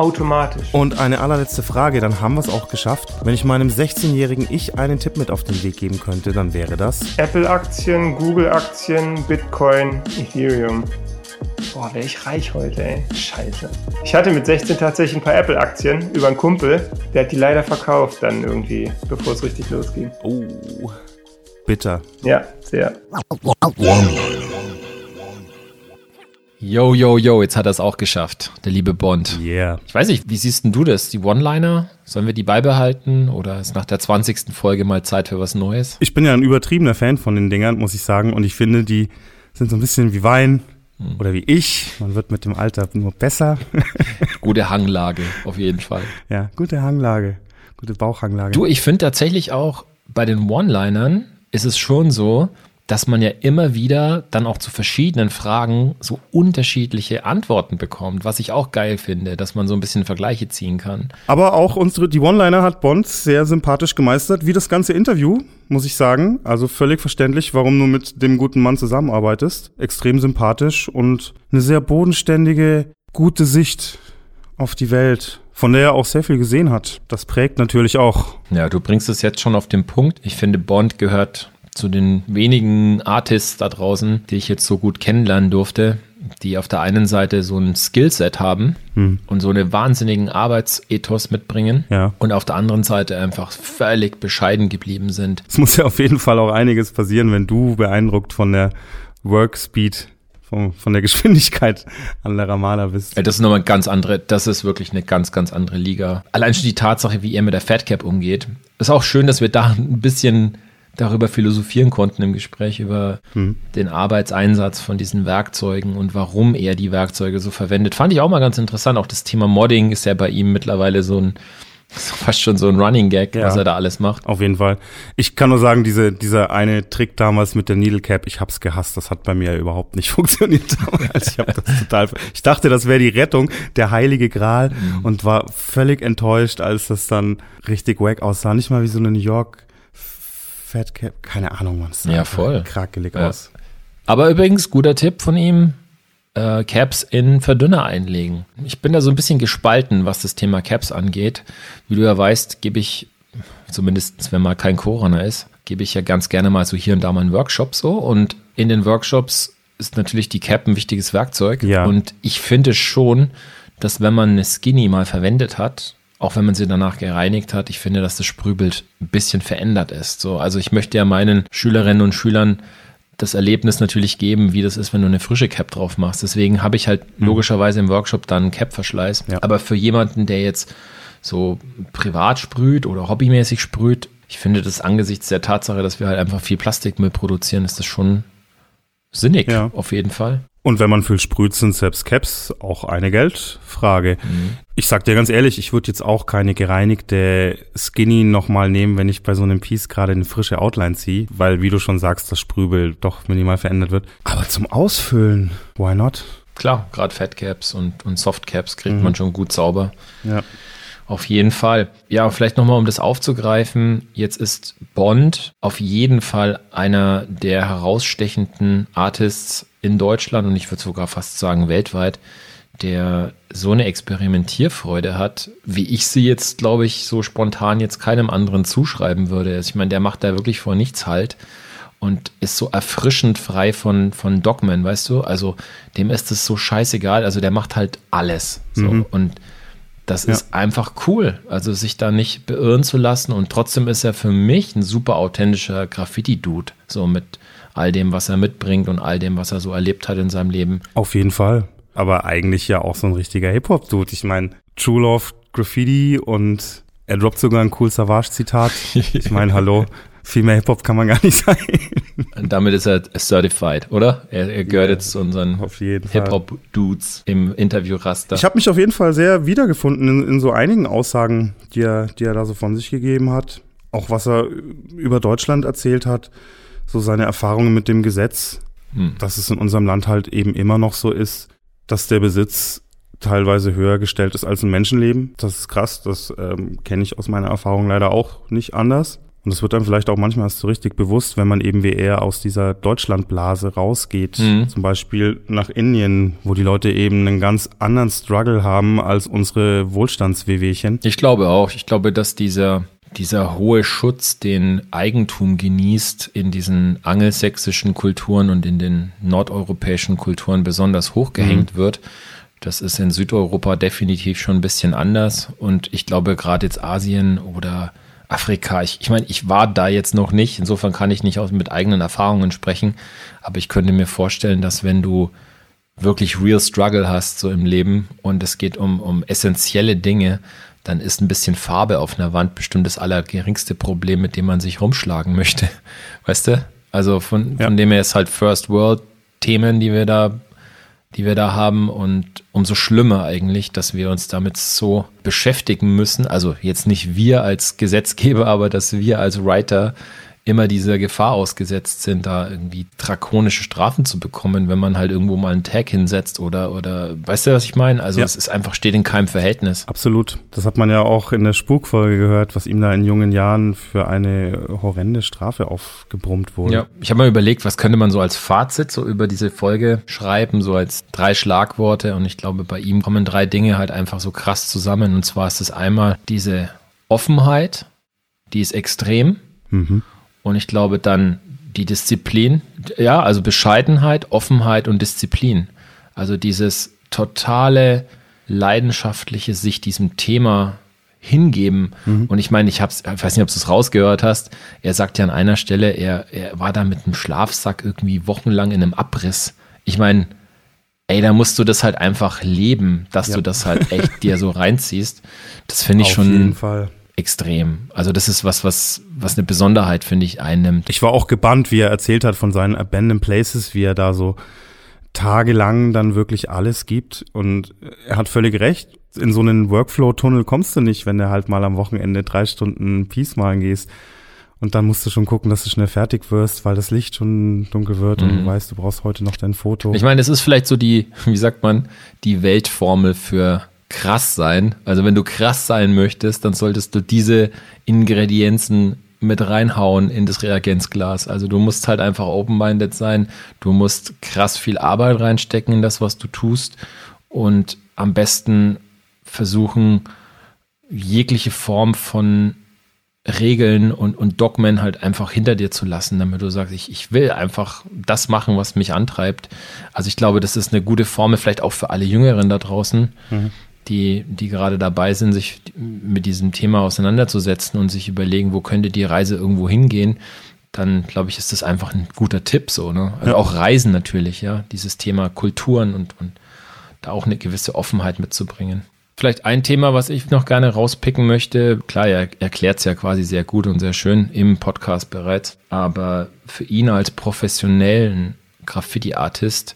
Automatisch. Und eine allerletzte Frage, dann haben wir es auch geschafft. Wenn ich meinem 16-jährigen Ich einen Tipp mit auf den Weg geben könnte, dann wäre das. Apple-Aktien, Google-Aktien, Bitcoin, Ethereum. Boah, wäre ich reich heute, ey. Scheiße. Ich hatte mit 16 tatsächlich ein paar Apple-Aktien über einen Kumpel. Der hat die leider verkauft dann irgendwie, bevor es richtig losging. Oh. Bitter. Ja, sehr. Yo, yo, yo, jetzt hat er es auch geschafft, der liebe Bond. Yeah. Ich weiß nicht, wie siehst denn du das? Die One-Liner? Sollen wir die beibehalten? Oder ist nach der 20. Folge mal Zeit für was Neues? Ich bin ja ein übertriebener Fan von den Dingern, muss ich sagen. Und ich finde, die sind so ein bisschen wie Wein oder wie ich. Man wird mit dem Alter nur besser. Gute Hanglage, auf jeden Fall. ja, gute Hanglage. Gute Bauchhanglage. Du, ich finde tatsächlich auch bei den One-Linern ist es schon so, dass man ja immer wieder dann auch zu verschiedenen Fragen so unterschiedliche Antworten bekommt, was ich auch geil finde, dass man so ein bisschen Vergleiche ziehen kann. Aber auch unsere, die One-Liner hat Bond sehr sympathisch gemeistert, wie das ganze Interview, muss ich sagen. Also völlig verständlich, warum du mit dem guten Mann zusammenarbeitest. Extrem sympathisch und eine sehr bodenständige, gute Sicht auf die Welt, von der er auch sehr viel gesehen hat. Das prägt natürlich auch. Ja, du bringst es jetzt schon auf den Punkt. Ich finde, Bond gehört zu den wenigen Artists da draußen, die ich jetzt so gut kennenlernen durfte, die auf der einen Seite so ein Skillset haben und so eine wahnsinnigen Arbeitsethos mitbringen Ja. und auf der anderen Seite einfach völlig bescheiden geblieben sind. Es muss ja auf jeden Fall auch einiges passieren, wenn du beeindruckt von der Work Speed, von, von der Geschwindigkeit anderer Maler bist. Ja, Das ist nochmal ganz andere, das ist wirklich eine ganz, ganz andere Liga. Allein schon die Tatsache, wie er mit der Fat Cap umgeht. Ist auch schön, dass wir da ein bisschen darüber philosophieren konnten im Gespräch über den Arbeitseinsatz von diesen Werkzeugen und warum er die Werkzeuge so verwendet. Fand ich auch mal ganz interessant. Auch das Thema Modding ist ja bei ihm mittlerweile so ein, fast schon so ein Running Gag, Ja. was er da alles macht. Auf jeden Fall. Ich kann nur sagen, diese, dieser eine Trick damals mit der Needle Cap, ich hab's gehasst. Das hat bei mir überhaupt nicht funktioniert damals. Ich hab das total, ich dachte, das wäre die Rettung, der heilige Gral und war völlig enttäuscht, als das dann richtig wack aussah. Nicht mal wie so eine New York Fat Cap, keine Ahnung, man. Ja, voll. Krakelig Ja. aus. Aber übrigens, guter Tipp von ihm, äh, Caps in Verdünner einlegen. Ich bin da so ein bisschen gespalten, was das Thema Caps angeht. Wie du ja weißt, gebe ich, zumindest wenn mal kein Corona ist, gebe ich ja ganz gerne mal so hier und da mal einen Workshop so. Und in den Workshops ist natürlich die Cap ein wichtiges Werkzeug. Ja. Und ich finde schon, dass wenn man eine Skinny mal verwendet hat, auch wenn man sie danach gereinigt hat, ich finde, dass das Sprühbild ein bisschen verändert ist. So, also ich möchte ja meinen Schülerinnen und Schülern das Erlebnis natürlich geben, wie das ist, wenn du eine frische Cap drauf machst. Deswegen habe ich halt logischerweise im Workshop dann einen Cap-Verschleiß. Ja. Aber für jemanden, der jetzt so privat sprüht oder hobbymäßig sprüht, ich finde das angesichts der Tatsache, dass wir halt einfach viel Plastikmüll produzieren, ist das schon sinnig, Ja. auf jeden Fall. Und wenn man viel sprüht, sind selbst Caps auch eine Geldfrage. Ich sag dir ganz ehrlich, ich würde jetzt auch keine gereinigte Skinny nochmal nehmen, wenn ich bei so einem Piece gerade eine frische Outline ziehe, weil, wie du schon sagst, das Sprühbild doch minimal verändert wird. Aber zum Ausfüllen, why not? Klar, gerade Fatcaps und, und Softcaps kriegt man schon gut sauber. Ja. Auf jeden Fall. Ja, vielleicht nochmal, um das aufzugreifen. Jetzt ist Bond auf jeden Fall einer der herausstechenden Artists in Deutschland und ich würde sogar fast sagen weltweit, der so eine Experimentierfreude hat, wie ich sie jetzt, glaube ich, so spontan jetzt keinem anderen zuschreiben würde. Also ich meine, der macht da wirklich vor nichts halt und ist so erfrischend frei von, von Dogmen, weißt du? Also dem ist es so scheißegal. Also der macht halt alles. So. Und das Ja. ist einfach cool. Also sich da nicht beirren zu lassen. Und trotzdem ist er für mich ein super authentischer Graffiti-Dude. So mit all dem, was er mitbringt und all dem, was er so erlebt hat in seinem Leben. Auf jeden Fall. Aber eigentlich ja auch so ein richtiger Hip-Hop-Dude. Ich meine, True Love Graffiti und er droppt sogar ein cool Savage-Zitat. Ich meine, hallo, viel mehr Hip-Hop kann man gar nicht sein. Und damit ist er certified, oder? Er, er gehört jetzt zu unseren. Hip-Hop-Dudes im Interviewraster. Ich habe mich auf jeden Fall sehr wiedergefunden in, in so einigen Aussagen, die er, die er da so von sich gegeben hat. Auch was er über Deutschland erzählt hat, so seine Erfahrungen mit dem Gesetz, Hm. dass es in unserem Land halt eben immer noch so ist, dass der Besitz teilweise höher gestellt ist als ein Menschenleben. Das ist krass, das ähm, kenne ich aus meiner Erfahrung leider auch nicht anders. Und es wird dann vielleicht auch manchmal erst so richtig bewusst, wenn man eben wie er aus dieser Deutschlandblase rausgeht. Mhm. Zum Beispiel nach Indien, wo die Leute eben einen ganz anderen Struggle haben als unsere Wohlstandswehwehchen. Ich glaube auch. Ich glaube, dass dieser, dieser hohe Schutz, den Eigentum genießt, in diesen angelsächsischen Kulturen und in den nordeuropäischen Kulturen besonders hochgehängt wird. Das ist in Südeuropa definitiv schon ein bisschen anders. Und ich glaube, gerade jetzt Asien oder Afrika, ich, ich meine, ich war da jetzt noch nicht. Insofern kann ich nicht aus, mit eigenen Erfahrungen sprechen. Aber ich könnte mir vorstellen, dass wenn du wirklich real Struggle hast so im Leben und es geht um, um essentielle Dinge, dann ist ein bisschen Farbe auf einer Wand bestimmt das allergeringste Problem, mit dem man sich rumschlagen möchte. Weißt du? Also von, Ja. von dem her ist halt First World Themen, die wir da, die wir da haben und umso schlimmer eigentlich, dass wir uns damit so beschäftigen müssen. Also jetzt nicht wir als Gesetzgeber, aber dass wir als Writer immer dieser Gefahr ausgesetzt sind, da irgendwie drakonische Strafen zu bekommen, wenn man halt irgendwo mal einen Tag hinsetzt oder, oder, weißt du, was ich meine? Also Ja. es ist einfach, steht in keinem Verhältnis. Absolut. Das hat man ja auch in der Spukfolge gehört, was ihm da in jungen Jahren für eine horrende Strafe aufgebrummt wurde. Ja, ich habe mal überlegt, was könnte man so als Fazit so über diese Folge schreiben, so als drei Schlagworte. Und ich glaube, bei ihm kommen drei Dinge halt einfach so krass zusammen. Und zwar ist es einmal diese Offenheit, die ist extrem. Mhm. Und ich glaube dann die Disziplin, ja, also Bescheidenheit, Offenheit und Disziplin. Also dieses totale leidenschaftliche sich diesem Thema hingeben. Und ich meine, ich hab's, ich weiß nicht, ob du es rausgehört hast. Er sagt ja an einer Stelle, er, er war da mit einem Schlafsack irgendwie wochenlang in einem Abriss. Ich meine, ey, da musst du das halt einfach leben, dass Ja. du das halt echt dir so reinziehst. Das finde ich Auf schon jeden Fall. Extrem. Also das ist was, was, was eine Besonderheit, finde ich, einnimmt. Ich war auch gebannt, wie er erzählt hat von seinen Abandoned Places, wie er da so tagelang dann wirklich alles gibt. Und er hat völlig recht. In so einen Workflow-Tunnel kommst du nicht, wenn du halt mal am Wochenende drei Stunden Peace malen gehst. Und dann musst du schon gucken, dass du schnell fertig wirst, weil das Licht schon dunkel wird und du weißt, du brauchst heute noch dein Foto. Ich meine, es ist vielleicht so die, wie sagt man, die Weltformel für krass sein. Also wenn du krass sein möchtest, dann solltest du diese Ingredienzen mit reinhauen in das Reagenzglas. Also du musst halt einfach open-minded sein. Du musst krass viel Arbeit reinstecken in das, was du tust und am besten versuchen, jegliche Form von Regeln und, und Dogmen halt einfach hinter dir zu lassen, damit du sagst, ich, ich will einfach das machen, was mich antreibt. Also ich glaube, das ist eine gute Formel, vielleicht auch für alle Jüngeren da draußen, mhm. Die, die gerade dabei sind, sich mit diesem Thema auseinanderzusetzen und sich überlegen, wo könnte die Reise irgendwo hingehen. Dann glaube ich, ist das einfach ein guter Tipp so. Ne? Also ja. auch Reisen natürlich, ja, dieses Thema Kulturen und, und da auch eine gewisse Offenheit mitzubringen. Vielleicht ein Thema, was ich noch gerne rauspicken möchte. Klar, er erklärt es ja quasi sehr gut und sehr schön im Podcast bereits. Aber für ihn als professionellen Graffiti-Artist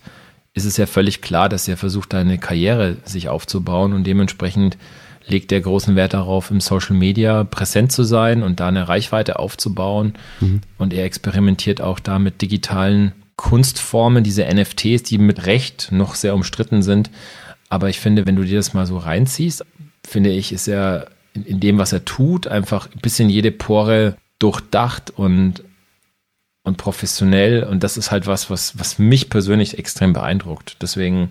ist es ja völlig klar, dass er versucht, eine Karriere sich aufzubauen und dementsprechend legt er großen Wert darauf, im Social Media präsent zu sein und da eine Reichweite aufzubauen. Mhm. Und er experimentiert auch da mit digitalen Kunstformen, diese NFTs, die mit Recht noch sehr umstritten sind, aber ich finde, wenn du dir das mal so reinziehst, finde ich, ist er in, in dem, was er tut, einfach ein bisschen jede Pore durchdacht und, und professionell. Und das ist halt was, was, was mich persönlich extrem beeindruckt. Deswegen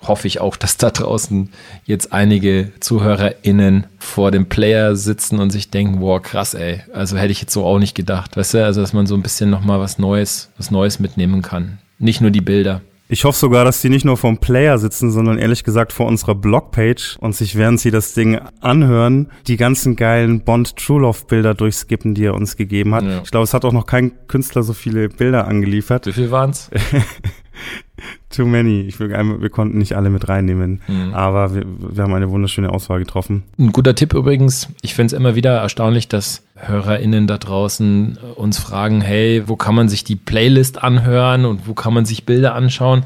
hoffe ich auch, dass da draußen jetzt einige ZuhörerInnen vor dem Player sitzen und sich denken, wow, krass, ey. Also hätte ich jetzt so auch nicht gedacht. Weißt du, also dass man so ein bisschen nochmal was Neues, was Neues mitnehmen kann. Nicht nur die Bilder. Ich hoffe sogar, dass die nicht nur vom Player sitzen, sondern ehrlich gesagt vor unserer Blogpage und sich, während sie das Ding anhören, die ganzen geilen Bond True Love Bilder durchskippen, die er uns gegeben hat. Ja. Ich glaube, es hat auch noch kein Künstler so viele Bilder angeliefert. Wie viel waren's? Too many. Ich will, wir konnten nicht alle mit reinnehmen, mhm. aber wir, wir haben eine wunderschöne Auswahl getroffen. Ein guter Tipp übrigens. Ich finde es immer wieder erstaunlich, dass HörerInnen da draußen uns fragen, hey, wo kann man sich die Playlist anhören und wo kann man sich Bilder anschauen?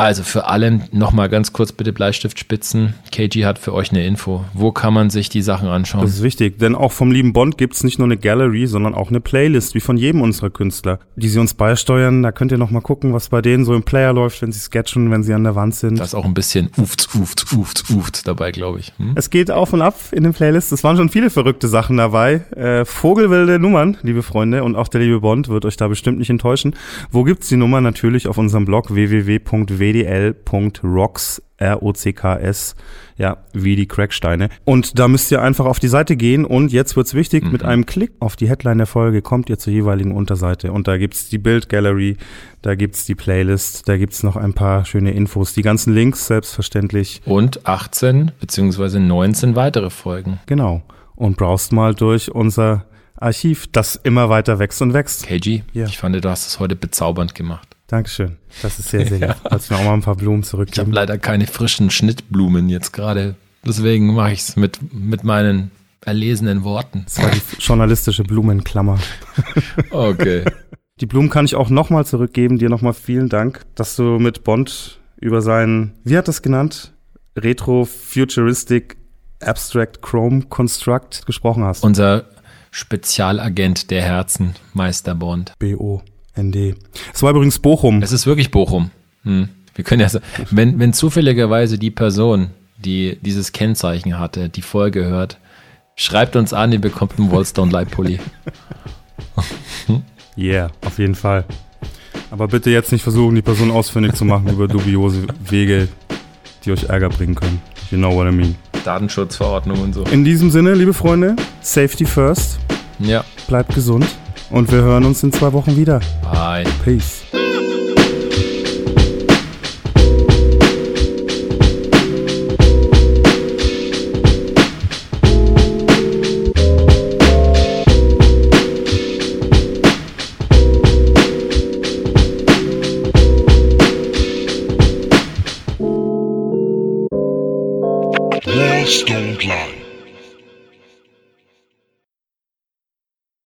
Also für alle nochmal ganz kurz bitte Bleistiftspitzen. KG hat für euch eine Info. Wo kann man sich die Sachen anschauen? Das ist wichtig, denn auch vom lieben Bond gibt es nicht nur eine Gallery, sondern auch eine Playlist, wie von jedem unserer Künstler, die sie uns beisteuern. Da könnt ihr nochmal gucken, was bei denen so im Player läuft, wenn sie sketchen, wenn sie an der Wand sind. Da ist auch ein bisschen uft, uft, uft, uft dabei, glaube ich. Hm? Es geht auf und ab in den Playlists. Es waren schon viele verrückte Sachen dabei. Äh, Vogelwilde Nummern, liebe Freunde, und auch der liebe Bond wird euch da bestimmt nicht enttäuschen. Wo gibt's die Nummer? Natürlich auf unserem Blog www.www wdl.rocks, R-O-C-K-S, ja, wie die Cracksteine. Und da müsst ihr einfach auf die Seite gehen und jetzt wird's wichtig, mhm. mit einem Klick auf die Headline der Folge kommt ihr zur jeweiligen Unterseite und da gibt's die Bildgallery, da gibt's die Playlist, da gibt's noch ein paar schöne Infos, die ganzen Links selbstverständlich. Und 18 beziehungsweise 19 weitere Folgen. Genau. Und browst mal durch unser Archiv, das immer weiter wächst und wächst. KG, ja. ich fand, du hast es heute bezaubernd gemacht. Dankeschön. Das ist sehr, sehr ja. lieb. Kannst mir auch mal ein paar Blumen zurückgeben. Ich habe leider keine frischen Schnittblumen jetzt gerade. Deswegen mache ich es mit, mit meinen erlesenen Worten. Das war die journalistische Blumenklammer. Okay. Die Blumen kann ich auch nochmal zurückgeben. Dir nochmal vielen Dank, dass du mit Bond über seinen, wie hat das genannt? Retro Futuristic Abstract Chrome Construct gesprochen hast. Unser Spezialagent der Herzen, Meister Bond. BO. ND. Es war übrigens Bochum. Es ist wirklich Bochum. Hm. Wir können ja, wenn, wenn zufälligerweise die Person, die dieses Kennzeichen hatte, die Folge hört, schreibt uns an, ihr bekommt einen Wallstone Leitpulli. yeah, auf jeden Fall. Aber bitte jetzt nicht versuchen, die Person ausfindig zu machen über dubiose Wege, die euch Ärger bringen können. You know what I mean. Datenschutzverordnung und so. In diesem Sinne, liebe Freunde, Safety first. Ja. Bleibt gesund. Und wir hören uns in zwei Wochen wieder. Bye. Peace.